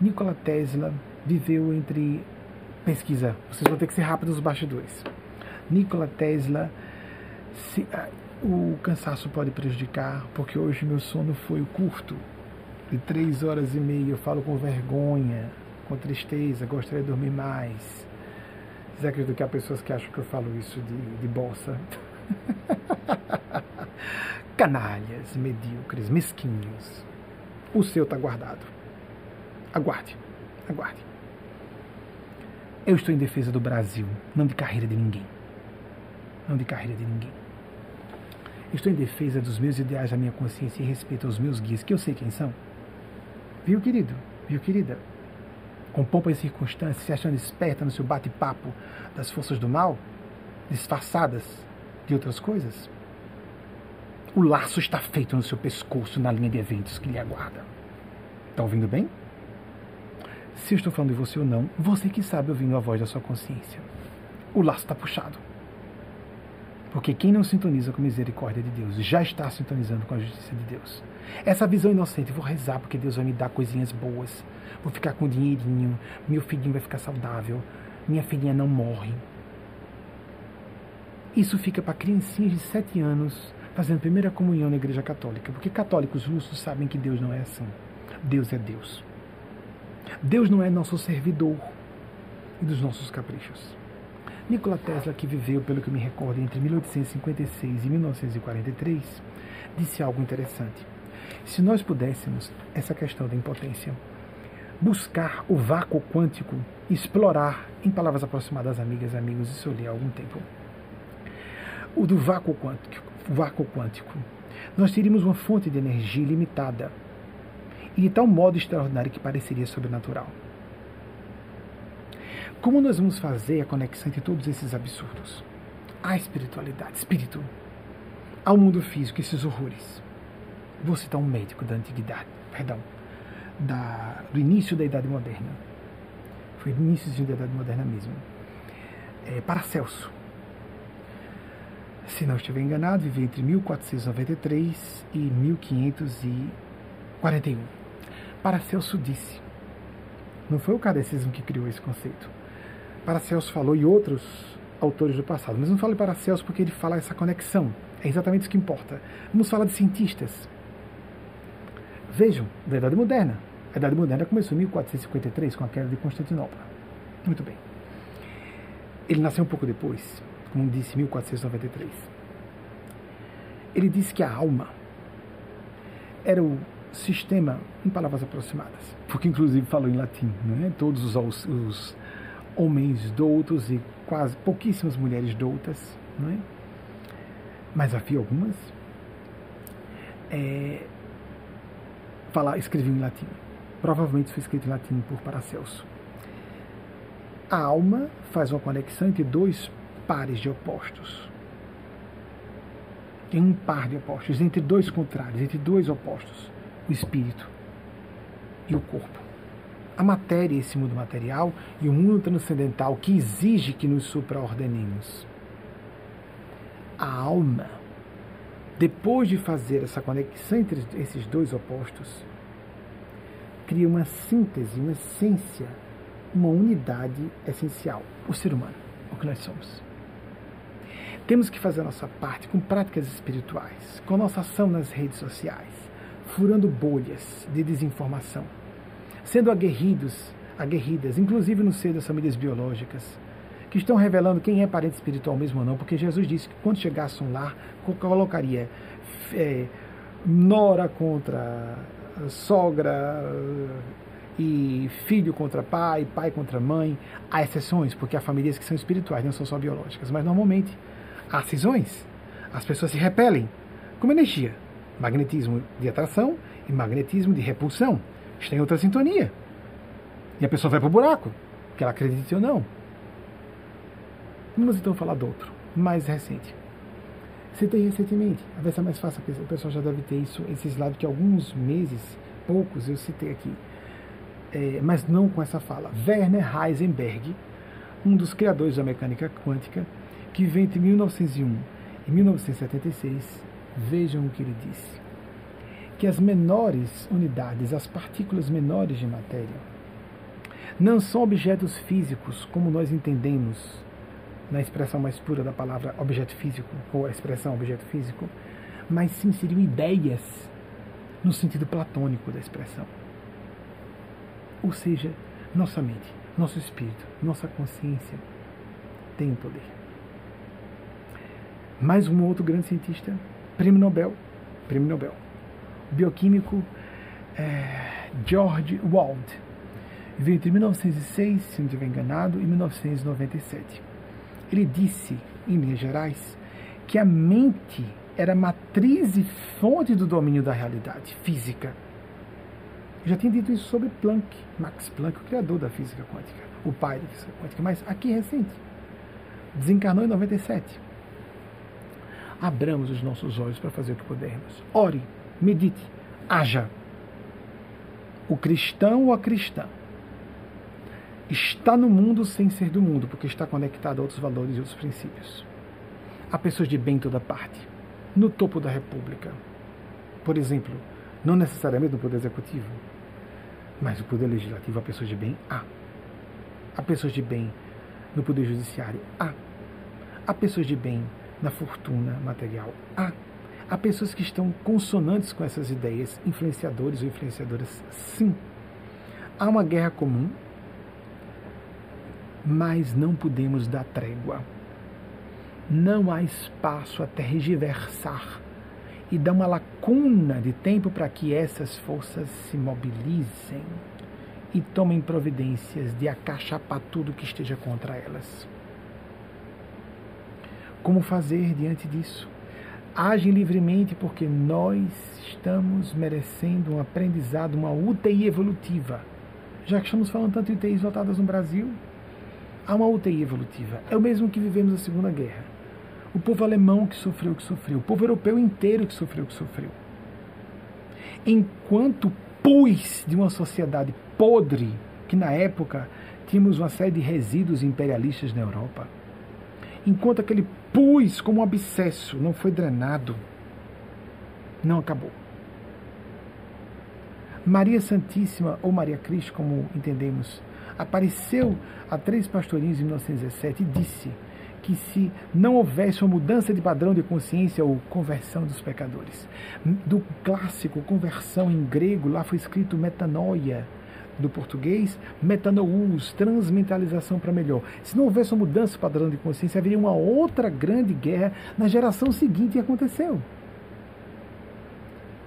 Nikola Tesla viveu entre. Pesquisa, vocês vão ter que ser rápidos nos bastidores. Nikola Tesla, se, uh, o cansaço pode prejudicar, porque hoje meu sono foi curto, de três horas e meia. Eu falo com vergonha, com tristeza, gostaria de dormir mais. Vocês acreditam que há pessoas que acham que eu falo isso de, de bolsa? Canalhas, medíocres, mesquinhos. O seu está guardado. Aguarde, aguarde. Eu estou em defesa do Brasil, não de carreira de ninguém. Não de carreira de ninguém. Estou em defesa dos meus ideais, da minha consciência e respeito aos meus guias, que eu sei quem são. Viu, querido? Viu, querida? Com pompa e circunstâncias, se achando esperta no seu bate-papo das forças do mal, disfarçadas de outras coisas? O laço está feito no seu pescoço na linha de eventos que lhe aguarda. Está ouvindo bem? Se eu estou falando de você ou não, você que sabe ouvindo a voz da sua consciência. O laço está puxado. Porque quem não sintoniza com a misericórdia de Deus já está sintonizando com a justiça de Deus. Essa visão inocente, vou rezar porque Deus vai me dar coisinhas boas. Vou ficar com dinheirinho, meu filhinho vai ficar saudável, minha filhinha não morre. Isso fica para criancinhas de 7 anos fazendo primeira comunhão na Igreja Católica, porque católicos russos sabem que Deus não é assim. Deus é Deus. Deus não é nosso servidor e dos nossos caprichos. Nikola Tesla, que viveu, pelo que me recordo, entre 1856 e 1943, disse algo interessante. Se nós pudéssemos, essa questão da impotência, buscar o vácuo quântico, explorar, em palavras aproximadas, amigas, amigos, isso eu li há algum tempo, o do vácuo quântico, vácuo quântico, nós teríamos uma fonte de energia ilimitada e de tal modo extraordinário que pareceria sobrenatural. Como nós vamos fazer a conexão entre todos esses absurdos? A espiritualidade, espírito, ao mundo físico, esses horrores. Vou citar um médico da antiguidade, perdão, da, do início da Idade Moderna. Foi no início da Idade Moderna mesmo. É, Paracelso se não estiver enganado, viveu entre 1493 e 1541. Paracelso disse, não foi o kardecismo que criou esse conceito. Paracelso falou e outros autores do passado, mas não falo de Paracelso porque ele fala essa conexão. É exatamente isso que importa. Vamos falar de cientistas. Vejam, da Idade Moderna. A Idade Moderna começou em 1453 com a queda de Constantinopla. Muito bem. Ele nasceu um pouco depois, como disse 1493. Ele disse que a alma era o sistema, em palavras aproximadas, porque inclusive falou em latim, não é? Todos os, os homens doutos e quase pouquíssimas mulheres doutas, não é? Mas havia algumas. É, falar, escreviam em latim. Provavelmente foi escrito em latim por Paracelso. A alma faz uma conexão entre dois pares de opostos. Tem um par de opostos, entre dois contrários, entre dois opostos: o espírito e o corpo. A matéria, esse mundo material, e o mundo transcendental que exige que nos supraordenemos. A alma, depois de fazer essa conexão entre esses dois opostos, cria uma síntese, uma essência, uma unidade essencial, o ser humano, o que nós somos. Temos que fazer a nossa parte com práticas espirituais, com nossa ação nas redes sociais, furando bolhas de desinformação, sendo aguerridos, aguerridas, inclusive no seio das famílias biológicas, que estão revelando quem é parente espiritual mesmo ou não, porque Jesus disse que quando chegasse um lar, colocaria é, nora contra sogra e filho contra pai, pai contra mãe. Há exceções, porque há famílias que são espirituais, não são só biológicas, mas normalmente há cisões. As pessoas se repelem como energia. Magnetismo de atração e magnetismo de repulsão. Está em outra sintonia. E a pessoa vai para o buraco, que ela acredite ou não. Vamos então falar do outro, mais recente. Citei recentemente, a versão mais fácil, o pessoal já deve ter isso, esse slide que alguns meses, poucos, eu citei aqui, é, mas não com essa fala. Werner Heisenberg, um dos criadores da mecânica quântica, que veio entre 1901 e 1976, vejam o que ele disse. Que as menores unidades, as partículas menores de matéria, não são objetos físicos como nós entendemos na expressão mais pura da palavra objeto físico, ou a expressão objeto físico, mas sim seriam ideias no sentido platônico da expressão. Ou seja, nossa mente, nosso espírito, nossa consciência tem poder. Mais um outro grande cientista, prêmio Nobel, prêmio Nobel, bioquímico é, George Wald, veio entre 1906, se não estiver enganado, e 1997 ele disse, em linhas gerais, que a mente era matriz e fonte do domínio da realidade física. Eu já tinha dito isso sobre Planck, Max Planck, o criador da física quântica, o pai da física quântica, mas aqui recente. Desencarnou em 97. Abramos os nossos olhos para fazer o que pudermos. Ore, medite, haja. O cristão ou a cristã está no mundo sem ser do mundo, porque está conectado a outros valores e outros princípios. Há pessoas de bem em toda parte, no topo da República. Por exemplo, não necessariamente no Poder Executivo, mas no Poder Legislativo há pessoas de bem? Há. Há pessoas de bem no Poder Judiciário? Há. Há pessoas de bem na fortuna material? Há. Há pessoas que estão consonantes com essas ideias, influenciadores ou influenciadoras? Sim. Há uma guerra comum mas não podemos dar trégua. Não há espaço a tergiversar e dar uma lacuna de tempo para que essas forças se mobilizem e tomem providências de acachapar tudo que esteja contra elas. Como fazer diante disso? Agem livremente porque nós estamos merecendo um aprendizado, uma UTI evolutiva. Já que estamos falando tanto de UTIs votadas no Brasil, Há uma UTI evolutiva. É o mesmo que vivemos a Segunda Guerra. O povo alemão que sofreu o que sofreu. O povo europeu inteiro que sofreu o que sofreu. Enquanto pus de uma sociedade podre, que na época tínhamos uma série de resíduos imperialistas na Europa, enquanto aquele pus como um abscesso não foi drenado, não acabou. Maria Santíssima, ou Maria Cristo, como entendemos, apareceu a três pastorinhos em 1917 e disse que se não houvesse uma mudança de padrão de consciência ou conversão dos pecadores, do clássico conversão em grego, lá foi escrito metanoia, do português, metanous, transmentalização para melhor. Se não houvesse uma mudança de padrão de consciência, haveria uma outra grande guerra na geração seguinte e aconteceu.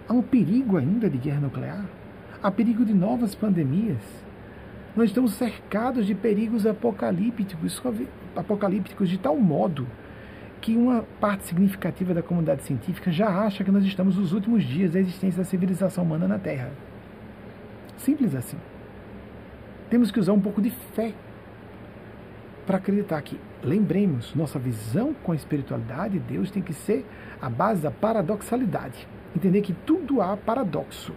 Há um perigo ainda de guerra nuclear. Há perigo de novas pandemias. Nós estamos cercados de perigos apocalípticos, apocalípticos de tal modo que uma parte significativa da comunidade científica já acha que nós estamos nos últimos dias da existência da civilização humana na Terra. Simples assim. Temos que usar um pouco de fé para acreditar que, lembremos, nossa visão com a espiritualidade de Deus tem que ser a base da paradoxalidade. Entender que tudo há paradoxo.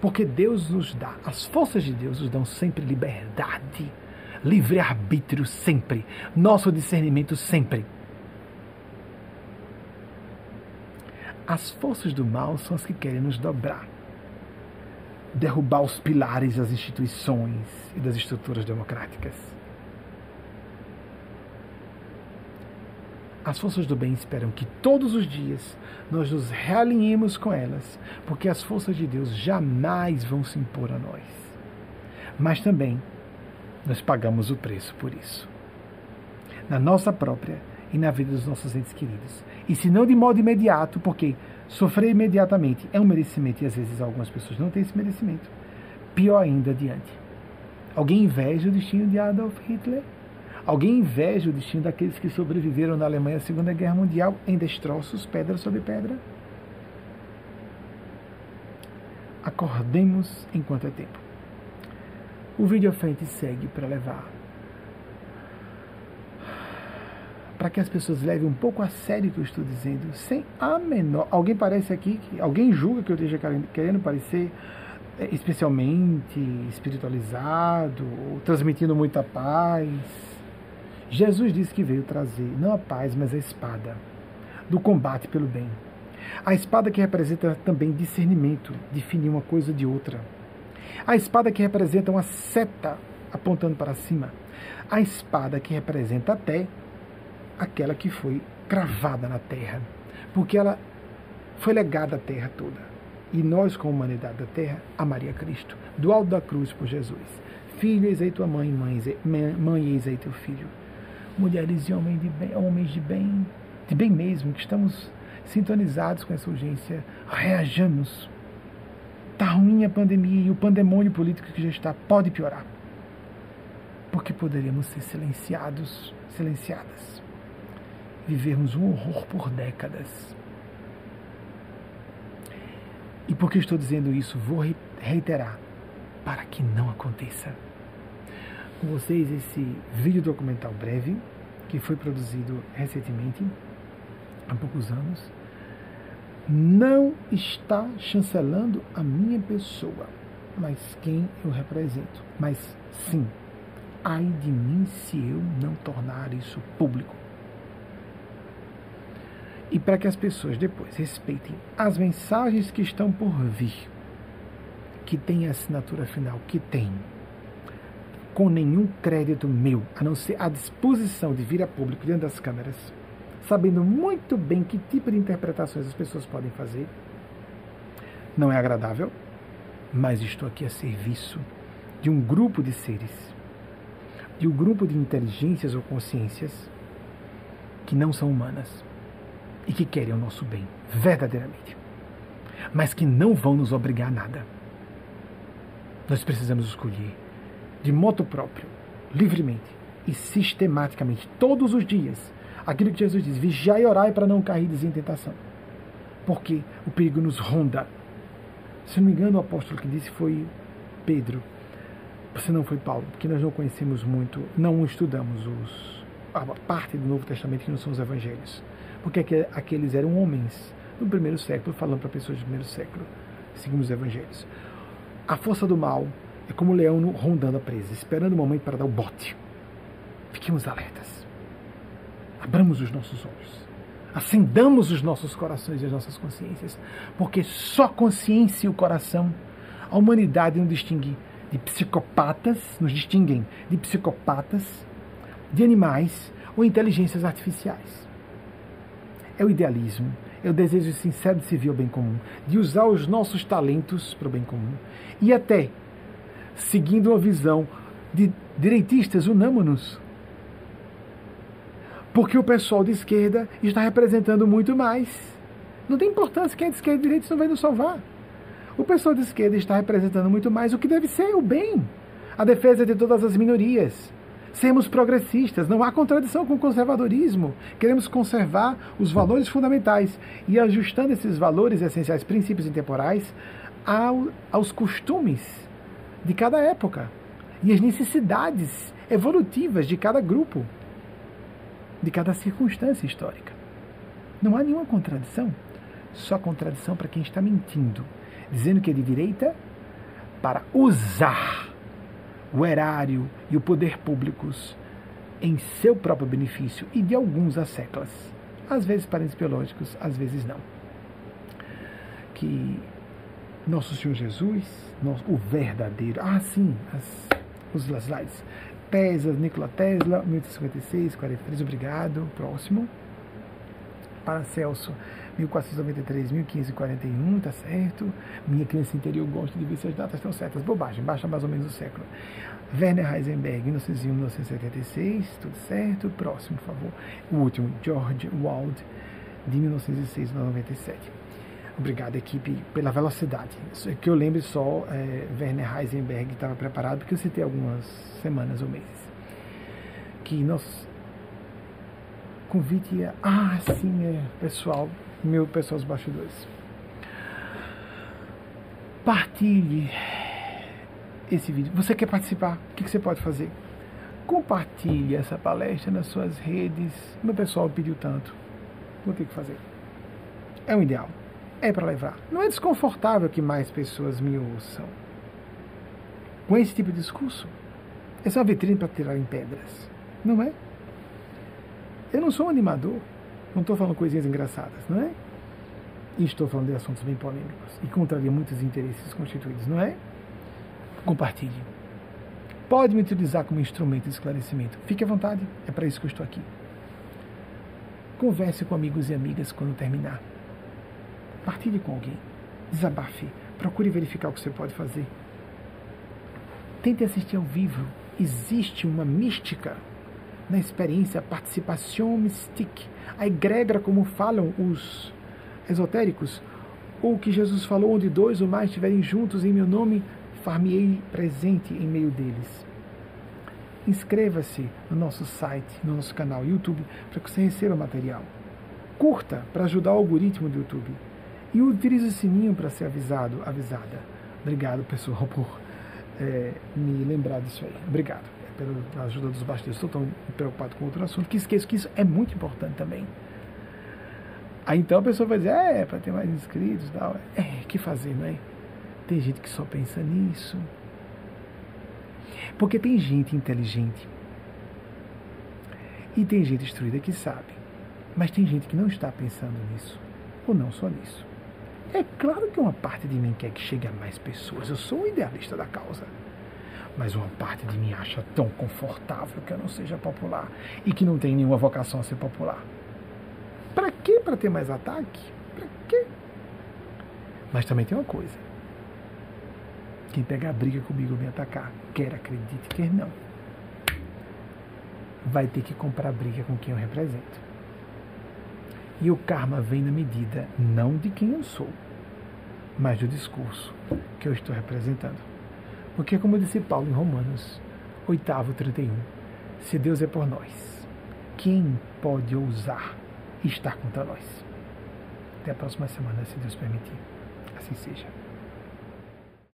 Porque Deus nos dá, as forças de Deus nos dão sempre liberdade, livre-arbítrio sempre, nosso discernimento sempre. As forças do mal são as que querem nos dobrar, derrubar os pilares das instituições e das estruturas democráticas. As forças do bem esperam que todos os dias nós nos realinhemos com elas, porque as forças de Deus jamais vão se impor a nós. mas também nós pagamos o preço por isso. Na nossa própria e na vida dos nossos entes queridos. E se não de modo imediato, porque sofrer imediatamente é um merecimento e às vezes algumas pessoas não têm esse merecimento. Pior ainda adiante. Alguém inveja o destino de Adolf Hitler? Alguém inveja o destino daqueles que sobreviveram na Alemanha à Segunda Guerra Mundial em destroços, pedra sobre pedra? Acordemos enquanto é tempo. O vídeo à frente segue para levar para que as pessoas levem um pouco a sério o que eu estou dizendo, sem a menor. Alguém parece aqui que alguém julga que eu esteja querendo parecer é, especialmente espiritualizado, ou transmitindo muita paz. Jesus disse que veio trazer não a paz, mas a espada do combate pelo bem. A espada que representa também discernimento, definir uma coisa de outra. A espada que representa uma seta apontando para cima. A espada que representa até aquela que foi cravada na terra, porque ela foi legada à terra toda. E nós, com a humanidade da terra, a Maria Cristo, do alto da cruz por Jesus. Filho, eis aí tua mãe, mãe, mãe, eis aí teu filho. Mulheres e homens de bem, homens de bem, de bem mesmo, que estamos sintonizados com essa urgência, reajamos. Está ruim a pandemia e o pandemônio político que já está pode piorar. Porque poderíamos ser silenciados, silenciadas. Vivermos um horror por décadas e por que estou dizendo isso? Vou reiterar, para que não aconteça. Com vocês esse vídeo documental breve, que foi produzido recentemente, há poucos anos, não está chancelando a minha pessoa, mas quem eu represento. Mas sim, ai de mim se eu não tornar isso público e para que as pessoas depois respeitem as mensagens que estão por vir, que tem a assinatura final, que tem, com nenhum crédito meu, a não ser a disposição de vir a público diante das câmeras, sabendo muito bem que tipo de interpretações as pessoas podem fazer. Não é agradável, mas estou aqui a serviço de um grupo de seres, de um grupo de inteligências ou consciências que não são humanas e que querem o nosso bem, verdadeiramente, mas que não vão nos obrigar a nada. Nós precisamos escolher de moto próprio, livremente e sistematicamente, todos os dias, aquilo que Jesus diz: vigiai e orai para não cair em tentação, porque o perigo nos ronda. Se não me engano, o apóstolo que disse foi Pedro, se não foi Paulo, porque nós não conhecemos muito, não estudamos os, a parte do Novo Testamento que não são os evangelhos porque aqueles eram homens do primeiro século, falando para pessoas do primeiro século, segundo os evangelhos. A força do mal é como o leão rondando a presa, esperando o momento para dar o bote. Fiquemos alertas. Abramos os nossos olhos. Acendamos os nossos corações e as nossas consciências, porque só consciência e o coração, a humanidade não distingue de psicopatas, nos distinguem de psicopatas, de animais ou inteligências artificiais é o idealismo, é o desejo sincero de servir ao bem comum, de usar os nossos talentos para o bem comum e até seguindo uma visão de direitistas unâmonos. Porque o pessoal de esquerda está representando muito mais. Não tem importância quem é de esquerda e direita, isso não vai nos salvar. O pessoal de esquerda está representando muito mais o que deve ser o bem, a defesa de todas as minorias, sermos progressistas. Não há contradição com o conservadorismo. Queremos conservar os valores fundamentais e ajustando esses valores essenciais, princípios intemporais, ao, aos costumes de cada época e as necessidades evolutivas de cada grupo, de cada circunstância histórica. Não há nenhuma contradição, só contradição para quem está mentindo, dizendo que é de direita para usar o erário e o poder públicos em seu próprio benefício e de alguns há séculos. Às vezes parentes biológicos, às vezes não. Que nosso Senhor Jesus, nosso, o verdadeiro, ah sim, as, os slides. Tesla, Nikola Tesla, 1856, 43, obrigado. Próximo. Paracelso, 1493, 1541, tá certo? Minha criança interior gosta de ver se as datas estão certas. Bobagem, baixa mais ou menos o século. Werner Heisenberg, 1901, 1976, tudo certo. Próximo, por favor. O último, George Wald, de 1906 a 97. Obrigado, equipe, pela velocidade. Que eu lembre só, é, Werner Heisenberg estava preparado, porque eu citei algumas semanas ou meses. Que nós convite a. Ah, sim, é, pessoal, meu pessoal dos bastidores. Partilhe esse vídeo. Você quer participar? O que você pode fazer? Compartilhe essa palestra nas suas redes. Meu pessoal pediu tanto. Vou ter que fazer. É um ideal. É para levar. Não é desconfortável que mais pessoas me ouçam. Com esse tipo de discurso. Essa é uma vitrine para tirar em pedras. Não é? Eu não sou um animador. Não estou falando coisinhas engraçadas, não é? E estou falando de assuntos bem polêmicos e contraria muitos interesses constituídos, não é? Compartilhe. Pode me utilizar como instrumento de esclarecimento. Fique à vontade, é para isso que eu estou aqui. Converse com amigos e amigas quando terminar. Partilhe com alguém. Desabafe. Procure verificar o que você pode fazer. Tente assistir ao vivo. Existe uma mística na experiência, participação mystique, a egrégora, como falam os esotéricos, ou que Jesus falou, onde dois ou mais estiverem juntos em meu nome, far-me-ei presente em meio deles. Inscreva-se no nosso site, no nosso canal YouTube, para que você receba material. Curta para ajudar o algoritmo do YouTube. E utilize o sininho para ser avisado, avisada. Obrigado, pessoal, por é, me lembrar disso aí. Obrigado pela ajuda dos bastidores. Estou tão preocupado com outro assunto que esqueço que isso é muito importante também. Aí então a pessoa vai dizer, é, para ter mais inscritos e tal. É, que fazer, não é? Tem gente que só pensa nisso. Porque tem gente inteligente. E tem gente instruída que sabe. Mas tem gente que não está pensando nisso. Ou não só nisso. É claro que uma parte de mim quer que chegue a mais pessoas. Eu sou um idealista da causa mas uma parte de mim acha tão confortável que eu não seja popular e que não tem nenhuma vocação a ser popular. Para quê? Para ter mais ataque? Para quê? Mas também tem uma coisa. Quem pegar briga comigo me atacar, quer acredite, quer não, vai ter que comprar briga com quem eu represento. E o karma vem na medida não de quem eu sou, mas do discurso que eu estou representando. Porque, como disse Paulo em Romanos 8, 31, se Deus é por nós, quem pode ousar estar contra nós? Até a próxima semana, se Deus permitir. Assim seja.